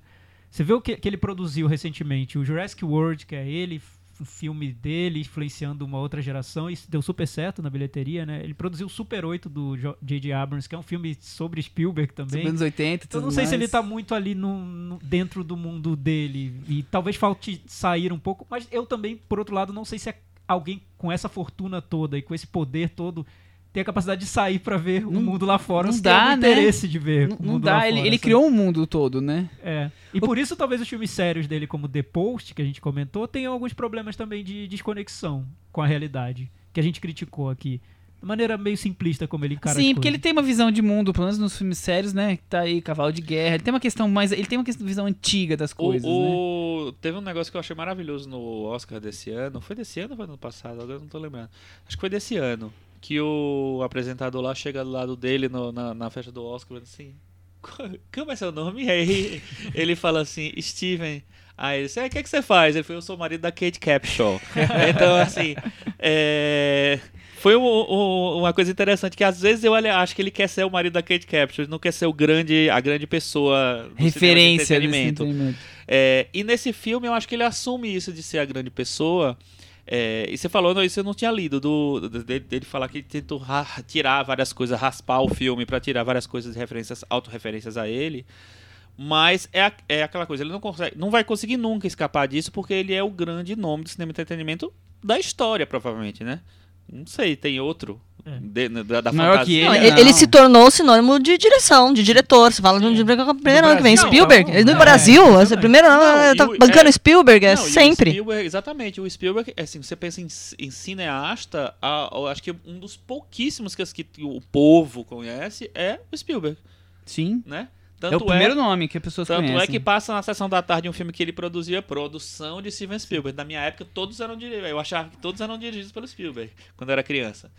[SPEAKER 4] Você vê o que, que ele produziu recentemente, o Jurassic World, que é ele, um filme dele influenciando uma outra geração e deu super certo na bilheteria, né? Ele produziu o Super 8 do J.J. Abrams, que é um filme sobre Spielberg também.
[SPEAKER 2] Sobre anos 80 e
[SPEAKER 4] Então,
[SPEAKER 2] tudo
[SPEAKER 4] eu não sei se
[SPEAKER 2] mais.
[SPEAKER 4] ele tá muito ali no, no- dentro do mundo dele. E talvez falte sair um pouco. Mas eu também, por outro lado, não sei se é alguém com essa fortuna toda e com esse poder todo tem a capacidade de sair pra ver o
[SPEAKER 2] Não-
[SPEAKER 4] mundo lá fora.
[SPEAKER 2] não dá, né?
[SPEAKER 4] interesse de ver
[SPEAKER 2] Não,
[SPEAKER 4] o
[SPEAKER 2] não
[SPEAKER 4] mundo
[SPEAKER 2] dá,
[SPEAKER 4] lá
[SPEAKER 2] ele,
[SPEAKER 4] fora,
[SPEAKER 2] ele
[SPEAKER 4] sabe?
[SPEAKER 2] criou um mundo todo, né?
[SPEAKER 4] É. E por isso talvez os filmes sérios dele, como The Post, que a gente comentou, tenham alguns problemas também de desconexão com a realidade. Que a gente criticou aqui. De maneira meio simplista como ele encara
[SPEAKER 2] Sim, porque ele tem uma visão de mundo, pelo menos nos filmes sérios, né? Que tá aí, Cavalo de Guerra. Ele tem uma questão mais. Ele tem uma questão- visão antiga das
[SPEAKER 3] O-
[SPEAKER 2] coisas, né?
[SPEAKER 3] o- Teve um negócio que eu achei maravilhoso no Oscar desse ano. Foi desse ano ou foi no ano passado? Agora eu não tô lembrando. Acho que foi desse ano. Que o apresentador lá chega do lado dele no- na, na festa do Oscar falando assim. "Qual- Como é seu nome? E aí ele fala assim, Steven. Aí ele disse, "É, o que, é que você faz? Ele falou, eu sou o marido da Kate Capshaw. então, assim, é, foi um- um- uma coisa interessante que às vezes eu acho que ele quer ser o marido da Kate Capshaw, ele não quer ser o grande, a grande pessoa de
[SPEAKER 2] Referência
[SPEAKER 3] entretenimento.
[SPEAKER 2] entretenimento.
[SPEAKER 3] É, e nesse filme eu acho que ele assume isso de ser a grande pessoa. É, e você falou, não, isso eu não tinha lido, do, dele, dele falar que ele tentou ra- tirar várias coisas, raspar o filme pra tirar várias coisas de referências, autorreferências a ele. Mas é, é aquela coisa, ele não, consegue, não vai conseguir nunca escapar disso, porque ele é o grande nome do cinema e entretenimento da história, provavelmente, né? Não sei, tem outro. De- da, da
[SPEAKER 2] Maior
[SPEAKER 3] fantasia.
[SPEAKER 2] que
[SPEAKER 5] Não,
[SPEAKER 2] Ele
[SPEAKER 5] ele,
[SPEAKER 2] não.
[SPEAKER 5] ele se tornou sinônimo de direção, de diretor. Você fala de um diretor que é primeiro ano que vem. Spielberg.
[SPEAKER 4] então,
[SPEAKER 5] no
[SPEAKER 4] é,
[SPEAKER 5] Brasil, esse primeiro ano,
[SPEAKER 3] Não,
[SPEAKER 5] tá
[SPEAKER 3] o-
[SPEAKER 5] bancando
[SPEAKER 3] é-
[SPEAKER 5] Spielberg, é
[SPEAKER 3] Não, o
[SPEAKER 5] sempre.
[SPEAKER 3] Spielberg, exatamente. O Spielberg, assim, você pensa em, em cineasta, a- eu acho que um dos pouquíssimos que, que o povo conhece é o Spielberg,
[SPEAKER 2] Sim.
[SPEAKER 3] né?
[SPEAKER 2] é o primeiro nome que as pessoas
[SPEAKER 3] Tanto
[SPEAKER 2] conhecem.
[SPEAKER 3] é que passa na sessão da tarde um filme que ele produzia, produção de Steven Spielberg. Na minha época, todos eram dirigidos. Eu achava que todos eram dirigidos pelo Spielberg, quando eu era criança.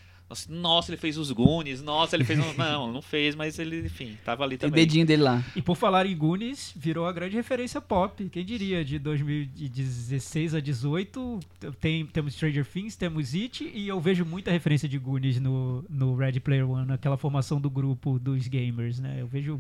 [SPEAKER 3] Nossa, ele fez os Goonies, nossa, ele fez. um- não, não fez, mas ele, enfim, tava ali
[SPEAKER 2] Tem
[SPEAKER 3] também.
[SPEAKER 2] dedinho dele lá.
[SPEAKER 4] E por falar em Goonies, virou a grande referência pop. Quem diria? De 2016 a 18, tem, temos Stranger Things, temos It, e eu vejo muita referência de Goonies no, no Red Player One, naquela formação do grupo dos gamers, né? Eu vejo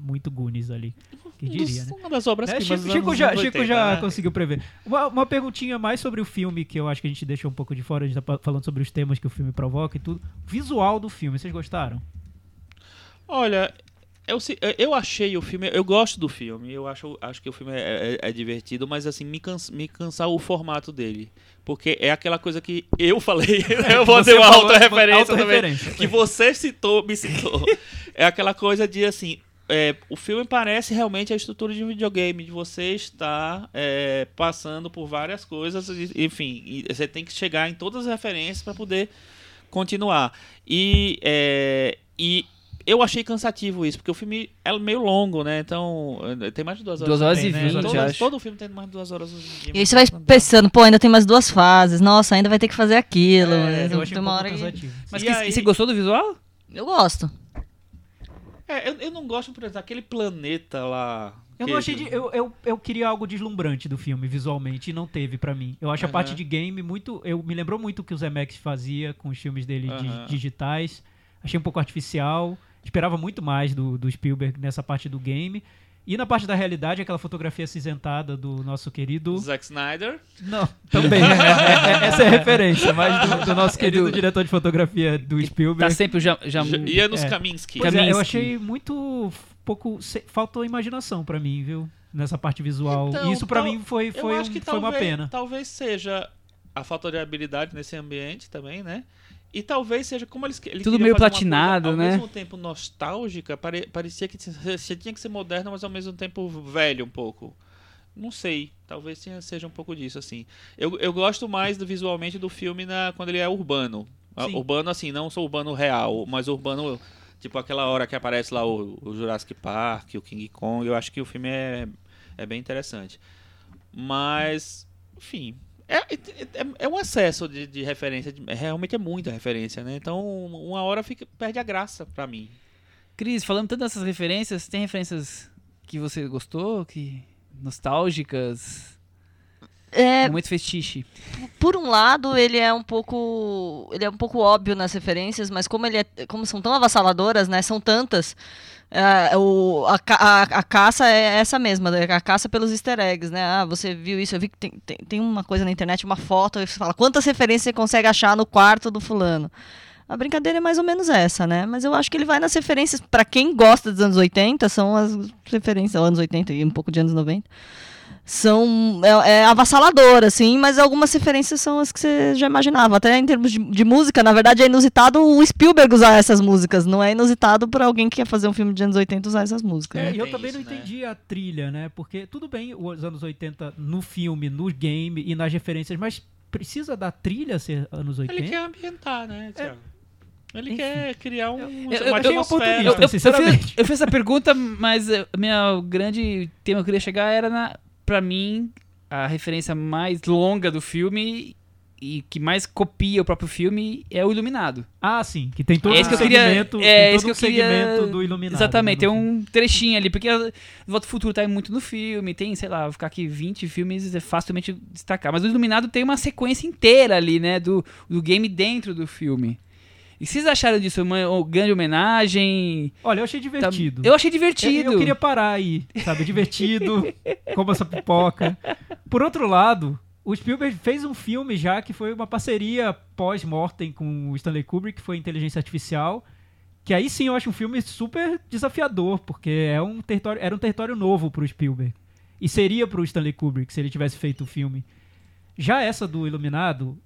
[SPEAKER 4] muito Goonies ali. Quem
[SPEAKER 3] dos-
[SPEAKER 4] diria, né?
[SPEAKER 3] Uma das obras
[SPEAKER 4] É,
[SPEAKER 3] que
[SPEAKER 4] Chico, Chico já, Chico já conseguiu prever. Uma, uma perguntinha mais sobre o filme, que eu acho que a gente deixou um pouco de fora, a gente tá falando sobre os temas que o filme provoca e tudo. Visual do filme, vocês gostaram?
[SPEAKER 3] Olha, eu, eu achei o filme. Eu gosto do filme. Eu acho, acho que o filme é, é- é divertido, mas assim, me, cansa, me cansar o formato dele. Porque é aquela coisa que eu falei. eu vou ter uma outra referência também. Que você citou, me citou. é aquela coisa de assim. É, o filme parece realmente a estrutura de um videogame, de você estar é, passando por várias coisas, enfim, e você tem que chegar em todas as referências para poder continuar. E, é, e eu achei cansativo isso, porque o filme é meio longo, né? Então, eh, tem mais de duas horas.
[SPEAKER 2] Duas horas
[SPEAKER 3] também,
[SPEAKER 2] e
[SPEAKER 3] né?
[SPEAKER 2] vinte,
[SPEAKER 3] Todo,
[SPEAKER 2] acho.
[SPEAKER 3] todo o filme tem mais de duas horas. hoje em dia,
[SPEAKER 5] E aí você vai pensando, pô, ainda tem mais duas fases. Nossa, ainda vai ter que fazer aquilo.
[SPEAKER 3] É,
[SPEAKER 5] né?
[SPEAKER 4] Eu achei
[SPEAKER 5] tem
[SPEAKER 4] um
[SPEAKER 5] que...
[SPEAKER 4] cansativo.
[SPEAKER 2] Mas
[SPEAKER 3] E
[SPEAKER 2] que-
[SPEAKER 3] aí-
[SPEAKER 2] você gostou do visual?
[SPEAKER 5] Eu gosto.
[SPEAKER 3] É, eu, eu não gosto, por exemplo, aquele planeta lá.
[SPEAKER 4] Eu não achei de, eu, eu, eu queria algo deslumbrante do filme, visualmente, e não teve pra mim. Eu acho a
[SPEAKER 3] Aham.
[SPEAKER 4] parte de game muito. Eu me lembrou muito o que o Zemeckis fazia com os filmes dele
[SPEAKER 3] Aham.
[SPEAKER 4] digitais. Achei um pouco artificial. Esperava muito mais do, do Spielberg nessa parte do game. E na parte da realidade, aquela fotografia acinzentada do nosso querido.
[SPEAKER 3] Zack Snyder.
[SPEAKER 4] Não, também. É- é- essa é a referência, mas do, do nosso
[SPEAKER 2] É
[SPEAKER 4] querido
[SPEAKER 2] do-
[SPEAKER 4] diretor de fotografia do
[SPEAKER 2] Tá
[SPEAKER 4] Spielberg.
[SPEAKER 2] sempre o já, já...
[SPEAKER 3] J- Janusz
[SPEAKER 4] é.
[SPEAKER 3] Kaminski.
[SPEAKER 4] Pois é, eu
[SPEAKER 2] Kaminsky.
[SPEAKER 4] achei muito pouco. faltou imaginação pra mim, viu? Nessa parte visual.
[SPEAKER 3] Então,
[SPEAKER 4] e isso pra
[SPEAKER 3] tal-
[SPEAKER 4] mim foi,
[SPEAKER 3] Eu
[SPEAKER 4] foi,
[SPEAKER 3] acho
[SPEAKER 4] um-
[SPEAKER 3] que
[SPEAKER 4] foi uma
[SPEAKER 3] talvez-
[SPEAKER 4] pena.
[SPEAKER 3] Talvez seja a falta de habilidade nesse ambiente também, né? E talvez seja como eles ele
[SPEAKER 2] Tudo meio platinado,
[SPEAKER 3] coisa,
[SPEAKER 2] né?
[SPEAKER 3] Ao mesmo tempo nostálgica, pare- parecia que você tinha que ser moderna, mas ao mesmo tempo velho um pouco. Não sei, talvez seja um pouco disso assim. Eu, eu gosto mais do visualmente do filme na, quando ele é urbano. Ah,
[SPEAKER 4] Sim.
[SPEAKER 3] Urbano assim, não sou urbano real, mas urbano tipo aquela hora que aparece lá o, o Jurassic Park, o King Kong. Eu acho que o filme é, é bem interessante. Mas, enfim, é, é, é- um excesso de, de referência. de- realmente é muita referência, né? Então, uma hora fica, perde a graça pra mim.
[SPEAKER 2] Cris, falando tanto dessas referências, tem referências que você gostou, que nostálgicas,
[SPEAKER 5] É,
[SPEAKER 2] momento fetiche.
[SPEAKER 5] por um lado, ele é um pouco. Ele é um pouco óbvio nas referências, mas como ele é, como são tão avassaladoras, né? São tantas. É, o, a, a, a caça é essa mesma, né, a caça pelos easter eggs, né? Ah, você viu isso? Eu vi que tem, tem, tem uma coisa na internet, uma foto, e você fala, quantas referências você consegue achar no quarto do fulano? A brincadeira é mais ou menos essa, né? Mas eu acho que ele vai nas referências, pra quem gosta dos anos 80, são as referências, anos 80 e um pouco de anos 90 são é, é avassalador, assim, mas algumas referências são as que você já imaginava. Até em termos de, de música, na verdade é inusitado o Spielberg usar essas músicas. Não é inusitado para alguém que quer fazer um filme de anos 80 usar essas músicas.
[SPEAKER 4] É,
[SPEAKER 5] né?
[SPEAKER 4] eu também
[SPEAKER 3] isso,
[SPEAKER 4] não
[SPEAKER 3] né?
[SPEAKER 4] entendi a trilha, né? Porque tudo bem os anos 80 no filme, no game e nas referências, mas precisa da trilha ser anos 80?
[SPEAKER 3] Ele quer ambientar, né, Thiago? Ele
[SPEAKER 4] Enfim.
[SPEAKER 3] quer criar um,
[SPEAKER 2] eu- eu. Eu, eu- fiz, eu fiz essa pergunta, mas eh, meu grande tema que eu queria chegar era, na, pra mim, a referência mais longa do filme e que mais copia o próprio filme é o Iluminado.
[SPEAKER 4] Ah, sim, que tem todo
[SPEAKER 2] É isso
[SPEAKER 4] um
[SPEAKER 2] que eu queria-
[SPEAKER 4] segmento,
[SPEAKER 2] é
[SPEAKER 4] tem
[SPEAKER 2] isso
[SPEAKER 4] todo
[SPEAKER 2] que eu queria-
[SPEAKER 4] segmento do Iluminado.
[SPEAKER 2] Exatamente,
[SPEAKER 4] né,
[SPEAKER 2] tem um trechinho ali, porque o Volta ao Futuro tá muito no filme, tem, sei lá, vou ficar aqui 20 filmes é facilmente destacar. Mas o Iluminado tem uma sequência inteira ali, né, do, do game dentro do filme. E vocês acharam disso uma, uma grande homenagem?
[SPEAKER 4] Olha, eu achei
[SPEAKER 2] Tá-
[SPEAKER 4] divertido.
[SPEAKER 2] eu achei
[SPEAKER 4] Eu,
[SPEAKER 2] divertido.
[SPEAKER 4] eu queria parar aí, sabe? Divertido, como essa pipoca. Por outro lado, o Spielberg fez um filme já que foi uma parceria pós-mortem com o Stanley Kubrick, que foi Inteligência Artificial. Que aí sim eu acho um filme super desafiador, porque é um território, era um território novo pro Spielberg. E seria pro Stanley Kubrick se ele tivesse feito o filme. Já essa do Iluminado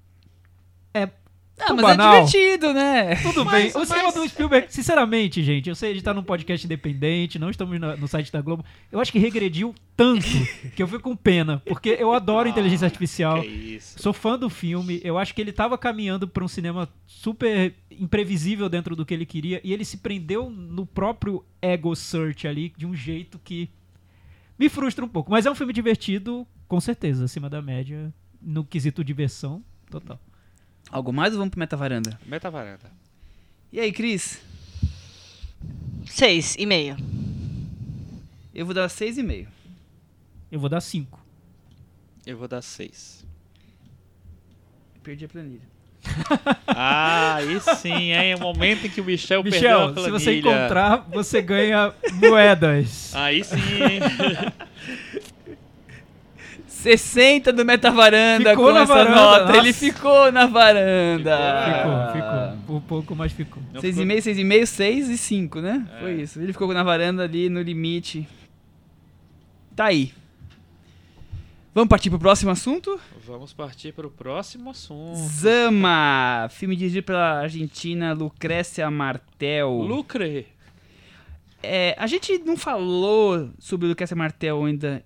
[SPEAKER 2] Ah, mas
[SPEAKER 4] banal.
[SPEAKER 2] é divertido, né?
[SPEAKER 4] Tudo
[SPEAKER 3] Mas-
[SPEAKER 4] bem. O cinema do Spielberg, sinceramente, gente, eu sei de estar num podcast independente, não estamos na- no site da Globo. Eu acho que regrediu tanto que eu fico com pena, porque eu adoro inteligência artificial.
[SPEAKER 3] Que isso.
[SPEAKER 4] Sou fã do filme. Eu acho que ele tava caminhando para um cinema super imprevisível dentro do que ele queria e ele se prendeu no próprio ego search ali de um jeito que me frustra um pouco. Mas é um filme divertido, com certeza, acima da média, no quesito diversão total.
[SPEAKER 2] Algo mais ou vamos pro Meta Varanda?
[SPEAKER 3] Meta varanda.
[SPEAKER 2] E aí, Cris?
[SPEAKER 5] Seis e meio.
[SPEAKER 2] Eu vou dar 6,5.
[SPEAKER 4] Eu vou dar cinco.
[SPEAKER 3] Eu vou dar 6.
[SPEAKER 2] Perdi a planilha.
[SPEAKER 3] Ah, aí sim, hein? É o momento em que o Michel, perdeu
[SPEAKER 4] Michel,
[SPEAKER 3] a
[SPEAKER 4] se
[SPEAKER 3] planilha.
[SPEAKER 4] você encontrar, você ganha moedas.
[SPEAKER 3] Aí sim, hein?
[SPEAKER 2] 60 do Meta Varanda
[SPEAKER 4] Ficou
[SPEAKER 2] com
[SPEAKER 4] na
[SPEAKER 2] essa
[SPEAKER 4] varanda,
[SPEAKER 2] nota.
[SPEAKER 4] nossa.
[SPEAKER 2] Ele ficou na varanda.
[SPEAKER 4] Ficou, ficou. Um pouco, mas ficou.
[SPEAKER 3] Não
[SPEAKER 2] 6,5, 6,5, 6 e 5, né?
[SPEAKER 3] É.
[SPEAKER 2] Foi isso. Ele ficou na varanda ali no limite. Tá aí. Vamos partir pro próximo assunto?
[SPEAKER 3] Vamos partir para o próximo assunto.
[SPEAKER 2] Zama, filme dirigido pela argentina Lucrécia Martel.
[SPEAKER 3] Lucre.
[SPEAKER 2] É, a gente não falou sobre Lucrécia Martel ainda.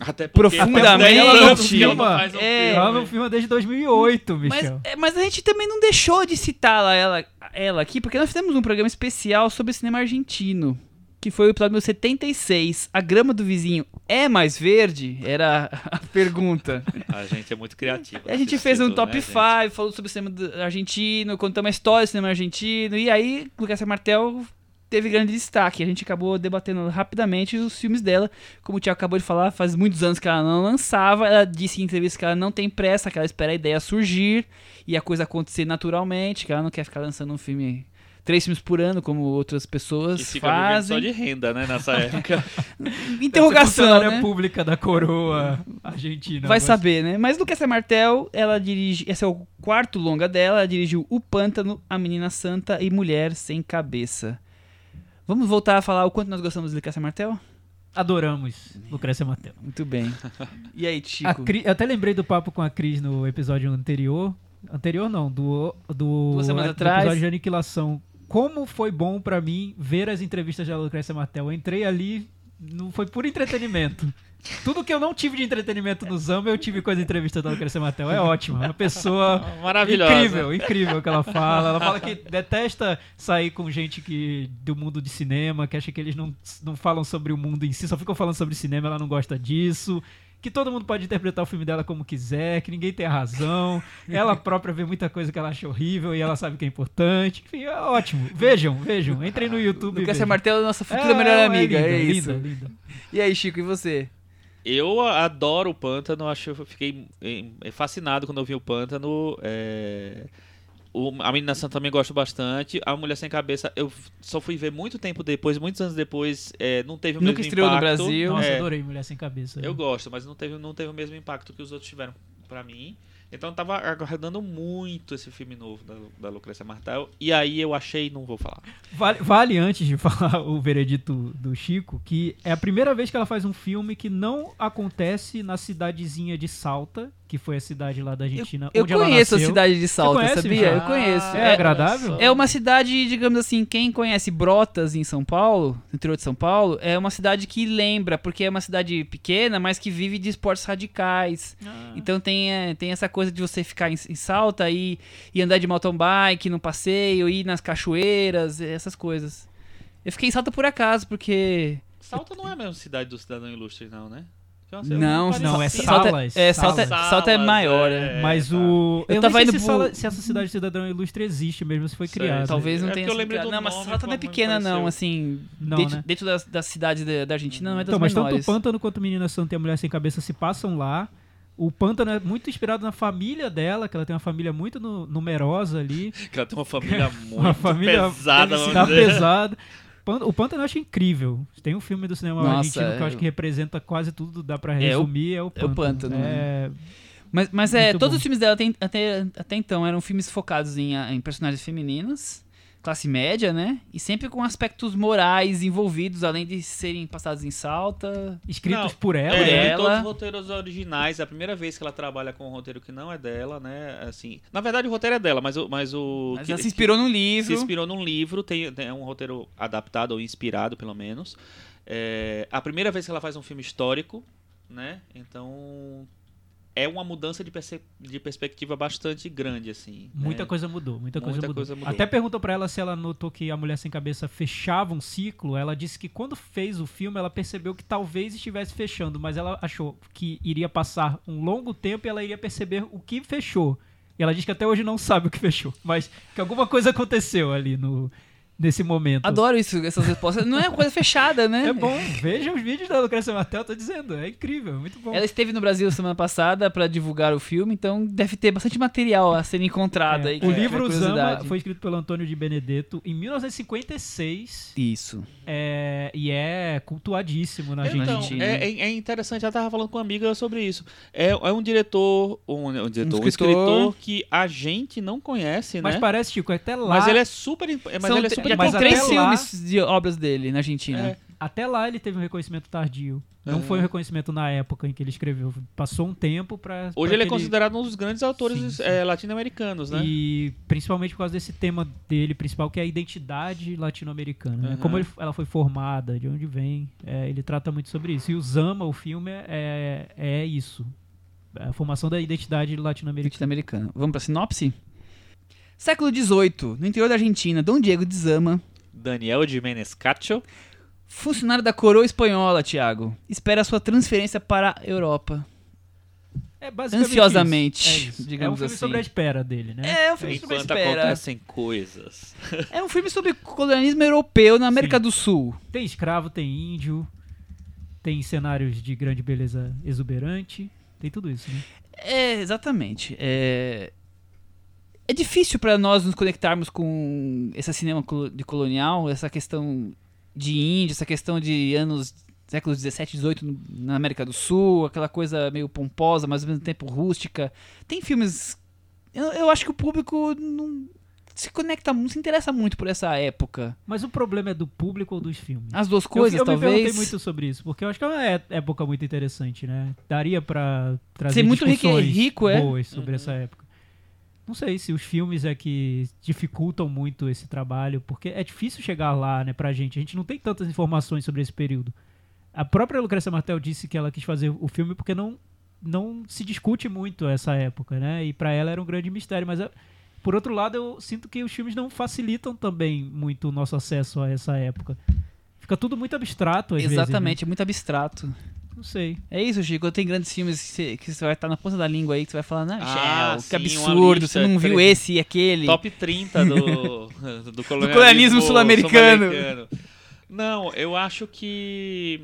[SPEAKER 3] Até porque
[SPEAKER 2] Profundamente.
[SPEAKER 3] faz 10 anos que ela não
[SPEAKER 4] Filma.
[SPEAKER 2] É.
[SPEAKER 3] filme.
[SPEAKER 4] Ela não filma desde 2008,
[SPEAKER 2] Mas,
[SPEAKER 4] Michel.
[SPEAKER 2] é, mas a gente também não deixou de citar ela, ela, ela aqui, porque nós fizemos um programa especial sobre cinema argentino. Que foi o episódio número 76. A grama do vizinho é mais verde? Era a pergunta.
[SPEAKER 3] A gente é muito criativo.
[SPEAKER 2] A gente
[SPEAKER 3] nesse
[SPEAKER 2] fez um top
[SPEAKER 3] né,
[SPEAKER 2] 5,
[SPEAKER 3] gente?
[SPEAKER 2] falou sobre o cinema argentino, contamos a história do cinema argentino. E aí, Lucas Martel teve grande destaque. A gente acabou debatendo rapidamente os filmes dela. Como o Tiago acabou de falar, faz muitos anos que ela não lançava. Ela disse em entrevista que ela não tem pressa, que ela espera a ideia surgir e a coisa acontecer naturalmente, que ela não quer ficar lançando um filme. Três filmes por ano, como outras pessoas
[SPEAKER 3] E fica vivendo só
[SPEAKER 2] fazem.
[SPEAKER 3] de renda, né, nessa época.
[SPEAKER 2] Interrogação, né?
[SPEAKER 4] pública da coroa argentina.
[SPEAKER 2] Vai
[SPEAKER 4] Mas-
[SPEAKER 2] saber, né? Mas Lucas Martel, ela dirige. Esse é o quarto longa dela. Ela dirigiu O Pântano, A Menina Santa e Mulher Sem Cabeça. Vamos voltar a falar o quanto nós gostamos de Lucas Martel?
[SPEAKER 4] Adoramos Lucrécia Matel.
[SPEAKER 2] Muito bem. E aí,
[SPEAKER 4] A
[SPEAKER 2] Chico?
[SPEAKER 4] Cri- Eu até lembrei do papo com a Cris no episódio anterior. Anterior não, do, do,
[SPEAKER 2] Duas semanas atrás.
[SPEAKER 4] episódio de Aniquilação. Como foi bom pra mim ver as entrevistas da Lucrécia Martel. Eu entrei ali, não foi por entretenimento. Tudo que eu não tive de entretenimento no Zamba, eu tive com as entrevistas da Lucrécia Martel. É ótimo. É uma pessoa
[SPEAKER 3] Maravilhosa.
[SPEAKER 4] incrível, incrível o que ela fala. Ela fala que detesta sair com gente que do mundo de cinema, que acha que eles não, não falam sobre o mundo em si, só ficam falando sobre cinema, ela não gosta disso. Que todo mundo pode interpretar o filme dela como quiser, que ninguém tem a razão. Ela própria vê muita coisa que ela acha horrível e ela sabe que é importante. Enfim, é ótimo. Vejam, vejam. Entrem no YouTube. e
[SPEAKER 2] Lucas
[SPEAKER 4] vejam.
[SPEAKER 2] Martel é nossa futura
[SPEAKER 4] É,
[SPEAKER 2] melhor
[SPEAKER 4] é
[SPEAKER 2] amiga.
[SPEAKER 4] linda,
[SPEAKER 2] é isso.
[SPEAKER 4] linda, linda.
[SPEAKER 2] E aí, Chico, e você?
[SPEAKER 3] Eu adoro o Pântano, acho eu fiquei fascinado quando eu vi o Pântano. é, o- a Menina Santa também gosto bastante. A Mulher Sem Cabeça eu só fui ver muito tempo depois, muitos anos depois. é, não teve o
[SPEAKER 2] Nunca
[SPEAKER 3] mesmo
[SPEAKER 2] estreou no. Brasil.
[SPEAKER 4] Nossa,
[SPEAKER 3] É,
[SPEAKER 4] adorei Mulher Sem Cabeça.
[SPEAKER 3] eu gosto, mas não teve, não teve o mesmo impacto que os outros tiveram pra mim. Então eu tava aguardando muito esse filme novo da, da Lucrécia Martel. E aí eu achei, não vou falar.
[SPEAKER 4] Vale, vale, antes de falar o veredito do Chico, que é a primeira vez que ela faz um filme que não acontece na cidadezinha de Salta, que foi a cidade lá da Argentina.
[SPEAKER 2] Eu
[SPEAKER 4] onde ela
[SPEAKER 2] conheço a
[SPEAKER 4] nasceu.
[SPEAKER 2] cidade de Salta,
[SPEAKER 4] conhece,
[SPEAKER 2] sabia?
[SPEAKER 4] Michel?
[SPEAKER 2] Eu conheço.
[SPEAKER 4] É agradável?
[SPEAKER 2] É uma cidade, digamos assim, quem conhece Brotas em São Paulo, no interior de São Paulo, é uma cidade que lembra, porque é uma cidade pequena, mas que vive de esportes radicais.
[SPEAKER 4] Ah.
[SPEAKER 2] Então tem, é, tem essa coisa de você ficar em, em Salta e, e andar de mountain bike no passeio, ir nas cachoeiras, essas coisas. Eu fiquei em Salta por acaso, porque.
[SPEAKER 3] Salta não é a mesma cidade do Cidadão Ilustre, não, né? Eu
[SPEAKER 2] Não,
[SPEAKER 3] parece
[SPEAKER 4] não, é.
[SPEAKER 2] Salta,
[SPEAKER 4] Salas,
[SPEAKER 2] é, Salta,
[SPEAKER 3] Salas.
[SPEAKER 2] Salta é maior,
[SPEAKER 3] Salas,
[SPEAKER 2] é.
[SPEAKER 3] é.
[SPEAKER 4] Mas
[SPEAKER 3] tá.
[SPEAKER 4] o.
[SPEAKER 2] Eu
[SPEAKER 4] Eu,
[SPEAKER 2] tava indo
[SPEAKER 4] sei se,
[SPEAKER 2] pro-
[SPEAKER 4] Sala- se essa cidade cidadão ilustre existe mesmo, se foi criada.
[SPEAKER 2] Talvez não
[SPEAKER 3] É
[SPEAKER 2] tenha
[SPEAKER 3] eu
[SPEAKER 2] sido Não, mas Salta não é
[SPEAKER 3] como me
[SPEAKER 2] pequena, não, assim.
[SPEAKER 4] Não,
[SPEAKER 2] dentro
[SPEAKER 4] né?
[SPEAKER 2] dentro das, das cidades da, da Argentina, não é das
[SPEAKER 4] Então, mas tanto o
[SPEAKER 2] menores.
[SPEAKER 4] Pântano quanto Menina Santa e a Mulher Sem Cabeça se passam lá. O Pântano é muito inspirado na família dela, que ela tem uma família muito nu- numerosa ali.
[SPEAKER 3] Que ela tem uma família muito
[SPEAKER 4] Uma família
[SPEAKER 3] pesada, vamos dizer.
[SPEAKER 4] pesada. O Pântano eu acho incrível. Tem um filme do cinema
[SPEAKER 2] Nossa,
[SPEAKER 4] argentino que eu
[SPEAKER 2] é.
[SPEAKER 4] acho que representa quase tudo, dá pra
[SPEAKER 2] É, o-
[SPEAKER 4] resumir, é o
[SPEAKER 2] é o
[SPEAKER 4] Pântano.
[SPEAKER 2] Pântano,
[SPEAKER 4] É,
[SPEAKER 2] Mas, mas é,
[SPEAKER 4] Muito
[SPEAKER 2] todos
[SPEAKER 4] bom.
[SPEAKER 2] os filmes dela tem- até, até então eram filmes focados em, em personagens femininas. Classe média, né? E sempre com aspectos morais envolvidos, além de serem passados em salta.
[SPEAKER 4] Escritos
[SPEAKER 3] Não,
[SPEAKER 4] por ela.
[SPEAKER 3] É,
[SPEAKER 2] Por ela.
[SPEAKER 3] todos os roteiros originais, é a primeira vez que ela trabalha com um roteiro que não é dela, né? Assim, na verdade o roteiro é dela, mas o mas o
[SPEAKER 2] Mas
[SPEAKER 3] que-
[SPEAKER 2] ela se inspirou num
[SPEAKER 3] se
[SPEAKER 2] livro.
[SPEAKER 3] inspirou num livro, tem, tem um roteiro adaptado ou inspirado, pelo menos. É a primeira vez que ela faz um filme histórico, né? Então é uma mudança de, perce- de perspectiva bastante grande, assim.
[SPEAKER 4] Muita
[SPEAKER 3] né?
[SPEAKER 4] coisa mudou, muita, coisa,
[SPEAKER 3] Muita
[SPEAKER 4] mudou.
[SPEAKER 3] coisa mudou.
[SPEAKER 4] Até perguntou pra ela se ela notou que a Mulher Sem Cabeça fechava um ciclo. Ela disse que quando fez o filme, ela percebeu que talvez estivesse fechando, mas ela achou que iria passar um longo tempo e ela iria perceber o que fechou. E ela diz que até hoje não sabe o que fechou, mas que alguma coisa aconteceu ali no, nesse momento.
[SPEAKER 2] Adoro isso, essas respostas. Não é uma coisa fechada, né?
[SPEAKER 4] É bom, veja os vídeos da Lucrécia Martel, tô dizendo, é incrível, é muito bom.
[SPEAKER 2] Ela esteve no Brasil semana passada pra divulgar o filme, então deve ter bastante material a ser encontrado
[SPEAKER 4] É,
[SPEAKER 2] aí.
[SPEAKER 4] o
[SPEAKER 2] é
[SPEAKER 4] livro
[SPEAKER 2] curiosidade.
[SPEAKER 4] Zama foi escrito pelo Antônio de Benedetto em 1956
[SPEAKER 2] Isso.
[SPEAKER 4] é, e é cultuadíssimo na
[SPEAKER 3] Então,
[SPEAKER 4] Argentina.
[SPEAKER 3] é, é- é interessante, eu tava falando com uma amiga sobre isso. É, é um diretor, um, um diretor, um
[SPEAKER 2] escritor.
[SPEAKER 3] escritor que a gente não conhece,
[SPEAKER 4] Mas
[SPEAKER 3] né?
[SPEAKER 4] parece, Chico, até lá,
[SPEAKER 3] Mas ele é super, mas
[SPEAKER 2] São
[SPEAKER 3] ele é super
[SPEAKER 2] já
[SPEAKER 4] mas
[SPEAKER 2] tem
[SPEAKER 4] até
[SPEAKER 2] três
[SPEAKER 4] lá-
[SPEAKER 2] filmes de obras dele na Argentina.
[SPEAKER 3] É.
[SPEAKER 4] até lá ele teve um reconhecimento tardio. Não
[SPEAKER 3] É.
[SPEAKER 4] foi um reconhecimento na época em que ele escreveu. Passou um tempo pra.
[SPEAKER 3] Hoje
[SPEAKER 4] pra
[SPEAKER 3] ele é considerado um dos grandes autores é, latino-americanos, né?
[SPEAKER 4] E principalmente por causa desse tema dele principal, que é a identidade latino-americana. né?
[SPEAKER 3] Uhum.
[SPEAKER 4] Como ele- ela foi formada, de onde vem. é, ele trata muito sobre isso. E o Zama, o filme, é, é isso. É a formação da identidade latino-americana.
[SPEAKER 2] Latino-americano. Vamos pra sinopse? Século XVIII, no interior da Argentina, Dom Diego de Zama,
[SPEAKER 3] Daniel de Menescacho.
[SPEAKER 2] funcionário da coroa espanhola, Thiago, espera sua transferência para a Europa.
[SPEAKER 4] É basicamente
[SPEAKER 2] Ansiosamente,
[SPEAKER 4] isso. É, isso. é um
[SPEAKER 2] digamos
[SPEAKER 4] filme
[SPEAKER 2] assim.
[SPEAKER 4] sobre a espera dele, né?
[SPEAKER 2] É, um filme sobre a
[SPEAKER 3] Enquanto
[SPEAKER 2] espera.
[SPEAKER 3] acontecem coisas.
[SPEAKER 2] É um filme sobre colonialismo europeu na América
[SPEAKER 4] Sim.
[SPEAKER 2] do Sul.
[SPEAKER 4] Tem escravo, tem índio, tem cenários de grande beleza exuberante, tem tudo isso, né?
[SPEAKER 2] É, exatamente. É, é difícil para nós nos conectarmos com esse cinema de colonial, essa questão de índio, essa questão de anos séculos 17, 18 no- na América do Sul, aquela coisa meio pomposa, mas ao mesmo tempo rústica. Tem filmes. Eu, eu acho que o público não se conecta, não se interessa muito por essa época.
[SPEAKER 4] Mas o problema é do público ou dos filmes?
[SPEAKER 2] As duas
[SPEAKER 4] Eu-
[SPEAKER 2] coisas,
[SPEAKER 4] eu, me perguntei
[SPEAKER 2] talvez.
[SPEAKER 4] muito sobre isso, porque eu acho que é uma é- época muito interessante, né? Daria pra trazer
[SPEAKER 2] Ser muito rico- rico, é.
[SPEAKER 4] boas sobre
[SPEAKER 3] Uhum.
[SPEAKER 4] essa época. Não sei se os filmes é que dificultam muito esse trabalho, porque é difícil chegar lá, né, pra gente. A gente não tem tantas informações sobre esse período. A própria Lucrécia Martel disse que ela quis fazer o filme porque não, não se discute muito essa época, né? E pra ela era um grande mistério, mas por outro lado eu sinto que os filmes não facilitam também muito o nosso acesso a essa época. Fica tudo muito abstrato às vezes, né?
[SPEAKER 2] Exatamente, muito abstrato.
[SPEAKER 4] Não sei.
[SPEAKER 2] É isso, Chico. Tem grandes filmes que você, vai estar na ponta da língua aí, que você vai falar,
[SPEAKER 3] Ah,
[SPEAKER 2] Shell,
[SPEAKER 3] sim,
[SPEAKER 2] que absurdo, você não viu esse e aquele.
[SPEAKER 3] Top 30 do, do colonialismo,
[SPEAKER 2] colonialismo sul-americano.
[SPEAKER 3] Não, eu acho que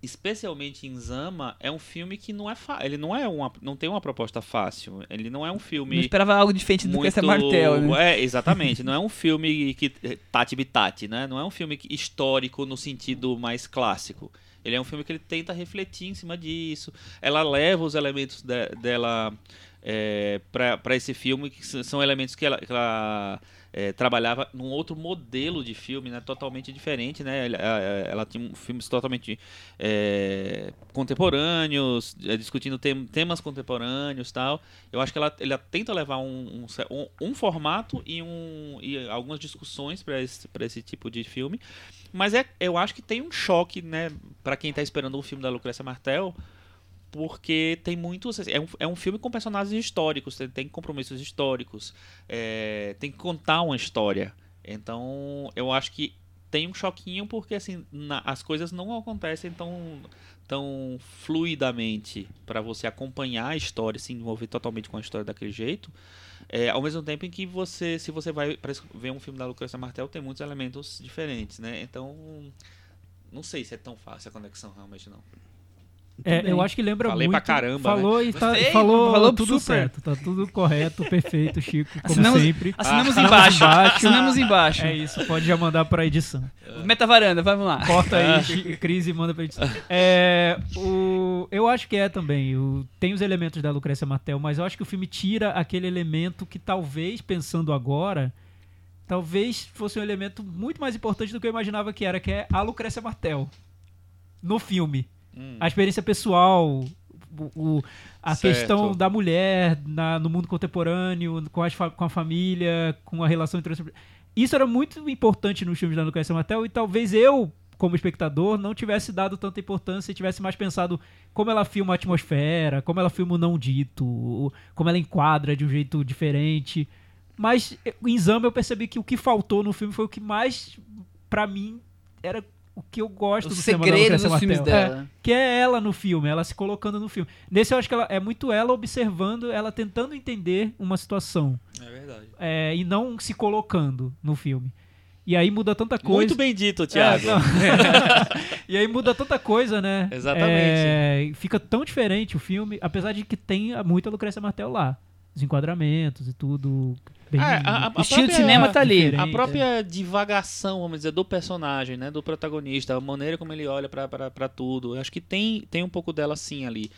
[SPEAKER 3] especialmente em Zama é um filme que não é ele não é uma não tem uma proposta fácil. Ele não é um filme
[SPEAKER 2] Não esperava algo diferente do que
[SPEAKER 3] muito
[SPEAKER 2] essa Martel, né?
[SPEAKER 3] É, exatamente. não é um filme que tati bitati, né? Não é um filme histórico no sentido mais clássico. Ele é um filme que ele tenta refletir em cima disso. Ela leva os elementos de- dela é, para esse filme, que são elementos que ela, que ela, é, trabalhava num outro modelo de filme, né? Totalmente diferente, né? Ela, ela- tinha filmes totalmente é, contemporâneos, é, discutindo tem- temas contemporâneos tal. Eu acho que ela, ela tenta levar um, um um- formato e, um, e algumas discussões para esse, esse tipo de filme. Mas é, eu acho que tem um choque, né, para quem tá esperando um filme da Lucrécia Martel, porque tem muitos. É um, é um filme com personagens históricos, tem, tem compromissos históricos, é, tem que contar uma história. Então, eu acho que tem um choquinho porque assim na- as coisas não acontecem tão tão fluidamente para você acompanhar a história, se envolver totalmente com a história daquele jeito. É, ao mesmo tempo em que você, se você vai ver um filme da Lucrécia Martel, tem muitos elementos diferentes, né? Então, não sei se é tão fácil a conexão realmente não.
[SPEAKER 4] É, eu acho que lembra
[SPEAKER 3] Falei
[SPEAKER 4] muito.
[SPEAKER 3] pra caramba,
[SPEAKER 4] Falou e tá,
[SPEAKER 2] Gostei,
[SPEAKER 4] falou,
[SPEAKER 2] falou
[SPEAKER 4] tudo
[SPEAKER 2] super.
[SPEAKER 4] certo, tá tudo correto, perfeito, Chico, como
[SPEAKER 2] Assinamos-
[SPEAKER 4] sempre.
[SPEAKER 2] Assinamos
[SPEAKER 3] Ah.
[SPEAKER 2] embaixo.
[SPEAKER 4] embaixo.
[SPEAKER 2] Assinamos embaixo.
[SPEAKER 4] É isso, pode já mandar pra edição.
[SPEAKER 2] Meta varanda, vamos lá.
[SPEAKER 4] Corta aí, Chi- Cris, e manda pra edição. É, o, eu acho que é também. O, tem os elementos da Lucrécia Martel, mas eu acho que o filme tira aquele elemento que talvez, pensando agora, talvez fosse um elemento muito mais importante do que eu imaginava que era, que é a Lucrécia Martel. No filme.
[SPEAKER 3] Hum.
[SPEAKER 4] A experiência pessoal, o, o- a
[SPEAKER 3] Certo.
[SPEAKER 4] questão da mulher na- no mundo contemporâneo, com, as com a família, com a relação entre. Isso era muito importante nos filmes da Lucrécia Martel e talvez eu, como espectador, não tivesse dado tanta importância e tivesse mais pensado como ela filma a atmosfera, como ela filma o não dito, como ela enquadra de um jeito diferente. Mas em Zama eu percebi que o que faltou no filme foi o que mais, pra mim, era o que eu gosto
[SPEAKER 2] O
[SPEAKER 4] do
[SPEAKER 2] segredo
[SPEAKER 4] Lucrécia
[SPEAKER 2] dos filmes
[SPEAKER 4] Martel. É,
[SPEAKER 2] dela.
[SPEAKER 4] que é ela no filme, ela se colocando no filme. Nesse eu acho que ela, é muito ela observando, ela tentando entender uma situação
[SPEAKER 3] É verdade.
[SPEAKER 4] é, e não se colocando no filme. E aí muda tanta coisa.
[SPEAKER 3] Muito bem dito, Thiago.
[SPEAKER 4] É, e aí muda tanta coisa, né?
[SPEAKER 3] Exatamente.
[SPEAKER 4] É, fica tão diferente o filme, apesar de que tem muita Lucrécia Martel lá. Os enquadramentos e tudo. Bem
[SPEAKER 3] É, a- a-
[SPEAKER 2] O estilo de
[SPEAKER 3] própria-
[SPEAKER 2] cinema tá ali.
[SPEAKER 3] A própria divagação, vamos dizer, do personagem, né, do protagonista, a maneira como ele olha pra tudo, eu acho que tem, tem um pouco dela sim ali.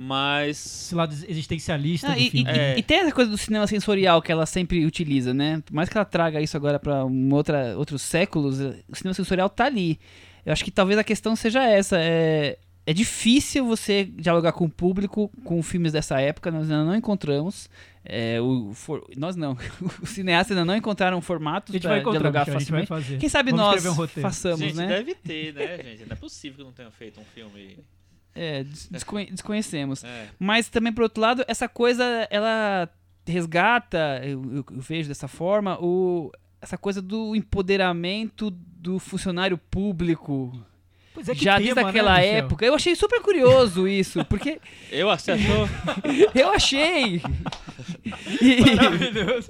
[SPEAKER 3] Mas
[SPEAKER 4] Esse lado existencialista
[SPEAKER 2] Ah,
[SPEAKER 4] do
[SPEAKER 2] e,
[SPEAKER 4] filme.
[SPEAKER 2] e-
[SPEAKER 3] É.
[SPEAKER 2] e tem essa coisa do cinema sensorial que ela sempre utiliza, né? Por mais que ela traga isso agora para outra, outros séculos, o cinema sensorial tá ali. Eu acho que talvez a questão seja essa. É, é difícil você dialogar com o público com filmes dessa época, nós ainda não encontramos. É, o, for- nós não. Os cineastas ainda não encontraram formatos
[SPEAKER 4] gente
[SPEAKER 2] para dialogar
[SPEAKER 4] Michel, a gente vai
[SPEAKER 2] facilmente. Quem sabe
[SPEAKER 4] Vamos
[SPEAKER 2] nós
[SPEAKER 4] um
[SPEAKER 2] façamos,
[SPEAKER 3] gente,
[SPEAKER 2] né?
[SPEAKER 3] deve ter, né, gente? Não é possível que não tenha feito um filme.
[SPEAKER 2] É, des- desconhe- desconhecemos.
[SPEAKER 3] É.
[SPEAKER 2] Mas também, por outro lado, essa coisa, ela resgata, eu, eu- eu vejo dessa forma, o, essa coisa do empoderamento do funcionário público.
[SPEAKER 4] Pois é, que
[SPEAKER 2] já
[SPEAKER 4] tema,
[SPEAKER 2] desde
[SPEAKER 4] né,
[SPEAKER 2] aquela
[SPEAKER 4] Michel?
[SPEAKER 2] época. Eu achei super curioso isso, porque
[SPEAKER 3] Eu acertou.
[SPEAKER 2] eu achei. E-
[SPEAKER 4] Maravilhoso.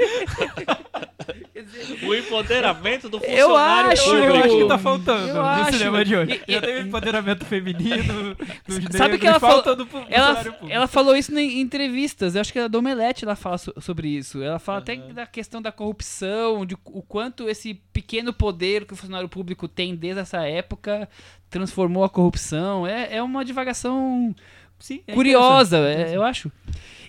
[SPEAKER 3] o empoderamento do
[SPEAKER 2] Eu
[SPEAKER 3] funcionário
[SPEAKER 2] acho,
[SPEAKER 4] Eu
[SPEAKER 3] público.
[SPEAKER 4] acho que tá faltando
[SPEAKER 2] Eu
[SPEAKER 4] no
[SPEAKER 2] acho.
[SPEAKER 4] cinema de hoje.
[SPEAKER 2] E-
[SPEAKER 4] Já teve empoderamento feminino dos negros,
[SPEAKER 2] Sabe que ela
[SPEAKER 4] falta
[SPEAKER 2] falou-
[SPEAKER 4] do
[SPEAKER 2] Ela,
[SPEAKER 4] funcionário público.
[SPEAKER 2] ela falou isso em entrevistas. Eu acho que a Domelete ela fala so- sobre isso. Ela fala até da questão da corrupção, de o quanto esse pequeno poder que o funcionário público tem desde essa época transformou a corrupção. É, é uma divagação
[SPEAKER 4] Sim, é
[SPEAKER 2] curiosa,
[SPEAKER 4] interessante.
[SPEAKER 2] é, eu acho.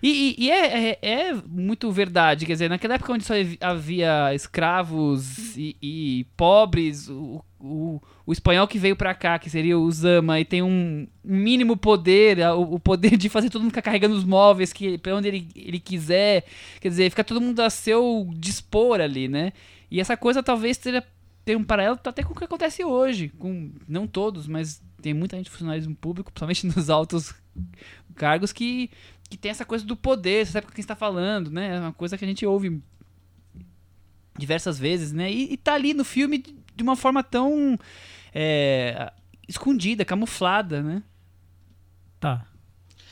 [SPEAKER 2] E, e- e é, é- é muito verdade, quer dizer, naquela época onde só havi- havia escravos e, e pobres, o, o, o espanhol que veio pra cá, que seria o Zama, e tem um mínimo poder, o, o poder de fazer todo mundo ficar carregando os móveis que, pra onde ele, ele quiser, quer dizer, fica todo mundo a seu dispor ali, né? E essa coisa talvez tenha, tenha um paralelo até com o que acontece hoje, com não todos, mas tem muita gente funcionário público, principalmente nos altos cargos que, que tem essa coisa do poder, você sabe com quem está falando, né? É uma coisa que a gente ouve diversas vezes, né? E, e tá ali no filme de uma forma tão é, escondida, camuflada, né?
[SPEAKER 4] Tá.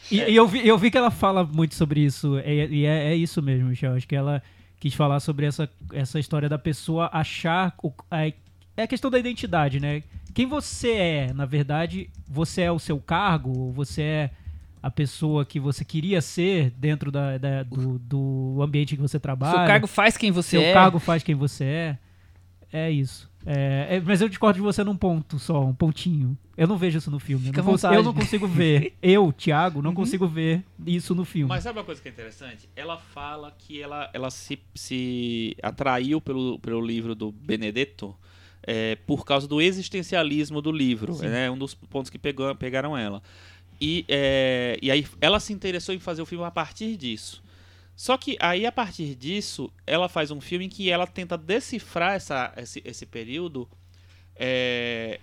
[SPEAKER 4] E, e eu, vi, eu vi que ela fala muito sobre isso. E, e é, é isso mesmo, Michel. Acho que ela quis falar sobre essa, essa história da pessoa achar. O, a, é a questão da identidade, né? Quem você é, na verdade, você é o seu cargo, ou você é a pessoa que você queria ser dentro da, da- do, do ambiente que você trabalha.
[SPEAKER 2] Seu cargo faz quem você
[SPEAKER 4] seu
[SPEAKER 2] é.
[SPEAKER 4] cargo faz quem você é. É isso. É, é, mas eu discordo de você num ponto só, um pontinho. Eu não vejo isso no filme. Eu
[SPEAKER 2] Fica
[SPEAKER 4] não,
[SPEAKER 2] à
[SPEAKER 4] cons-
[SPEAKER 2] vontade.
[SPEAKER 4] eu não consigo ver. Eu, Thiago, não consigo ver isso no filme.
[SPEAKER 3] Mas sabe uma coisa que é interessante? Ela fala que ela, ela se, se atraiu pelo, pelo livro do Benedetto é, por causa do existencialismo do livro. É né? um dos pontos que pegou, pegaram ela. E, é, e aí ela se interessou em fazer o filme a partir disso. Só que aí, a partir disso, ela faz um filme em que ela tenta decifrar essa, esse, esse período. é,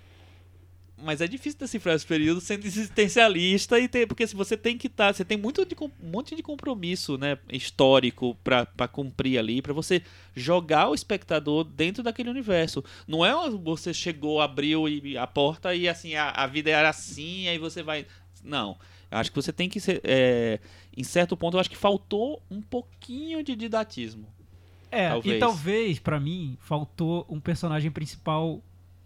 [SPEAKER 3] mas é difícil decifrar esse período sendo existencialista e ter, porque se você tem que estar, você tem muito de, um monte de compromisso, né, histórico pra cumprir ali, pra você jogar o espectador dentro daquele universo. Não é você chegou, abriu e- a porta e assim a, a vida era assim, aí você vai, não. Eu acho que você tem que ser, é, em certo ponto, eu acho que faltou um pouquinho de didatismo.
[SPEAKER 4] é,
[SPEAKER 3] talvez.
[SPEAKER 4] e talvez, pra mim, faltou um personagem principal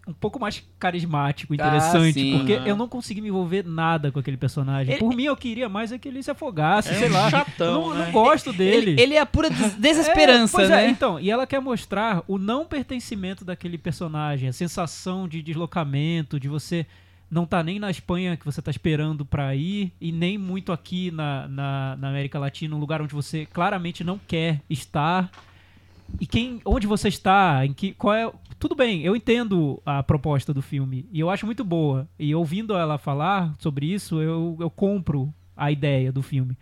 [SPEAKER 4] um pouco mais carismático, interessante.
[SPEAKER 2] sim.
[SPEAKER 4] porque eu não consegui me envolver nada com aquele personagem.
[SPEAKER 2] Ele-
[SPEAKER 4] Por mim, eu queria mais é que ele se afogasse,
[SPEAKER 3] É
[SPEAKER 4] sei
[SPEAKER 3] um
[SPEAKER 4] lá.
[SPEAKER 3] chatão,
[SPEAKER 4] não,
[SPEAKER 3] né?
[SPEAKER 4] não gosto dele.
[SPEAKER 2] Ele, ele é a pura des- desesperança,
[SPEAKER 4] É, pois
[SPEAKER 2] né?
[SPEAKER 4] É, então, e ela quer mostrar o não pertencimento daquele personagem, a sensação de deslocamento, de você não tá nem na Espanha que você tá esperando pra ir, e nem muito aqui na, na, na América Latina, um lugar onde você claramente não quer estar. e quem, onde você está, em que, qual é, tudo bem, eu entendo a proposta do filme e eu acho muito boa. E ouvindo ela falar sobre isso, eu, eu compro a ideia do filme.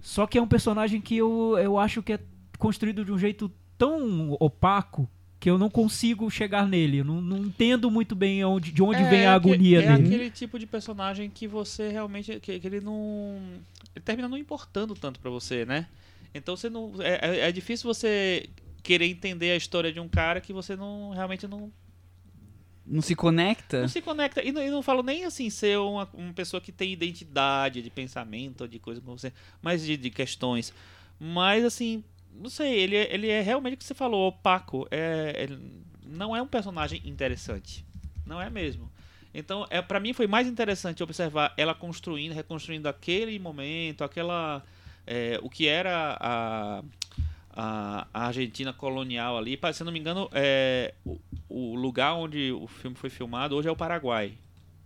[SPEAKER 4] Só que é um personagem que eu, eu acho que é construído de um jeito tão opaco que eu não consigo chegar nele. Eu não, não entendo muito bem onde, de onde vem a agonia
[SPEAKER 3] é
[SPEAKER 4] dele.
[SPEAKER 3] aquele tipo de personagem que você realmente. que, que ele não. Ele termina não importando tanto pra você, né? Então você não. É, é- é difícil você querer entender a história de um cara que você não realmente não,
[SPEAKER 2] Não se conecta?
[SPEAKER 3] não se conecta. E não, e não falo nem assim ser uma, uma pessoa que tem identidade de pensamento ou de coisa com você, mas de, de questões. Mas assim, não sei, ele, é- ele é realmente o que você falou, opaco. É, não é um personagem interessante. Não é mesmo. Então, é, para mim foi mais interessante observar ela construindo, reconstruindo aquele momento, aquela. é, o que era a, a, a Argentina colonial ali. Se não me engano, é, o, o lugar onde o filme foi filmado hoje é o Paraguai.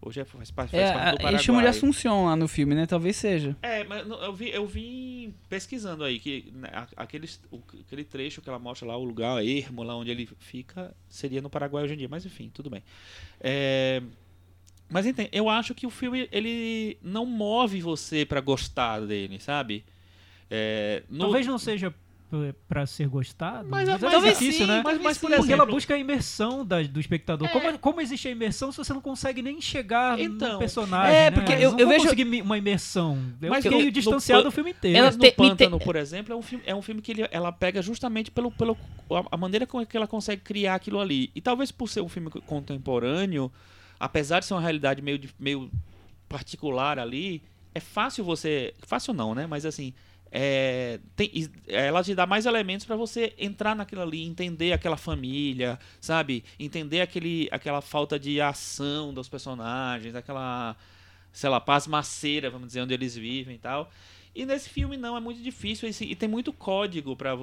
[SPEAKER 3] Hoje é, faz, parte- faz
[SPEAKER 2] É,
[SPEAKER 3] parte do
[SPEAKER 2] a-
[SPEAKER 3] Paraguai.
[SPEAKER 2] eles chamam de Assunção lá no filme, né? Talvez seja.
[SPEAKER 3] É, mas eu vi, eu vi pesquisando aí que né, a- aqueles, o- aquele trecho que ela mostra lá, o lugar ermo, lá onde ele fica, seria no Paraguai hoje em dia. Mas enfim, tudo bem. É, mas entende, eu acho que o filme ele não move você pra gostar dele, sabe? É, no-
[SPEAKER 4] Talvez não seja p- pra ser gostado,
[SPEAKER 3] Mas-
[SPEAKER 4] mas,
[SPEAKER 3] mas
[SPEAKER 4] é difícil,
[SPEAKER 2] sim,
[SPEAKER 4] né?
[SPEAKER 3] mas, mas por
[SPEAKER 4] Porque
[SPEAKER 3] exemplo,
[SPEAKER 4] ela busca a imersão da- do espectador.
[SPEAKER 3] É.
[SPEAKER 4] Como, como existe a imersão se você não consegue nem chegar
[SPEAKER 3] Então,
[SPEAKER 4] no personagem?
[SPEAKER 2] é,
[SPEAKER 4] né?
[SPEAKER 2] porque
[SPEAKER 4] Mas
[SPEAKER 2] eu- eu vejo-
[SPEAKER 4] conseguir uma imersão. Eu
[SPEAKER 3] Mas
[SPEAKER 4] fiquei
[SPEAKER 3] no-
[SPEAKER 4] distanciado do filme inteiro.
[SPEAKER 2] Ela
[SPEAKER 3] Mas no
[SPEAKER 2] te- me te-
[SPEAKER 3] Pântano, por exemplo, é um filme, é um filme que ele- ela pega justamente pelo, pelo a- a maneira com que ela consegue criar aquilo ali. E talvez por ser um filme contemporâneo, apesar de ser uma realidade meio, meio particular ali, é fácil você. Fácil não, né? Mas assim. É, tem- is- ela te dá mais elementos para você entrar naquilo ali, entender aquela família, sabe? Entender aquele, aquela falta de ação dos personagens, aquela, sei lá, pasmaceira, vamos dizer, onde eles vivem e tal. E nesse filme não, é muito difícil esse- e tem muito código pra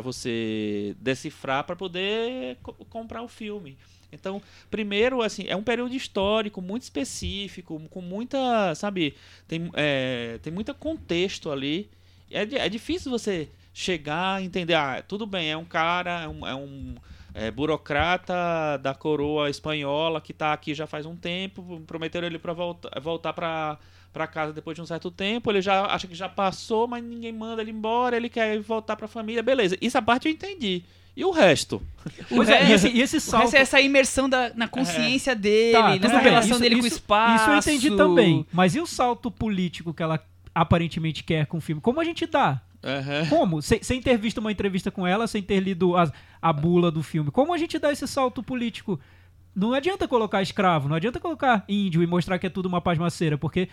[SPEAKER 3] você decifrar pra poder co- comprar o filme. Então, primeiro, assim, é um período histórico muito específico, com muita, sabe, tem, é, tem muito contexto ali. É, é difícil você chegar e entender, ah, tudo bem, é um cara, é um, é um, é, burocrata da coroa espanhola que tá aqui já faz um tempo, prometeram ele para voltar, voltar para para casa depois de um certo tempo, ele já acha que já passou, mas ninguém manda ele embora, ele quer voltar para a família, beleza. Isso a parte eu entendi. E o resto?
[SPEAKER 4] Pois é, e esse, e esse
[SPEAKER 2] O
[SPEAKER 4] salto...
[SPEAKER 2] resto é essa imersão da, na consciência dele,
[SPEAKER 4] Tá, bem,
[SPEAKER 2] relação
[SPEAKER 4] isso-
[SPEAKER 2] dele com o
[SPEAKER 4] isso-
[SPEAKER 2] espaço.
[SPEAKER 4] Isso eu entendi também. Mas e o salto político que ela aparentemente quer com o filme? Como a gente dá? Como? Sem, sem ter visto uma entrevista com ela, sem ter lido a, a bula do filme. Como a gente dá esse salto político? Não adianta colocar escravo, não adianta colocar índio e mostrar que é tudo uma pasmaceira, porque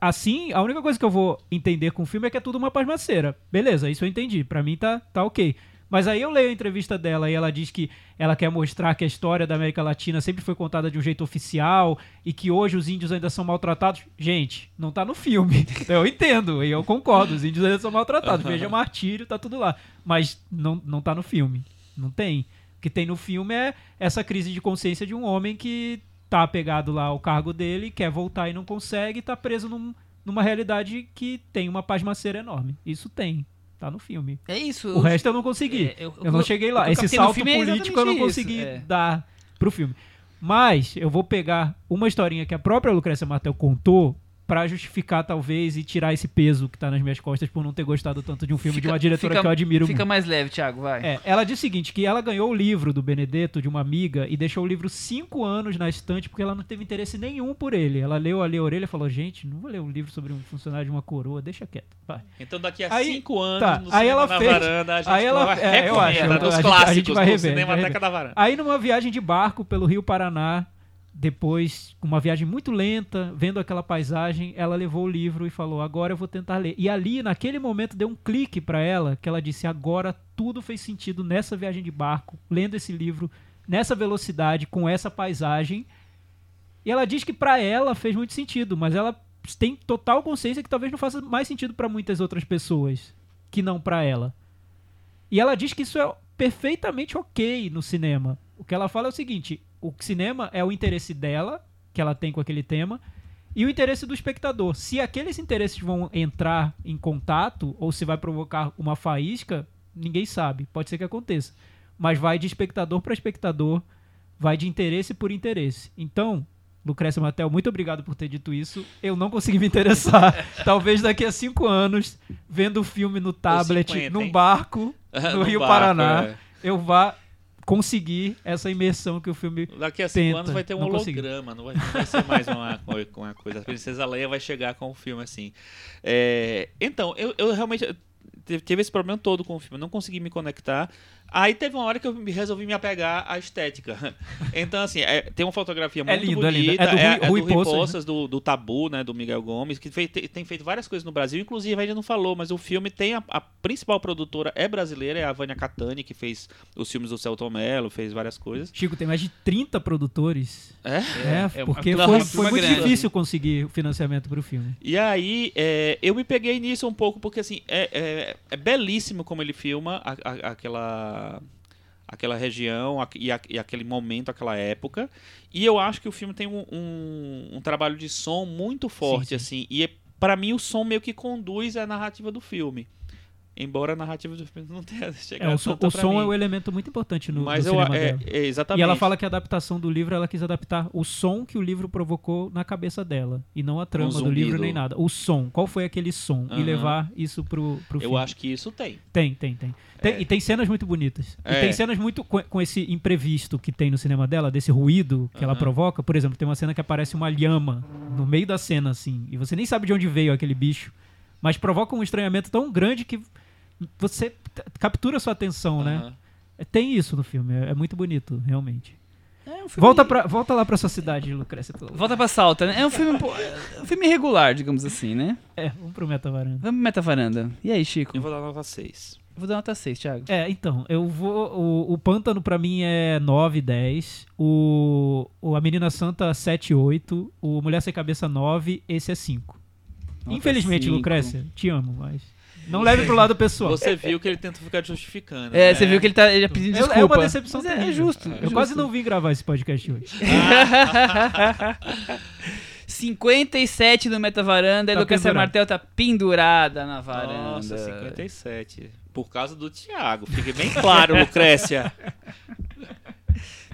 [SPEAKER 4] assim, a única coisa que eu vou entender com o filme é que é tudo uma pasmaceira. Beleza, isso eu entendi. Pra mim tá, tá ok. Mas aí eu leio a entrevista dela e ela diz que ela quer mostrar que a história da América Latina sempre foi contada de um jeito oficial e que hoje os índios ainda são maltratados. Gente, não tá no filme. Eu entendo e eu concordo, os índios ainda são maltratados. Veja Martírio, tá tudo lá. Mas não, não tá no filme. Não tem. O que tem no filme é essa crise de consciência de um homem que tá apegado lá ao cargo dele, quer voltar e não consegue, e tá preso num- numa realidade que tem uma pasmaceira enorme. Isso tem. Tá no filme.
[SPEAKER 2] É isso.
[SPEAKER 4] O resto eu não consegui.
[SPEAKER 2] É, eu-
[SPEAKER 4] eu, não
[SPEAKER 2] eu-
[SPEAKER 4] cheguei lá.
[SPEAKER 2] eu
[SPEAKER 4] Esse salto
[SPEAKER 2] é
[SPEAKER 4] político eu não consegui
[SPEAKER 2] isso, é.
[SPEAKER 4] dar pro filme. Mas eu vou pegar uma historinha que a própria Lucrécia Martel contou pra justificar, talvez, e tirar esse peso que tá nas minhas costas por não ter gostado tanto de um filme de uma diretora
[SPEAKER 2] fica-
[SPEAKER 4] que eu admiro
[SPEAKER 2] Fica
[SPEAKER 4] muito.
[SPEAKER 2] mais leve, Thiago, vai.
[SPEAKER 4] É, ela diz o seguinte, que ela ganhou o livro do Benedetto de uma amiga e deixou o livro cinco anos na estante porque ela não teve interesse nenhum por ele. Ela leu ali a orelha e falou, gente, não vou ler um livro sobre um funcionário de uma coroa, deixa quieto, vai.
[SPEAKER 3] Então daqui a
[SPEAKER 4] Aí-
[SPEAKER 3] cinco anos,
[SPEAKER 4] tá,
[SPEAKER 3] no
[SPEAKER 4] aí
[SPEAKER 3] cinema
[SPEAKER 4] ela
[SPEAKER 3] na
[SPEAKER 4] fez-
[SPEAKER 3] varanda, a gente
[SPEAKER 4] aí ela-
[SPEAKER 3] vai
[SPEAKER 4] é, eu acho,
[SPEAKER 3] dos
[SPEAKER 4] a a gente vai
[SPEAKER 3] do
[SPEAKER 4] rever, a gente vai
[SPEAKER 3] Cinemateca
[SPEAKER 4] rever.
[SPEAKER 3] da Varanda.
[SPEAKER 4] Aí numa viagem de barco pelo Rio Paraná, depois, uma viagem muito lenta, vendo aquela paisagem, ela levou o livro e falou: "Agora eu vou tentar ler". E ali, naquele momento, deu um clique pra ela, que ela disse: "Agora tudo fez sentido nessa viagem de barco, lendo esse livro, nessa velocidade, com essa paisagem". E ela diz que pra ela fez muito sentido, mas ela tem total consciência que talvez não faça mais sentido pra muitas outras pessoas que não pra ela. E ela diz que isso é perfeitamente ok no cinema. O que ela fala é o seguinte: o cinema é o interesse dela, que ela tem com aquele tema, e o interesse do espectador. Se aqueles interesses vão entrar em contato, ou se vai provocar uma faísca, Ninguém sabe. Pode ser que aconteça. Mas vai de espectador para espectador, vai de interesse por interesse. Então, Lucrécia Matel, muito obrigado por ter dito isso. Eu não consegui me interessar. Talvez daqui a cinco anos, vendo o filme no tablet,
[SPEAKER 3] 50,
[SPEAKER 4] num barco, no,
[SPEAKER 3] No
[SPEAKER 4] Rio
[SPEAKER 3] barco,
[SPEAKER 4] Paraná,
[SPEAKER 3] é.
[SPEAKER 4] eu vá conseguir essa imersão que o filme.
[SPEAKER 3] Daqui a cinco
[SPEAKER 4] Tenta,
[SPEAKER 3] anos vai ter um
[SPEAKER 4] não
[SPEAKER 3] holograma, não vai, não vai ser mais uma, uma coisa. A Princesa Leia vai chegar com o filme assim. É, então, eu, eu realmente te- tive esse problema todo com o filme, eu não consegui me conectar. Aí teve uma hora que eu resolvi me apegar à estética. Então, assim, é- tem uma fotografia
[SPEAKER 4] É
[SPEAKER 3] muito
[SPEAKER 4] lindo, é lindo.
[SPEAKER 3] bonita.
[SPEAKER 4] É do Rui-
[SPEAKER 3] é
[SPEAKER 4] Rui Poças, né?
[SPEAKER 3] Poças, do, do Tabu, né, do Miguel Gomes, que tem feito várias coisas no Brasil. Inclusive, a gente não falou, mas o filme tem a, a principal produtora é brasileira, é a Vânia Catani, que fez os filmes do Celton Mello, fez várias coisas.
[SPEAKER 4] Chico, tem mais de 30 produtores.
[SPEAKER 3] É?
[SPEAKER 4] É,
[SPEAKER 2] é
[SPEAKER 4] porque
[SPEAKER 2] uma
[SPEAKER 4] foi, foi muito
[SPEAKER 2] grande.
[SPEAKER 4] difícil conseguir o financiamento pro filme.
[SPEAKER 3] E aí, é, eu me peguei nisso um pouco, porque assim, é, é- é belíssimo como ele filma a- a- aquela, aquela região e, aquele momento, aquela época. E eu acho que o filme tem um, um- um trabalho de som muito forte,
[SPEAKER 4] sim.
[SPEAKER 3] assim. E é, para mim o som meio que conduz a narrativa do filme. Embora a narrativa do filme não tenha
[SPEAKER 4] É,
[SPEAKER 3] chegado
[SPEAKER 4] o som, o som é o elemento muito importante no,
[SPEAKER 3] Mas
[SPEAKER 4] no
[SPEAKER 3] eu,
[SPEAKER 4] cinema
[SPEAKER 3] é, é, exatamente.
[SPEAKER 4] E ela fala que a adaptação do livro, ela quis adaptar o som que o livro provocou na cabeça dela. E não a trama do
[SPEAKER 3] zumbido.
[SPEAKER 4] livro nem nada. O som. Qual foi aquele som? E
[SPEAKER 3] Aham.
[SPEAKER 4] levar isso pro, pro
[SPEAKER 3] Eu
[SPEAKER 4] filme.
[SPEAKER 3] acho que isso tem.
[SPEAKER 4] Tem, tem, tem. Tem-
[SPEAKER 3] É.
[SPEAKER 4] E tem cenas muito bonitas. E
[SPEAKER 3] É.
[SPEAKER 4] tem cenas muito com, com esse imprevisto que tem no cinema dela, desse ruído que ela
[SPEAKER 3] Aham.
[SPEAKER 4] provoca. Por exemplo, tem uma cena que aparece uma lhama no meio da cena, assim. E você nem sabe de onde veio aquele bicho. Mas provoca um estranhamento tão grande que você captura sua atenção, né?
[SPEAKER 3] Aham.
[SPEAKER 4] É, Tem isso no filme. É, é muito bonito, realmente.
[SPEAKER 2] É um filme-
[SPEAKER 4] Volta, pra, volta lá pra sua cidade, Lucrécia. pelo-
[SPEAKER 2] Volta pra Salta, né? É um filme, um é um filme irregular, digamos assim, né?
[SPEAKER 4] É, vamos pro Meta Varanda.
[SPEAKER 2] Vamos pro Meta Varanda. E aí, Chico?
[SPEAKER 3] Eu vou dar nota 6.
[SPEAKER 2] Eu vou dar nota 6, Thiago.
[SPEAKER 4] É, então, eu vou. O, o Pântano pra mim é 9, 10. O, o A Menina Santa 7, 8. O Mulher Sem Cabeça 9. Esse é 5.
[SPEAKER 2] Nota
[SPEAKER 4] Infelizmente,
[SPEAKER 2] cinco.
[SPEAKER 4] Lucrécia, te amo, mas. Não leve pro lado pessoal.
[SPEAKER 3] Você viu que ele tenta ficar justificando.
[SPEAKER 2] É,
[SPEAKER 3] né?
[SPEAKER 2] você viu que ele tá ele tá pedindo desculpa.
[SPEAKER 4] é uma decepção
[SPEAKER 2] Mas é, é justo.
[SPEAKER 4] Eu
[SPEAKER 2] é justo.
[SPEAKER 4] quase não vim gravar esse podcast hoje.
[SPEAKER 2] 57 no Meta Varanda e
[SPEAKER 4] Tá
[SPEAKER 2] Lucas
[SPEAKER 4] pendurado.
[SPEAKER 2] Martel tá pendurada na varanda.
[SPEAKER 3] Nossa, 57. Por causa do Thiago. Fique bem claro, Lucrécia.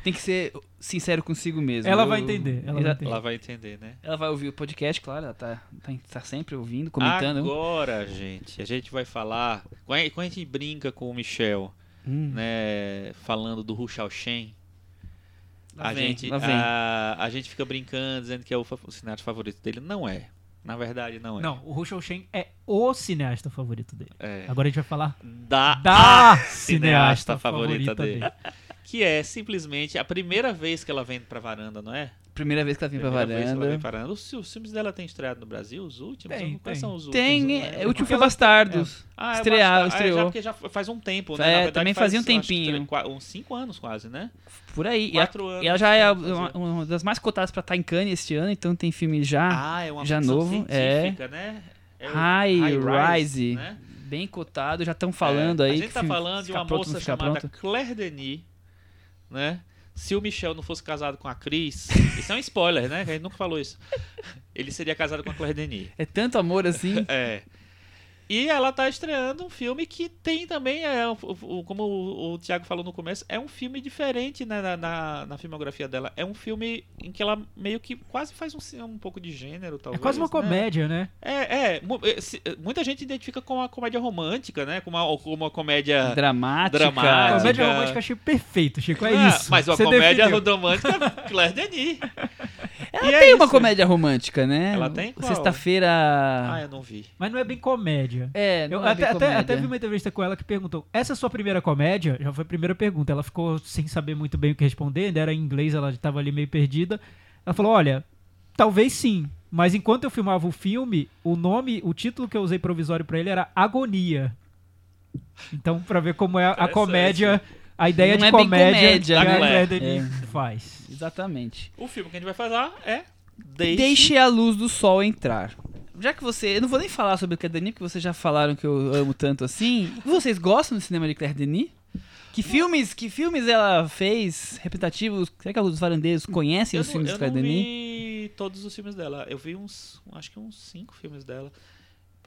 [SPEAKER 2] Tem que ser sincero consigo mesmo.
[SPEAKER 4] Ela
[SPEAKER 2] Eu-
[SPEAKER 4] vai entender, ela entender.
[SPEAKER 3] Ela vai entender, né?
[SPEAKER 2] Ela vai ouvir o podcast, claro, ela tá, tá, tá sempre ouvindo, comentando.
[SPEAKER 3] Agora, gente, a gente vai falar. Quando a- gente brinca com o Michel,
[SPEAKER 2] Hum.
[SPEAKER 3] né? Falando do Shaoxen.
[SPEAKER 2] Lá
[SPEAKER 3] A
[SPEAKER 2] vem,
[SPEAKER 3] gente, a, a gente fica brincando, dizendo que é o, o cineasta favorito dele. Não é. Na verdade, não é.
[SPEAKER 4] Não, o Russell Shen é o cineasta favorito dele.
[SPEAKER 3] É.
[SPEAKER 4] Agora a gente vai falar
[SPEAKER 3] Da,
[SPEAKER 4] da
[SPEAKER 3] a
[SPEAKER 4] cineasta
[SPEAKER 3] favorita,
[SPEAKER 4] favorita
[SPEAKER 3] dele.
[SPEAKER 4] dele.
[SPEAKER 3] Que é simplesmente a primeira vez que ela vem pra varanda, não é?
[SPEAKER 2] Primeira vez que ela vem pra
[SPEAKER 3] Primeira vez que ela
[SPEAKER 2] varanda.
[SPEAKER 3] vem pra varanda. Os, os filmes dela têm estreado no Brasil, os últimos?
[SPEAKER 4] Tem,
[SPEAKER 3] Quais
[SPEAKER 4] tem.
[SPEAKER 3] são os últimos?
[SPEAKER 2] Tem, é,
[SPEAKER 3] lembro.
[SPEAKER 2] o último foi Bastardos.
[SPEAKER 3] Ah, é
[SPEAKER 2] Estrear,
[SPEAKER 3] bastante-
[SPEAKER 2] estreou.
[SPEAKER 3] É, já porque já faz um tempo, né?
[SPEAKER 2] É,
[SPEAKER 3] verdade,
[SPEAKER 2] também
[SPEAKER 3] faz,
[SPEAKER 2] fazia um
[SPEAKER 3] acho que
[SPEAKER 2] tempinho.
[SPEAKER 3] qua- uns 5 anos quase, né?
[SPEAKER 2] Por aí. E, a-
[SPEAKER 3] Quatro anos.
[SPEAKER 2] e ela já é uma, uma das mais cotadas pra estar em Cannes este ano, então tem filme já
[SPEAKER 3] Ah, é uma
[SPEAKER 2] já novo, é.
[SPEAKER 3] né? É
[SPEAKER 2] High
[SPEAKER 3] High
[SPEAKER 2] Rise,
[SPEAKER 3] né?
[SPEAKER 2] bem cotado, já estão falando
[SPEAKER 3] É,
[SPEAKER 2] aí.
[SPEAKER 3] A gente tá
[SPEAKER 2] filme
[SPEAKER 3] falando de uma moça chamada
[SPEAKER 2] pronto.
[SPEAKER 3] Claire Denis, né? Se o Michel não fosse casado com a Cris, isso é um spoiler, né? A gente nunca falou isso. Ele seria casado com a Claire Denis.
[SPEAKER 2] É tanto amor assim.
[SPEAKER 3] É. E ela tá estreando um filme que tem também, é, como o, o Thiago falou no começo, é um filme diferente né, na, na, na filmografia dela. É um filme em que ela meio que quase faz um, um pouco de gênero,
[SPEAKER 4] É
[SPEAKER 3] talvez.
[SPEAKER 4] quase uma
[SPEAKER 3] né?
[SPEAKER 4] comédia, né?
[SPEAKER 3] É, é. se- eh, Muita gente identifica com uma comédia romântica, né? Com uma, com uma comédia.
[SPEAKER 2] Dramática.
[SPEAKER 3] Dramática.
[SPEAKER 4] Comédia romântica eu achei perfeito, Chico. É
[SPEAKER 3] Ah,
[SPEAKER 4] isso.
[SPEAKER 3] Mas uma
[SPEAKER 4] Você
[SPEAKER 3] comédia
[SPEAKER 4] definiu.
[SPEAKER 3] romântica, Claire Denis.
[SPEAKER 2] Ela
[SPEAKER 3] E é
[SPEAKER 2] tem uma
[SPEAKER 3] isso.
[SPEAKER 2] comédia romântica, né?
[SPEAKER 3] Ela tem?
[SPEAKER 2] Sexta-feira.
[SPEAKER 3] Ah, eu não vi.
[SPEAKER 4] Mas não é bem comédia.
[SPEAKER 2] É,
[SPEAKER 4] Eu
[SPEAKER 2] não é
[SPEAKER 4] até,
[SPEAKER 2] comédia.
[SPEAKER 4] até vi uma entrevista com ela que perguntou: essa é a sua primeira comédia? Já foi a primeira pergunta. Ela ficou sem saber muito bem o que responder, ainda era em inglês, ela estava ali meio perdida. Ela falou: olha, talvez sim, mas enquanto eu filmava o filme, o nome, o título que eu usei provisório pra ele era Agonia. Então, pra ver como é a comédia, a ideia
[SPEAKER 2] Não
[SPEAKER 4] de
[SPEAKER 2] é
[SPEAKER 4] comédia,
[SPEAKER 2] comédia,
[SPEAKER 4] que a
[SPEAKER 3] né?
[SPEAKER 4] Claire Denis
[SPEAKER 2] É.
[SPEAKER 4] faz.
[SPEAKER 2] Exatamente.
[SPEAKER 3] O filme que a gente vai fazer é Deixe.
[SPEAKER 2] Deixe a luz do sol entrar. Já que você. Eu não vou nem falar sobre Claire Denis, porque vocês já falaram que eu amo tanto assim. Vocês gostam do cinema de Claire Denis? Que filmes, que filmes ela fez representativos? Será que os varandeiros conhecem
[SPEAKER 3] Eu
[SPEAKER 2] os filmes
[SPEAKER 3] eu
[SPEAKER 2] de Claire Denis?
[SPEAKER 3] vi todos os filmes dela. Eu vi uns, acho que uns cinco filmes dela.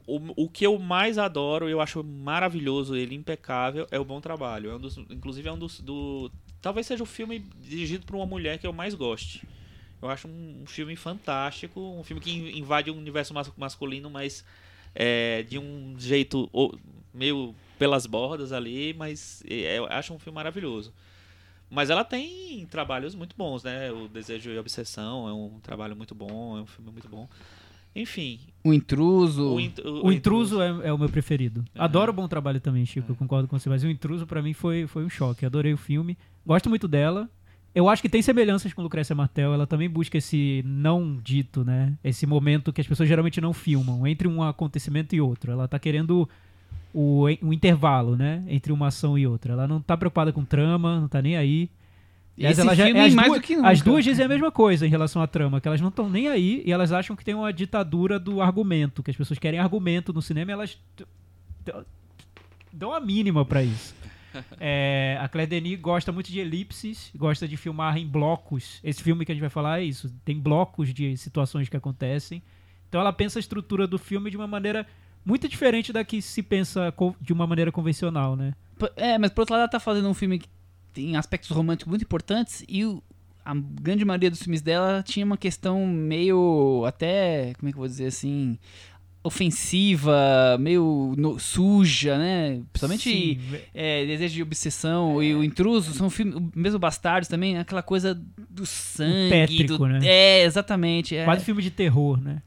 [SPEAKER 3] o, o que eu mais adoro, eu acho maravilhoso, ele impecável, é o Bom Trabalho. É um dos, inclusive é um dos. Do, talvez seja o filme dirigido por uma mulher que eu mais goste. Eu acho um, um filme fantástico, um filme que invade o um universo mas, masculino, mas é, de um jeito meio pelas bordas ali, mas é, eu acho um filme maravilhoso. Mas ela tem trabalhos muito bons, né? O Desejo e Obsessão é um trabalho muito bom, é um filme muito bom. Enfim.
[SPEAKER 2] O Intruso.
[SPEAKER 4] O, int o, o Intruso, é, é, o meu preferido. É. Adoro o bom trabalho também, Chico, é. concordo com você. Mas o Intruso, para mim, foi, foi um choque. Adorei o filme. Gosto muito dela. Eu acho que tem semelhanças com Lucrécia Martel. Ela também busca esse não dito, né? Esse momento que as pessoas geralmente não filmam, entre um acontecimento e outro. Ela tá querendo o, o intervalo, né? Entre uma ação e outra. Ela não tá preocupada com trama, não tá nem aí.
[SPEAKER 2] Esse ela já, filme, as,
[SPEAKER 4] mais
[SPEAKER 2] duas, do que nunca.
[SPEAKER 4] as duas dizem a mesma coisa em relação à trama, que elas não estão nem aí e elas acham que tem uma ditadura do argumento, que as pessoas querem argumento no cinema e elas dão a mínima para isso. É, a Claire Denis gosta muito de elipses, gosta de filmar em blocos. Esse filme que a gente vai falar é isso, tem blocos de situações que acontecem. Então ela pensa a estrutura do filme de uma maneira muito diferente da que se pensa de uma maneira convencional, né?
[SPEAKER 2] É, mas por outro lado ela tá fazendo um filme que tem aspectos românticos muito importantes e o, a grande maioria dos filmes dela tinha uma questão meio até, como é que eu vou dizer assim, ofensiva, meio no, suja, né? Principalmente é, Desejo de Obsessão é. e O Intruso são filmes, mesmo Bastardos também, aquela coisa do sangue.
[SPEAKER 4] Pétrico,
[SPEAKER 2] do,
[SPEAKER 4] né?
[SPEAKER 2] É, exatamente. É.
[SPEAKER 4] Quase filme de terror, né?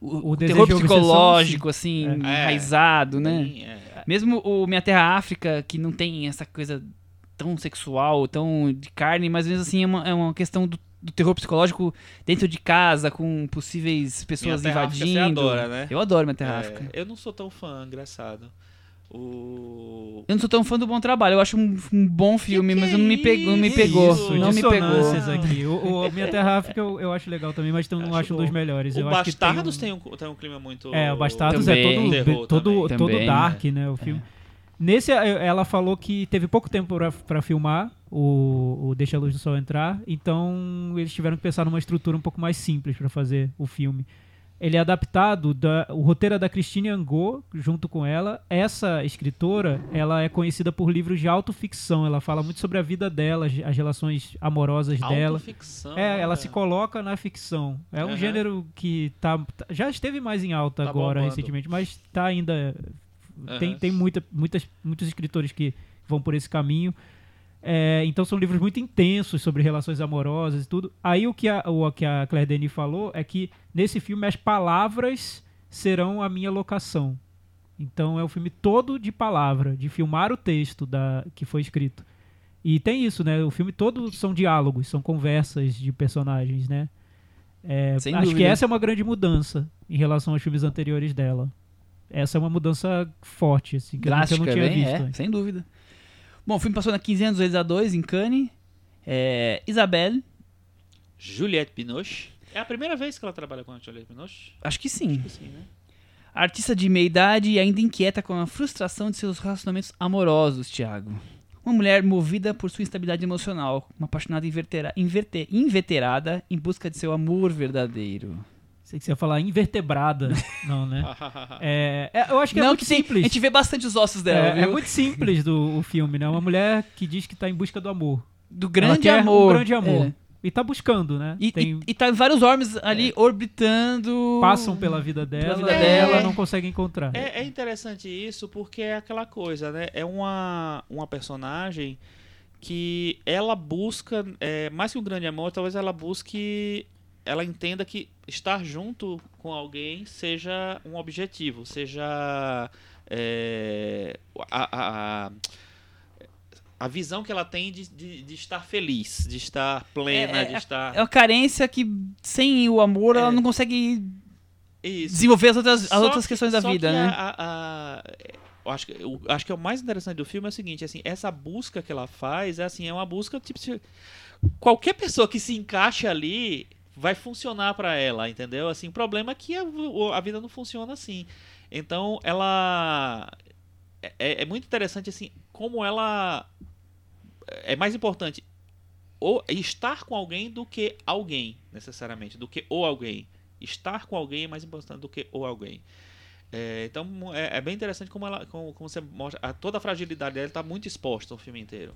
[SPEAKER 2] O, o, o terror psicológico, assim, é. enraizado, né? É. Mesmo o Minha Terra África, que não tem essa coisa tão sexual, tão de carne, mas mesmo assim é uma, é uma questão do, do, terror psicológico dentro de casa, com possíveis pessoas
[SPEAKER 3] minha
[SPEAKER 2] invadindo.
[SPEAKER 3] Você adora, né?
[SPEAKER 2] Eu adoro minha Terra é, África.
[SPEAKER 3] Eu não sou tão fã, engraçado. O...
[SPEAKER 2] Eu não sou tão fã do Bom Trabalho, eu acho um, um bom filme, que mas que não me pegou, não me pegou,
[SPEAKER 4] isso?
[SPEAKER 2] não me pegou.
[SPEAKER 4] aqui. O, o Minha Terra África eu, eu, acho legal também, mas não acho, acho um dos melhores.
[SPEAKER 3] O
[SPEAKER 4] eu
[SPEAKER 3] Bastardos
[SPEAKER 4] tem
[SPEAKER 3] um... Tem, um, tem um clima muito
[SPEAKER 4] É, o Bastardos é também. é todo, todo, todo dark, né, o filme. É. Nesse, ela falou que teve pouco tempo para filmar o, o, Deixa a Luz do Sol Entrar, então eles tiveram que pensar numa estrutura um pouco mais simples para fazer o filme. Ele é adaptado, da, o roteiro é da Christine Angot, junto com ela. Essa escritora, ela é conhecida por livros de autoficção, ela fala muito sobre a vida dela, as relações amorosas dela.
[SPEAKER 3] Autoficção?
[SPEAKER 4] É, ela é. se coloca na ficção. É um uhum. gênero que tá, já esteve mais em alta tá agora, bombando. recentemente, mas está ainda Uhum. Tem, tem muita, muitas, muitos escritores que vão por esse caminho. É, então são livros muito intensos sobre relações amorosas e tudo. Aí o que a, o que a Claire Denis falou é que nesse filme as palavras serão a minha locação. Então é o filme todo de palavra, de filmar o texto da, que foi escrito. E tem isso, né? O filme todo são diálogos, são conversas de personagens, né? É, acho que essa é uma grande mudança em relação aos filmes anteriores dela essa é uma mudança forte, assim, que
[SPEAKER 2] Drástica,
[SPEAKER 4] eu não tinha
[SPEAKER 2] bem,
[SPEAKER 4] visto.
[SPEAKER 2] É, sem dúvida. Bom, o filme passou na 15 anos vezes a 2 em Cannes. É, Isabelle.
[SPEAKER 3] Juliette Binoche. É a primeira vez que ela trabalha com a Juliette Binoche?
[SPEAKER 2] Acho que sim.
[SPEAKER 3] Acho que sim, né?
[SPEAKER 2] Artista de meia idade e ainda inquieta com a frustração de seus relacionamentos amorosos, Thiago. Uma mulher movida por sua instabilidade emocional, uma apaixonada invertera, inverte, inveterada em busca de seu amor verdadeiro.
[SPEAKER 4] Sei que você ia falar invertebrada. Não, né? É, é, eu acho que é
[SPEAKER 2] Não,
[SPEAKER 4] muito
[SPEAKER 2] que
[SPEAKER 4] simples.
[SPEAKER 2] Tem, a gente vê bastante os ossos dela.
[SPEAKER 4] É, é muito simples do o filme, né? Uma mulher que diz que está em busca do amor.
[SPEAKER 2] Do grande amor.
[SPEAKER 4] Um grande amor. É. E tá buscando, né?
[SPEAKER 2] E, Tem... e, e tá vários homens ali é. orbitando.
[SPEAKER 4] Passam pela vida dela, pela vida dela é. não conseguem encontrar.
[SPEAKER 3] É, é, interessante isso porque é aquela coisa, né? É uma, uma personagem que ela busca, é, mais que um grande amor, talvez ela busque ela entenda que estar junto com alguém seja um objetivo, seja é, a, a, a, visão que ela tem de, de, de estar feliz, de estar plena,
[SPEAKER 2] é,
[SPEAKER 3] de estar.
[SPEAKER 2] É uma carência que sem o amor ela é. não consegue Isso. desenvolver as outras, as outras que, questões da vida, né?
[SPEAKER 3] A, a, eu acho, que, eu acho que é o mais interessante do filme é o seguinte, assim, essa busca que ela faz é assim, é uma busca tipo qualquer pessoa que se encaixe ali vai funcionar para ela, entendeu? Assim, o problema é que a, a, vida não funciona assim. Então, ela é, é, é muito interessante assim como ela é mais importante ou estar com alguém do que alguém, necessariamente, do que o alguém. Estar com alguém é mais importante do que o alguém. É, então é, é bem interessante como, ela, como, como você mostra. A, toda a fragilidade dela está muito exposta o filme inteiro.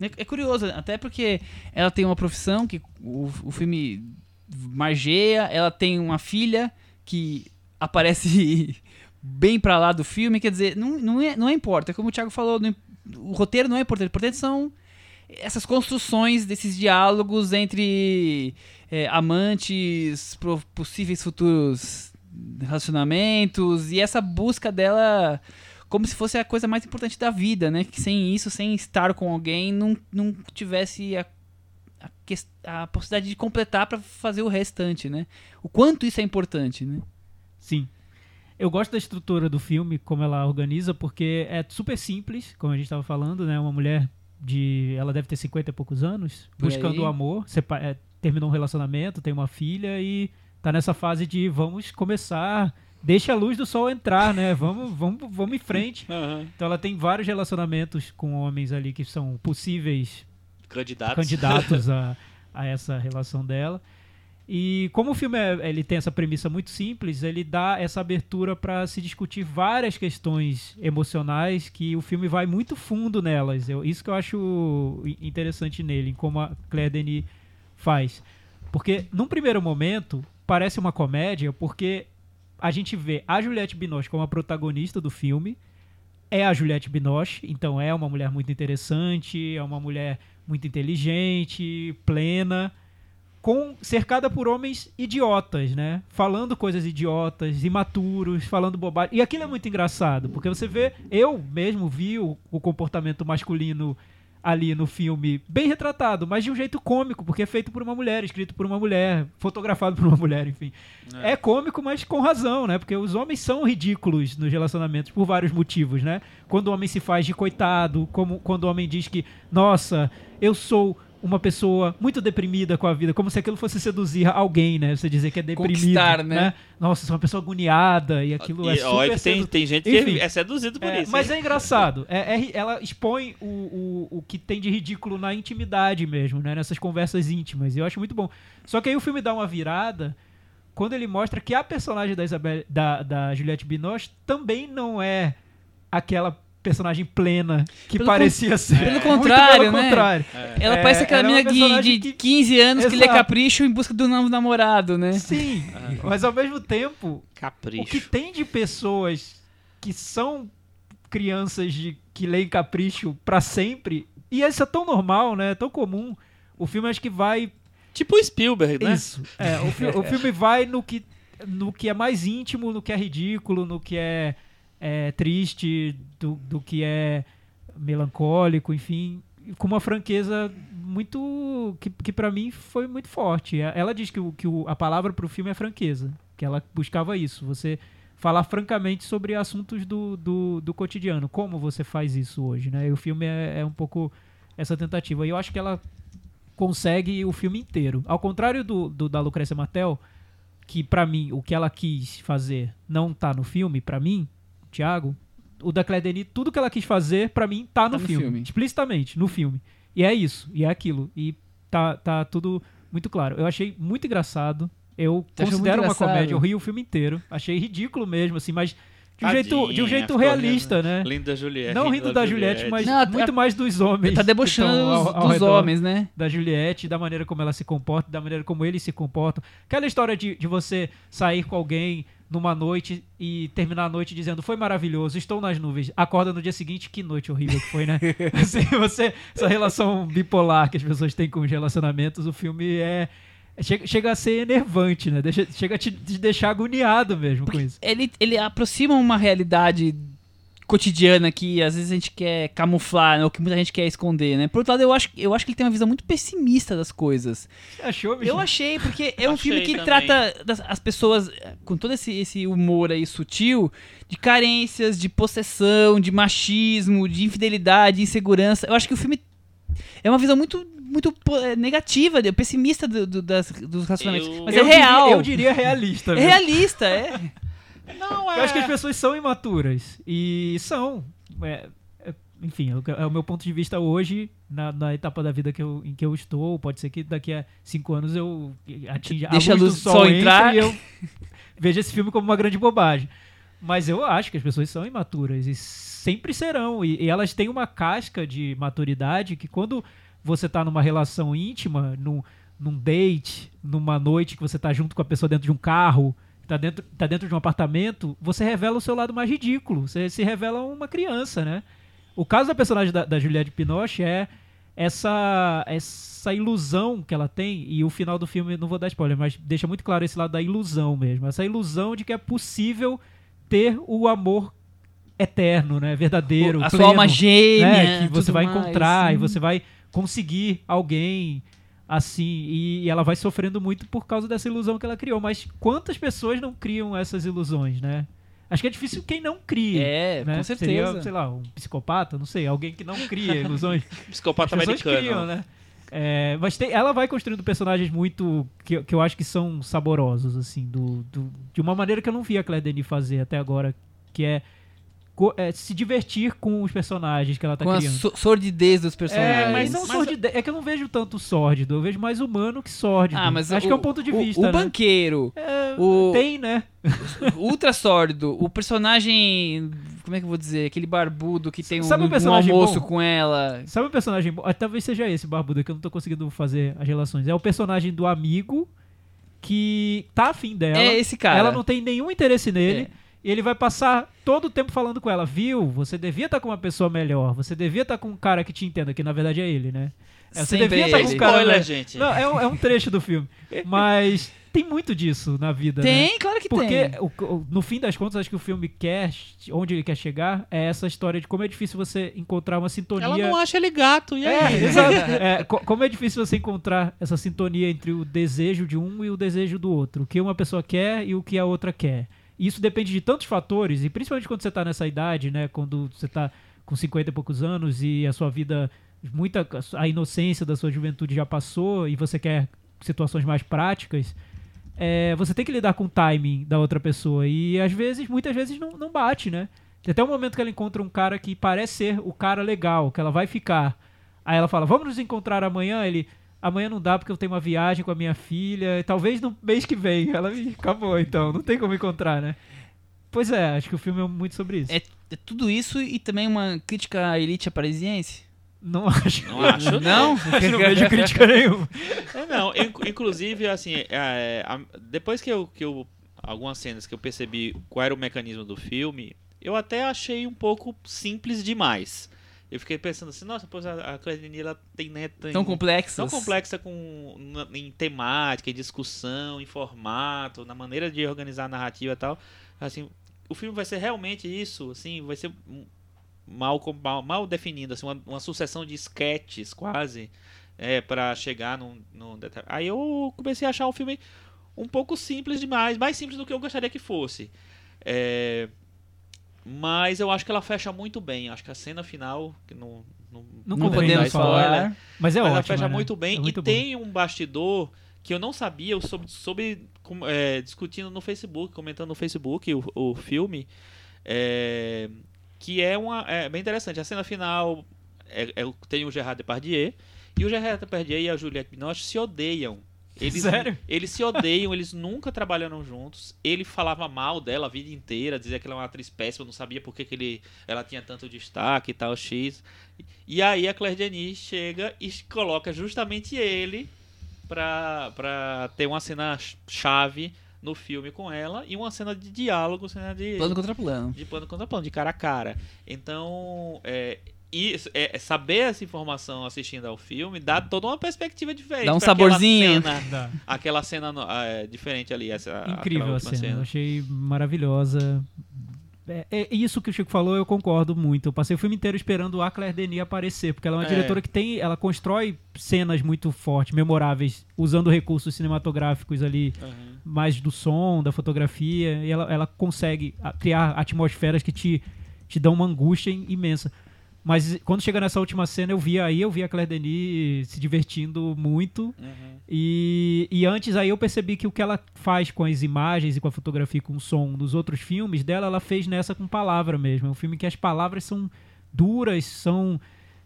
[SPEAKER 2] É, é curioso, até porque ela tem uma profissão que o, o filme margeia, ela tem uma filha que aparece bem pra lá do filme, quer dizer, não, não, é, não é importa, como o Thiago falou, não, o roteiro não é importante, o importante são essas construções desses diálogos entre é, amantes, possíveis futuros relacionamentos e essa busca dela como se fosse a coisa mais importante da vida, né? Que sem isso, sem estar com alguém, não, não tivesse a, a, a possibilidade de completar pra fazer o restante, né? O quanto isso é importante, né?
[SPEAKER 4] Sim. Eu gosto da estrutura do filme, como ela organiza, porque é super simples, como a gente estava falando, né? Uma mulher de. Ela deve ter 50 e poucos anos, buscando o amor, é, terminou um relacionamento, tem uma filha e tá nessa fase de vamos começar. Deixa a luz do sol entrar, né? Vamos, vamos, vamos em frente. Então ela tem vários relacionamentos com homens ali que são possíveis
[SPEAKER 3] Candidatos.
[SPEAKER 4] candidatos a, a essa relação dela. E como o filme é- ele tem essa premissa muito simples, ele dá essa abertura para se discutir várias questões emocionais que o filme vai muito fundo nelas. Eu, isso que eu acho interessante nele, em como a Claire Denis faz. Porque num primeiro momento parece uma comédia, porque a gente vê a Juliette Binoche como a protagonista do filme, é a Juliette Binoche, então é uma mulher muito interessante, é uma mulher muito inteligente, plena, com cercada por homens idiotas, né? Falando coisas idiotas, imaturos, falando bobagem. E aquilo é muito engraçado, porque você vê, eu mesmo vi o, o comportamento masculino ali no filme bem retratado, mas de um jeito cômico, porque é feito por uma mulher, escrito por uma mulher, fotografado por uma mulher, enfim. É. cômico, mas com razão, né? Porque os homens são ridículos nos relacionamentos por vários motivos, né? Quando o homem se faz de coitado, como quando o homem diz que, nossa, eu sou uma pessoa muito deprimida com a vida, como se aquilo fosse seduzir alguém, né? Você dizer que é deprimido,
[SPEAKER 2] Conquistar, né?
[SPEAKER 4] Nossa, sou uma pessoa agoniada e aquilo é
[SPEAKER 3] E, ó,
[SPEAKER 4] super
[SPEAKER 3] que tem,
[SPEAKER 4] sedu-
[SPEAKER 3] tem gente
[SPEAKER 4] Enfim.
[SPEAKER 3] que é seduzido por
[SPEAKER 4] é,
[SPEAKER 3] isso.
[SPEAKER 4] mas
[SPEAKER 3] hein?
[SPEAKER 4] é engraçado. É, é ela expõe o, o, o que tem de ridículo na intimidade mesmo, né? Nessas conversas íntimas. E eu acho muito bom. Só que aí o filme dá uma virada quando ele mostra que a personagem da, Isabel, da, da Juliette Binoche também não é aquela personagem plena que
[SPEAKER 2] Pelo
[SPEAKER 4] parecia ser.
[SPEAKER 2] pelo contrário,
[SPEAKER 4] pelo
[SPEAKER 2] né?
[SPEAKER 4] contrário.
[SPEAKER 2] Ela
[SPEAKER 4] É,
[SPEAKER 2] parece aquela
[SPEAKER 4] ela é
[SPEAKER 2] menina de, de
[SPEAKER 4] que-
[SPEAKER 2] 15 anos que lê capricho em busca do novo namorado, né?
[SPEAKER 4] Sim, mas ao mesmo tempo,
[SPEAKER 3] Capricho.
[SPEAKER 4] O que tem de pessoas que são crianças de, que leem capricho pra sempre, e isso é tão normal, né? Tão comum. O filme acho que vai.
[SPEAKER 3] Tipo o Spielberg, né?
[SPEAKER 4] Isso. É, o, fi- o filme vai no que, no que é mais íntimo, no que é ridículo, no que é, é triste, do, do que é melancólico, enfim. Com uma franqueza muito. que, que para mim foi muito forte. Ela diz que, o, que o, a palavra pro filme é franqueza. Que ela buscava isso. Você falar francamente sobre assuntos do, do, do cotidiano. Como você faz isso hoje, né? E o filme é, é um pouco essa tentativa. E eu acho que ela consegue o filme inteiro. Ao contrário do, do da Lucrécia Martel, que pra mim, o que ela quis fazer não tá no filme, pra mim, Thiago, o da Claire Denis, tudo que ela quis fazer, pra mim, tá no,
[SPEAKER 2] no
[SPEAKER 4] filme,
[SPEAKER 2] filme.
[SPEAKER 4] Explicitamente, no filme. E é isso, e é aquilo. E tá, tá tudo muito claro. Eu achei muito engraçado. Eu
[SPEAKER 2] Você
[SPEAKER 4] considero uma
[SPEAKER 2] engraçado?
[SPEAKER 4] comédia, eu ri o filme inteiro. Achei ridículo mesmo, assim, mas de um, jeito, de um
[SPEAKER 3] Tadinha,
[SPEAKER 4] jeito realista,
[SPEAKER 3] rindo.
[SPEAKER 4] né?
[SPEAKER 3] Linda Juliette.
[SPEAKER 4] Não rindo da Juliette, mas
[SPEAKER 2] Não,
[SPEAKER 4] muito
[SPEAKER 2] a-
[SPEAKER 4] mais dos homens.
[SPEAKER 2] Tá
[SPEAKER 4] que
[SPEAKER 2] debochando
[SPEAKER 4] ao-
[SPEAKER 2] dos,
[SPEAKER 4] ao
[SPEAKER 2] dos homens, né?
[SPEAKER 4] da Juliette, da maneira como ela se comporta, da maneira como eles se comportam. Aquela história de, de você sair com alguém numa noite e terminar a noite dizendo foi maravilhoso, estou nas nuvens. Acorda no dia seguinte, que noite horrível que foi, né? assim, você, essa relação bipolar que as pessoas têm com os relacionamentos, o filme é. Chega, chega a ser enervante, né? Deixa, chega a te, te deixar agoniado mesmo com isso.
[SPEAKER 2] Ele, ele aproxima uma realidade cotidiana que às vezes a gente quer camuflar, né, ou que muita gente quer esconder, né? Por outro lado, eu acho, eu acho que ele tem uma visão muito pessimista das coisas.
[SPEAKER 4] Você achou, bicho?
[SPEAKER 2] Eu achei, porque é um
[SPEAKER 3] Achei
[SPEAKER 2] filme que
[SPEAKER 3] também.
[SPEAKER 2] trata das, as pessoas eh, com todo esse, esse humor aí sutil, de carências, de possessão, de machismo, de infidelidade, de insegurança. Eu acho que o filme é uma visão muito muito eh, negativa, pessimista do, do- das, dos relacionamentos.
[SPEAKER 3] Eu-
[SPEAKER 2] Mas
[SPEAKER 4] Eu
[SPEAKER 2] é real.
[SPEAKER 4] Diria, eu diria realista.
[SPEAKER 2] É realista, é.
[SPEAKER 3] Não, é.
[SPEAKER 4] Eu acho que as pessoas são imaturas. E são. É, é, enfim, é o- é o meu ponto de vista hoje, na, na etapa da vida que eu, em que eu estou. Pode ser que daqui a cinco anos eu atinja
[SPEAKER 2] Deixa a
[SPEAKER 4] luz,
[SPEAKER 2] luz
[SPEAKER 4] do sol,
[SPEAKER 2] sol entrar.
[SPEAKER 4] e eu veja esse filme como uma grande bobagem. Mas eu acho que as pessoas são imaturas e sempre serão. E, e elas têm uma casca de maturidade que quando você tá numa relação íntima, num, num date, numa noite que você tá junto com a pessoa dentro de um carro, tá dentro, tá dentro de um apartamento, você revela o seu lado mais ridículo. Você se revela uma criança, né? O caso da personagem da, da Juliette Binoche é essa essa ilusão que ela tem e o final do filme não vou dar spoiler, mas deixa muito claro esse lado da ilusão mesmo, essa ilusão de que é possível ter o amor eterno, né, verdadeiro,
[SPEAKER 2] a
[SPEAKER 4] pleno,
[SPEAKER 2] sua alma gêmea,
[SPEAKER 4] né, que você vai
[SPEAKER 2] mais,
[SPEAKER 4] encontrar e você vai conseguir alguém assim e, ela vai sofrendo muito por causa dessa ilusão que ela criou. Mas quantas pessoas não criam essas ilusões, né? Acho que é difícil quem não cria.
[SPEAKER 2] É,
[SPEAKER 4] né?
[SPEAKER 2] com certeza.
[SPEAKER 4] Seria, sei lá, um psicopata, não sei, alguém que não cria ilusões.
[SPEAKER 3] Psicopata
[SPEAKER 4] As
[SPEAKER 3] americano.
[SPEAKER 4] criam, né? É, mas tem- ela vai construindo personagens muito que, que eu acho que são saborosos, assim, do, do- de uma maneira que eu não vi a Claire Denis fazer até agora, que é, é se divertir com os personagens que ela tá
[SPEAKER 2] Com a
[SPEAKER 4] criando.
[SPEAKER 2] so- sordidez dos personagens.
[SPEAKER 4] É, mas não
[SPEAKER 3] Mas-
[SPEAKER 4] sórdido. É que eu não vejo tanto sórdido, eu vejo mais humano que sórdido.
[SPEAKER 2] Ah, mas
[SPEAKER 4] acho
[SPEAKER 2] o-
[SPEAKER 4] que é um ponto de
[SPEAKER 2] o-
[SPEAKER 4] vista.
[SPEAKER 2] O,
[SPEAKER 4] né?
[SPEAKER 2] banqueiro,
[SPEAKER 4] É,
[SPEAKER 2] o-
[SPEAKER 4] Tem, né?
[SPEAKER 2] ultra sórdido, o personagem. Como é que eu vou dizer? Aquele barbudo que tem um,
[SPEAKER 4] Sabe
[SPEAKER 2] um
[SPEAKER 4] personagem
[SPEAKER 2] almoço
[SPEAKER 4] bom?
[SPEAKER 2] com ela.
[SPEAKER 4] Sabe o personagem bom? Ah, Talvez seja esse, Barbuda, que eu não tô conseguindo fazer as relações. É o personagem do amigo que tá afim dela.
[SPEAKER 2] É esse cara.
[SPEAKER 4] Ela não tem nenhum interesse nele.
[SPEAKER 2] É.
[SPEAKER 4] E ele vai passar todo o tempo falando com ela, viu? Você devia estar com uma pessoa melhor. Você devia estar com um cara que te entenda, que na verdade é ele, né? É, você
[SPEAKER 2] Sempre
[SPEAKER 4] devia estar com
[SPEAKER 2] ele.
[SPEAKER 4] um cara.
[SPEAKER 3] Spoiler, gente.
[SPEAKER 4] Não, é um, é um trecho do filme. Mas tem muito disso na vida, né?
[SPEAKER 2] Tem, claro que
[SPEAKER 4] Porque
[SPEAKER 2] tem.
[SPEAKER 4] o- no fim das contas, acho que o filme quer, onde ele quer chegar, é essa história de como é difícil você encontrar uma sintonia.
[SPEAKER 3] Ela não acha ele gato, e
[SPEAKER 4] É,
[SPEAKER 3] aí?
[SPEAKER 4] exato. É, co- como é difícil você encontrar essa sintonia entre o desejo de um e o desejo do outro. O que uma pessoa quer e o que a outra quer. E Isso depende de tantos fatores, e principalmente quando você tá nessa idade, né? Quando você tá com 50 e poucos anos e a sua vida, muita a inocência da sua juventude já passou e você quer situações mais práticas, é, você tem que lidar com o timing da outra pessoa. E às vezes, muitas vezes, não, não bate, né? Tem até o momento que ela encontra um cara que parece ser o cara legal, que ela vai ficar. Aí ela fala, vamos nos encontrar amanhã? Ele, amanhã não dá porque eu tenho uma viagem com a minha filha, e talvez no mês que vem. Ela, "Ih, acabou então, não tem como encontrar, né? Pois é, acho que o filme é muito sobre isso.
[SPEAKER 2] É, é tudo isso e também uma crítica à elite parisiense?
[SPEAKER 4] Não acho.
[SPEAKER 3] Não acho,
[SPEAKER 2] Não?
[SPEAKER 4] não vejo crítica nenhuma.
[SPEAKER 3] É, não, inc- inclusive, assim, é, depois que eu, que eu. Algumas cenas que eu percebi qual era o mecanismo do filme, eu até achei um pouco simples demais. Eu fiquei pensando assim, nossa, pois a, a Denis, ela tem, né, tem
[SPEAKER 2] Tão complexas.
[SPEAKER 3] tão complexa com, na- em temática, em discussão, em formato, na maneira de organizar a narrativa e tal. Assim, o filme vai ser realmente isso, assim, vai ser mal, mal, mal definido, assim, uma, uma sucessão de sketches quase, é, para chegar num, num. Aí eu comecei a achar o filme um pouco simples demais, mais simples do que eu gostaria que fosse. É, mas eu acho que ela fecha muito bem. Acho que a cena final, que não, não,
[SPEAKER 4] Não
[SPEAKER 2] Não podemos
[SPEAKER 4] spoiler.
[SPEAKER 2] falar.
[SPEAKER 4] Mas é
[SPEAKER 3] mas ela
[SPEAKER 4] ótimo.
[SPEAKER 3] fecha
[SPEAKER 4] né?
[SPEAKER 3] muito bem
[SPEAKER 4] É muito
[SPEAKER 3] e
[SPEAKER 4] bom.
[SPEAKER 3] tem um bastidor que eu não sabia, eu soube, soube é, discutindo no Facebook, comentando no Facebook o, o filme, é, que é uma é bem interessante. A cena final é, é tem o Gerard Depardieu e o Gerard Depardieu e a Juliette Binoche se odeiam. Eles,
[SPEAKER 4] Sério?
[SPEAKER 3] Eles se odeiam, eles nunca trabalharam juntos. Ele falava mal dela a vida inteira, dizia que ela é uma atriz péssima, não sabia por que, que ele, ela tinha tanto destaque e tal, X. E aí a Claire Denis chega e coloca justamente ele pra, pra ter uma cena chave no filme com ela e uma cena de diálogo, cena de
[SPEAKER 2] Plano contra plano.
[SPEAKER 3] de plano contra plano, de cara a cara. Então, é, isso, é, é saber essa informação assistindo ao filme dá toda uma perspectiva diferente.
[SPEAKER 2] Dá um
[SPEAKER 3] aquela
[SPEAKER 2] saborzinho.
[SPEAKER 3] cena- aquela cena no- ah, é, diferente ali. Essa,
[SPEAKER 4] Incrível
[SPEAKER 3] aquela
[SPEAKER 4] a cena, eu achei maravilhosa. É, é isso que o Chico falou, eu concordo muito. Eu passei o filme inteiro esperando a Claire Denis aparecer, porque ela é uma
[SPEAKER 3] É.
[SPEAKER 4] diretora que tem, ela constrói cenas muito fortes, memoráveis, usando recursos cinematográficos ali,
[SPEAKER 3] Uhum.
[SPEAKER 4] mais do som, da fotografia, e ela, ela consegue ah, criar atmosferas que te, te dão uma angústia im- imensa. Mas quando chega nessa última cena, eu vi aí, eu vi a Claire Denis se divertindo muito.
[SPEAKER 3] Uhum.
[SPEAKER 4] E, e antes aí eu percebi que o que ela faz com as imagens e com a fotografia e com o som nos outros filmes dela, ela fez nessa com palavra mesmo. É um filme que as palavras são duras, são,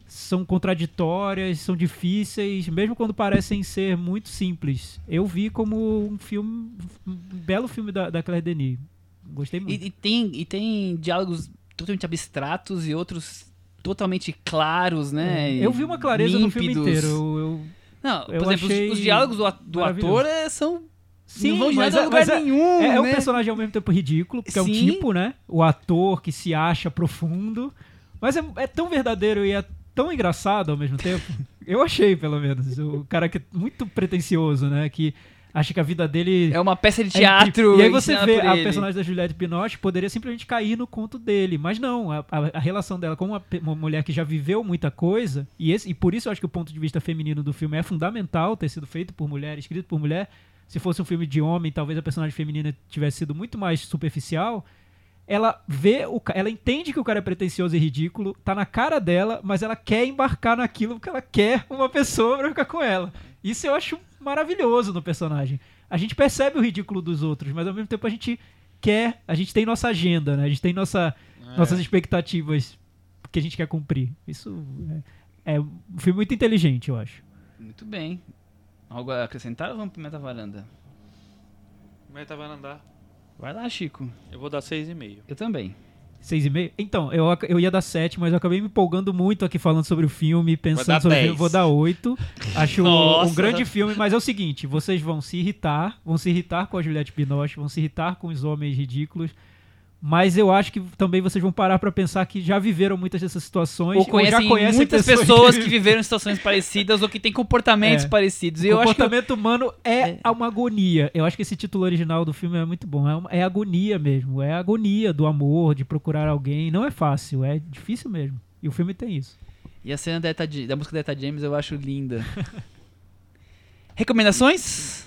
[SPEAKER 4] são contraditórias, são difíceis, mesmo quando parecem ser muito simples. Eu vi como um filme, um belo filme da, da Claire Denis. Gostei muito.
[SPEAKER 2] E, e tem, e tem diálogos totalmente abstratos e outros totalmente claros, né?
[SPEAKER 4] eu vi uma clareza no filme
[SPEAKER 2] límpidos.
[SPEAKER 4] inteiro. Eu, eu-
[SPEAKER 2] Não,
[SPEAKER 4] Eu
[SPEAKER 2] por exemplo, os-
[SPEAKER 4] achei
[SPEAKER 2] os, diálogos do, do ator é, são.
[SPEAKER 4] Sim,
[SPEAKER 2] não
[SPEAKER 4] mas é-
[SPEAKER 2] lugar
[SPEAKER 4] mas é-
[SPEAKER 2] nenhum.
[SPEAKER 4] É, é um
[SPEAKER 2] né?
[SPEAKER 4] personagem ao mesmo tempo ridículo, porque é um
[SPEAKER 2] Sim.
[SPEAKER 4] tipo, né? O ator que se acha profundo. Mas é, é tão verdadeiro e é tão engraçado ao mesmo tempo. Eu achei, pelo menos. O cara que é muito pretencioso, né? Que acha que a vida dele.
[SPEAKER 2] É uma peça de
[SPEAKER 4] é
[SPEAKER 2] teatro.
[SPEAKER 4] incrível. e aí você vê a
[SPEAKER 2] ele.
[SPEAKER 4] personagem da Juliette Binoche poderia simplesmente cair no conto dele. Mas não, a, a- relação dela com uma, uma mulher que já viveu muita coisa, e, esse, e por isso eu acho que o ponto de vista feminino do filme é fundamental ter sido feito por mulher, escrito por mulher. Se fosse um filme de homem, talvez a personagem feminina tivesse sido muito mais superficial. Ela vê, o, ela entende que o cara é pretencioso e ridículo, tá na cara dela, mas ela quer embarcar naquilo porque ela quer uma pessoa pra ficar com ela. Isso eu acho maravilhoso no personagem. A gente percebe o ridículo dos outros, mas ao mesmo tempo a gente quer, a gente tem nossa agenda, né? A gente tem nossa, nossas expectativas que a gente quer cumprir. Isso é, é um filme muito inteligente, eu acho.
[SPEAKER 2] Muito bem. Algo a acrescentar ou vamos pro Meta Varanda?
[SPEAKER 3] Meta vai andar.
[SPEAKER 2] Vai lá, Chico.
[SPEAKER 3] Eu vou dar 6,5.
[SPEAKER 2] Eu também.
[SPEAKER 4] Seis e meio? Então, eu, eu ia dar sete, mas eu acabei me empolgando muito aqui falando sobre o filme, pensando sobre o filme.
[SPEAKER 3] 10.
[SPEAKER 4] Vou dar oito. Acho um, um grande filme, mas é o seguinte: vocês vão se irritar, vão se irritar com a Juliette Binoche, vão se irritar com os homens ridículos. Mas eu acho que também vocês vão parar pra pensar que já viveram muitas dessas situações.
[SPEAKER 2] Ou conhecem
[SPEAKER 4] já conhecem
[SPEAKER 2] muitas pessoas que viveram em situações parecidas ou que têm comportamentos
[SPEAKER 4] É.
[SPEAKER 2] parecidos. E
[SPEAKER 4] O
[SPEAKER 2] eu-
[SPEAKER 4] comportamento humano é, uma agonia. Eu acho que esse título original do filme é muito bom. É, uma- é agonia mesmo. É a agonia do amor, de procurar alguém. Não é fácil, é difícil mesmo. E o filme tem isso.
[SPEAKER 2] E a cena da, Eta, da música da Eta James eu acho linda. Recomendações?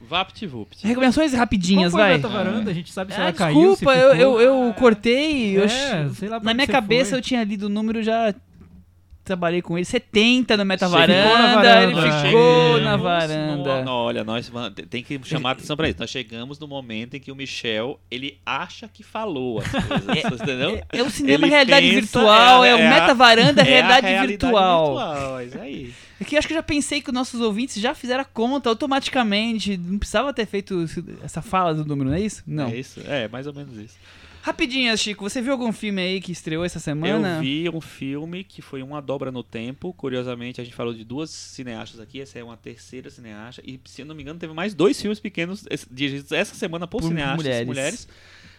[SPEAKER 3] VaptVupt.
[SPEAKER 2] Recomendações rapidinhas,
[SPEAKER 4] Qual foi
[SPEAKER 2] vai.
[SPEAKER 4] a Meta Varanda? A gente sabe se
[SPEAKER 2] Ah,
[SPEAKER 4] ela caiu, se
[SPEAKER 2] desculpa, eu, eu, eu cortei. eu
[SPEAKER 4] É,
[SPEAKER 2] ach-
[SPEAKER 4] sei lá
[SPEAKER 2] na minha cabeça
[SPEAKER 4] foi.
[SPEAKER 2] eu tinha lido o número já. Trabalhei com ele. 70 no Meta
[SPEAKER 3] Ficou na
[SPEAKER 2] Varanda.
[SPEAKER 4] varanda.
[SPEAKER 2] Ele ficou na
[SPEAKER 3] no-
[SPEAKER 2] varanda.
[SPEAKER 3] não, olha, nós tem que chamar atenção pra isso. Nós chegamos no momento em que o Michel, ele acha que falou as coisas, entendeu?
[SPEAKER 2] É o cinema
[SPEAKER 3] Ele
[SPEAKER 2] realidade
[SPEAKER 3] pensa-
[SPEAKER 2] virtual, é,
[SPEAKER 3] é-
[SPEAKER 2] o
[SPEAKER 3] é a-
[SPEAKER 2] Meta Varanda
[SPEAKER 3] É
[SPEAKER 2] realidade,
[SPEAKER 3] realidade
[SPEAKER 2] virtual.
[SPEAKER 3] virtual, é isso aí.
[SPEAKER 2] É que eu acho que eu já pensei que os nossos ouvintes já fizeram a conta automaticamente. Não precisava ter feito essa fala do número, não é isso? Não.
[SPEAKER 3] É isso, é mais ou menos isso.
[SPEAKER 2] Rapidinho, Chico, você viu algum filme aí que estreou essa semana?
[SPEAKER 3] Eu vi um filme que foi uma dobra no tempo. Curiosamente, a gente falou de duas cineastas aqui. Essa é uma terceira cineasta. E, se eu não me engano, teve mais dois filmes pequenos dirigidos essa semana por,
[SPEAKER 2] Por
[SPEAKER 3] cineastas
[SPEAKER 2] mulheres.
[SPEAKER 3] mulheres.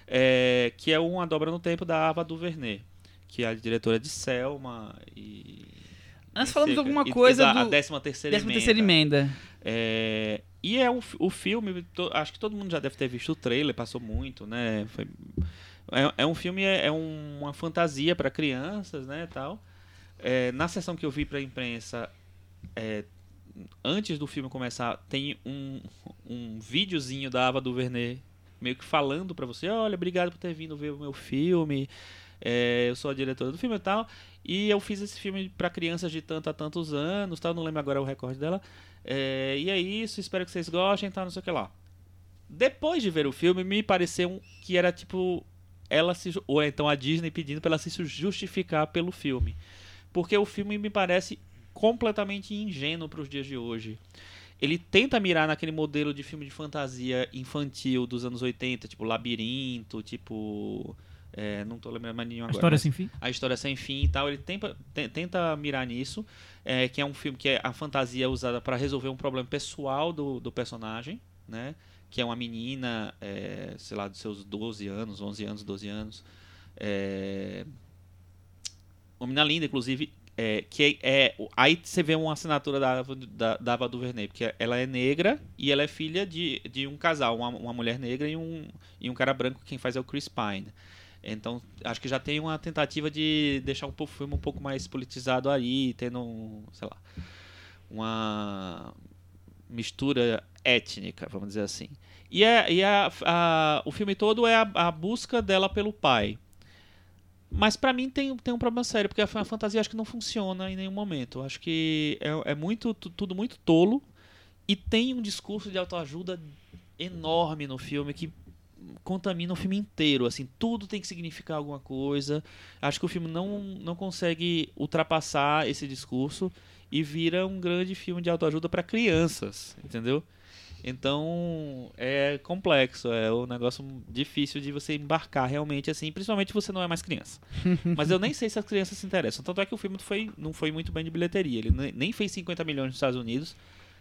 [SPEAKER 3] é, que é uma dobra no tempo da Ava DuVernay. Que é a diretora de Selma e...
[SPEAKER 2] Nós
[SPEAKER 3] e
[SPEAKER 2] falamos
[SPEAKER 3] cerca-
[SPEAKER 2] alguma
[SPEAKER 3] e- e
[SPEAKER 2] coisa
[SPEAKER 3] da,
[SPEAKER 2] do-
[SPEAKER 3] A décima terceira
[SPEAKER 2] Décima terceira emenda.
[SPEAKER 3] é, e é um, o filme, to- acho que todo mundo já deve ter visto o trailer, passou muito, né? Foi, é, é um filme, é, é um- uma fantasia para crianças, né, tal. É, na sessão que eu vi para imprensa, é, antes do filme começar, tem um, um videozinho da Ava DuVernay meio que falando para você, olha, obrigado por ter vindo ver o meu filme, é, eu sou a diretora do filme e tal, e eu fiz esse filme para crianças de tanto a tantos anos, tal, não lembro agora o recorde dela, é, e é isso, espero que vocês gostem, tal, não sei o que lá. Depois de ver o filme, me pareceu que era tipo ela se ou então a Disney pedindo para ela se justificar pelo filme, porque o filme me parece completamente ingênuo para os dias de hoje. Ele tenta mirar naquele modelo de filme de fantasia infantil dos anos 80, tipo Labirinto, tipo. é, não tô lembrando mais nenhum
[SPEAKER 4] A
[SPEAKER 3] agora.
[SPEAKER 4] história
[SPEAKER 3] mas-
[SPEAKER 4] sem fim?
[SPEAKER 3] a história sem fim e tal, ele tenta, te- tenta mirar nisso, é, que é um filme que é a fantasia usada para resolver um problema pessoal do, do personagem, né? Que é uma menina, é, sei lá, dos seus 12 anos, 11 anos, 12 anos. É, uma menina linda, inclusive, é, que é, aí você vê uma assinatura da, da, da Ava DuVernay, porque ela é negra e ela é filha de, de um casal, uma, uma mulher negra e um, e um cara branco, quem faz é o Chris Pine. Então, acho que já tem uma tentativa de deixar o filme um pouco mais politizado aí, tendo, sei lá, uma mistura étnica, vamos dizer assim. E, é, e a, a- o filme todo é a, a busca dela pelo pai. Mas pra mim tem, tem um problema sério, porque a fa- fantasia acho que não funciona em nenhum momento. Acho que é, é muito tu- tudo muito tolo e tem um discurso de autoajuda enorme no filme que contamina o filme inteiro, assim, tudo tem que significar alguma coisa. Acho que o filme não, não consegue ultrapassar esse discurso e vira um grande filme de autoajuda para crianças, entendeu? Então é complexo, é um negócio difícil de você embarcar realmente assim, principalmente se você não é mais criança. Mas eu nem sei se as crianças se interessam. Tanto é que o filme foi, não foi muito bem de bilheteria. Ele ne- nem fez 50 milhões nos Estados Unidos,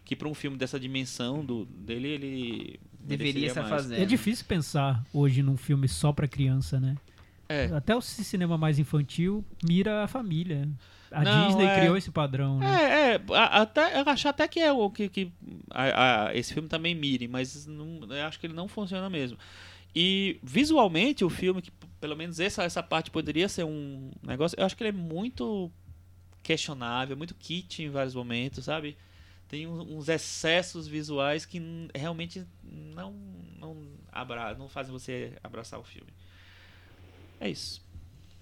[SPEAKER 3] que para um filme dessa dimensão do, dele, ele
[SPEAKER 2] Deveria estar
[SPEAKER 3] mais.
[SPEAKER 2] fazendo.
[SPEAKER 4] É difícil pensar hoje num filme só pra criança, né?
[SPEAKER 3] É.
[SPEAKER 4] Até o cinema mais infantil mira a família. A
[SPEAKER 3] Não,
[SPEAKER 4] Disney
[SPEAKER 3] é-
[SPEAKER 4] criou esse padrão, né?
[SPEAKER 3] É, é, até, eu acho até que é o que, que a- a- esse filme também mire, mas não, eu acho que ele não funciona mesmo. E visualmente o filme, que pelo menos essa, essa parte poderia ser um negócio, eu acho que ele é muito questionável, muito kit em vários momentos, sabe? Tem uns excessos visuais que realmente não não, abra, não fazem você abraçar o filme. É isso.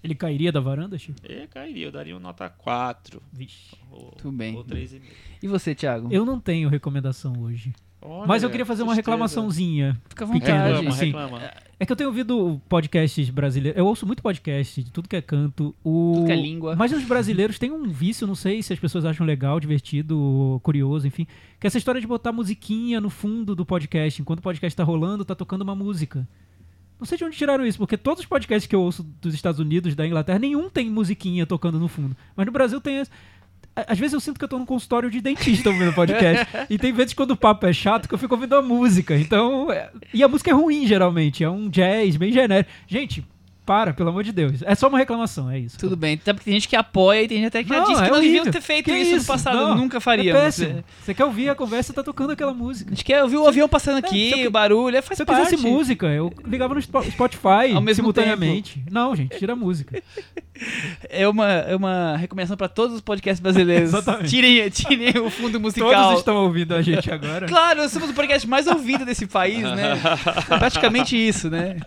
[SPEAKER 4] Ele cairia da varanda, Chico?
[SPEAKER 3] Eu cairia, eu daria uma nota 4
[SPEAKER 4] Vixe.
[SPEAKER 3] ou,
[SPEAKER 2] Tudo bem.
[SPEAKER 3] ou 3,5.
[SPEAKER 2] E você, Thiago?
[SPEAKER 4] Eu não tenho recomendação hoje.
[SPEAKER 3] Olha,
[SPEAKER 4] Mas eu queria fazer uma
[SPEAKER 3] tristeza.
[SPEAKER 4] reclamaçãozinha.
[SPEAKER 2] Fica à vontade.
[SPEAKER 3] Reclama,
[SPEAKER 4] sim.
[SPEAKER 3] reclama.
[SPEAKER 4] É que eu tenho ouvido podcasts brasileiros. Eu ouço muito podcast de tudo que é canto. O...
[SPEAKER 2] Tudo que é língua.
[SPEAKER 4] Mas os brasileiros têm um vício, não sei se as pessoas acham legal, divertido, curioso, enfim. Que é essa história de botar musiquinha no fundo do podcast. Enquanto o podcast tá rolando, tá tocando uma música. Não sei de onde tiraram isso, porque todos os podcasts que eu ouço dos Estados Unidos, da Inglaterra, nenhum tem musiquinha tocando no fundo. Mas no Brasil tem. Às vezes eu sinto que eu tô num consultório de dentista ouvindo podcast. e tem vezes quando o papo é chato que eu fico ouvindo a música. Então. é- E a música é ruim, geralmente. É um jazz bem genérico. Gente, para, pelo amor de Deus. É só uma reclamação, é isso.
[SPEAKER 2] Tudo bem. Até porque tem gente que apoia e tem gente até que já
[SPEAKER 4] Não,
[SPEAKER 2] disse que
[SPEAKER 4] é
[SPEAKER 2] não deviam ter feito
[SPEAKER 4] Que
[SPEAKER 2] isso, no
[SPEAKER 4] isso?
[SPEAKER 2] passado.
[SPEAKER 4] Não,
[SPEAKER 2] Nunca
[SPEAKER 4] É
[SPEAKER 2] faríamos.
[SPEAKER 4] péssimo. Você quer ouvir a conversa, tá tocando aquela música.
[SPEAKER 2] A gente quer ouvir o avião passando
[SPEAKER 4] se
[SPEAKER 2] aqui,
[SPEAKER 4] eu-
[SPEAKER 2] o barulho, é, faz
[SPEAKER 4] Se eu
[SPEAKER 2] parte.
[SPEAKER 4] quisesse música, eu ligava no Spo- Spotify
[SPEAKER 2] Ao mesmo
[SPEAKER 4] simultaneamente. Não, gente, tira a música.
[SPEAKER 2] É uma, é uma recomendação pra todos os podcasts brasileiros.
[SPEAKER 4] Exatamente.
[SPEAKER 2] Tirem, tirem o fundo musical.
[SPEAKER 4] Todos estão ouvindo a gente agora.
[SPEAKER 2] Claro, nós somos o podcast mais ouvido desse país, né? É praticamente isso, né?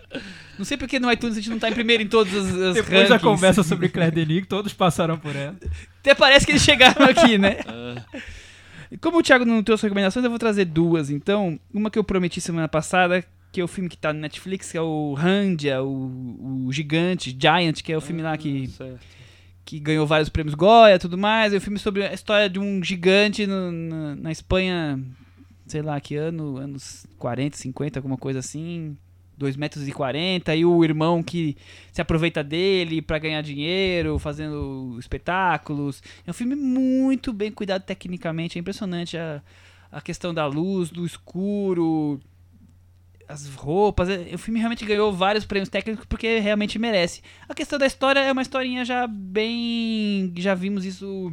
[SPEAKER 2] Não sei porque no iTunes a gente não tá em primeiro em todos os, os
[SPEAKER 4] Depois da
[SPEAKER 2] rankings.
[SPEAKER 4] conversa sobre Claire Denis, todos passaram por ela.
[SPEAKER 2] Até parece que eles chegaram aqui, né? E Como o Thiago não trouxe recomendações, eu vou trazer duas. Então, uma que eu prometi semana passada, que é o filme que tá no Netflix, que é o Randia, o, o Gigante, Giant, que é o filme lá que,
[SPEAKER 3] certo.
[SPEAKER 2] que ganhou vários prêmios Goya e tudo mais. É um filme sobre a história de um gigante no- na, na Espanha, sei lá que ano, anos 40, 50, alguma coisa assim. 2 metros e 40, e o irmão que se aproveita dele pra ganhar dinheiro, fazendo espetáculos. É um filme muito bem cuidado tecnicamente, é impressionante a, a questão da luz, do escuro, as roupas. É, o filme realmente ganhou vários prêmios técnicos porque realmente merece. A questão da história é uma historinha já bem. Já vimos isso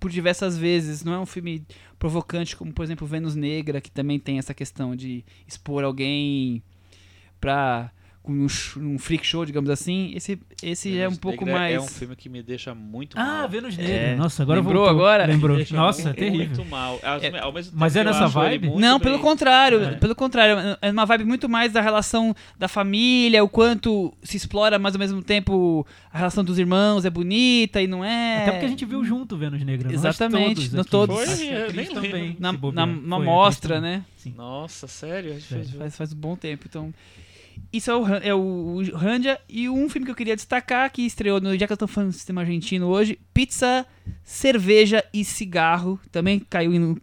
[SPEAKER 2] por diversas vezes. Não é um filme provocante como, por exemplo, Vênus Negra, que também tem essa questão de expor alguém pra. Com um, um freak show, digamos assim. Esse, esse é um pouco
[SPEAKER 3] Negra
[SPEAKER 2] mais.
[SPEAKER 3] É um filme que me deixa muito
[SPEAKER 4] Ah,
[SPEAKER 3] mal.
[SPEAKER 4] Vênus Negra.
[SPEAKER 2] É.
[SPEAKER 4] Nossa, agora
[SPEAKER 2] Lembrou
[SPEAKER 4] voltou.
[SPEAKER 2] agora?
[SPEAKER 4] Lembrou. Nossa, é
[SPEAKER 3] muito,
[SPEAKER 4] terrível.
[SPEAKER 3] Muito mal.
[SPEAKER 2] É,
[SPEAKER 3] ao mesmo
[SPEAKER 4] mas
[SPEAKER 3] tempo
[SPEAKER 4] é
[SPEAKER 3] que eu
[SPEAKER 4] nessa vibe?
[SPEAKER 3] muito
[SPEAKER 2] Não, pelo
[SPEAKER 3] bem-
[SPEAKER 2] contrário,
[SPEAKER 3] É.
[SPEAKER 2] pelo contrário, é uma vibe muito mais da relação da família, o quanto se explora, mas ao mesmo tempo a relação dos irmãos é bonita e não é.
[SPEAKER 4] Até porque a gente viu junto Vênus Negra. nós
[SPEAKER 2] Exatamente, nós todos.
[SPEAKER 3] Foi,
[SPEAKER 4] a
[SPEAKER 3] eu
[SPEAKER 4] Cris
[SPEAKER 3] nem
[SPEAKER 4] também.
[SPEAKER 2] na, na,
[SPEAKER 4] Foi,
[SPEAKER 2] na mostra, né?
[SPEAKER 4] Sim.
[SPEAKER 3] Nossa, sério? A gente
[SPEAKER 4] Sério.
[SPEAKER 3] fez-
[SPEAKER 2] Faz, faz um bom tempo, então. Isso é o, é o, o Randia. E um filme que eu queria destacar, que estreou no. Já que eu tô falando do sistema argentino hoje: Pizza, Cerveja e Cigarro. Também caiu no,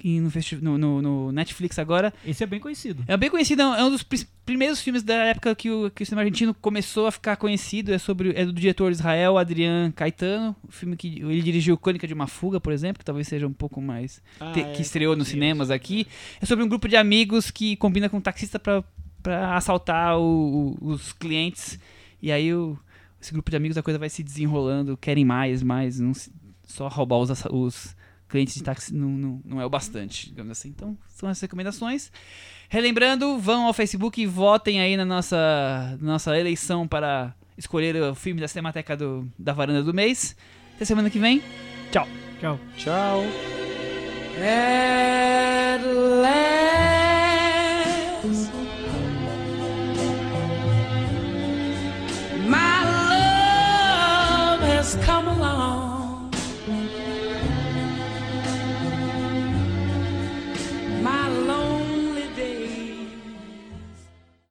[SPEAKER 2] no, no- no- Netflix agora.
[SPEAKER 4] Esse é bem conhecido.
[SPEAKER 2] É bem conhecido, é um dos pris- primeiros filmes da época que o, que o cinema argentino começou a ficar conhecido. É sobre é do diretor Israel Adrián Caetano. O filme que ele dirigiu Crônica de uma Fuga, por exemplo, que talvez seja um pouco mais
[SPEAKER 3] Ah,
[SPEAKER 2] te-
[SPEAKER 3] é,
[SPEAKER 2] que estreou nos
[SPEAKER 3] sim,
[SPEAKER 2] cinemas aqui. É sobre um grupo de amigos que combina com um taxista pra, pra assaltar o- o- os clientes. E aí o- esse grupo de amigos a coisa vai se desenrolando, querem mais, mais. Não se- só roubar os, os clientes de táxi não, não, não é o bastante, digamos assim. Então, são as recomendações. Relembrando, vão ao Facebook e votem aí na nossa, nossa eleição para escolher o filme da Cinemateca do, da Varanda do mês. Até semana que vem. Tchau.
[SPEAKER 4] Tchau.
[SPEAKER 3] Tchau.
[SPEAKER 5] Quero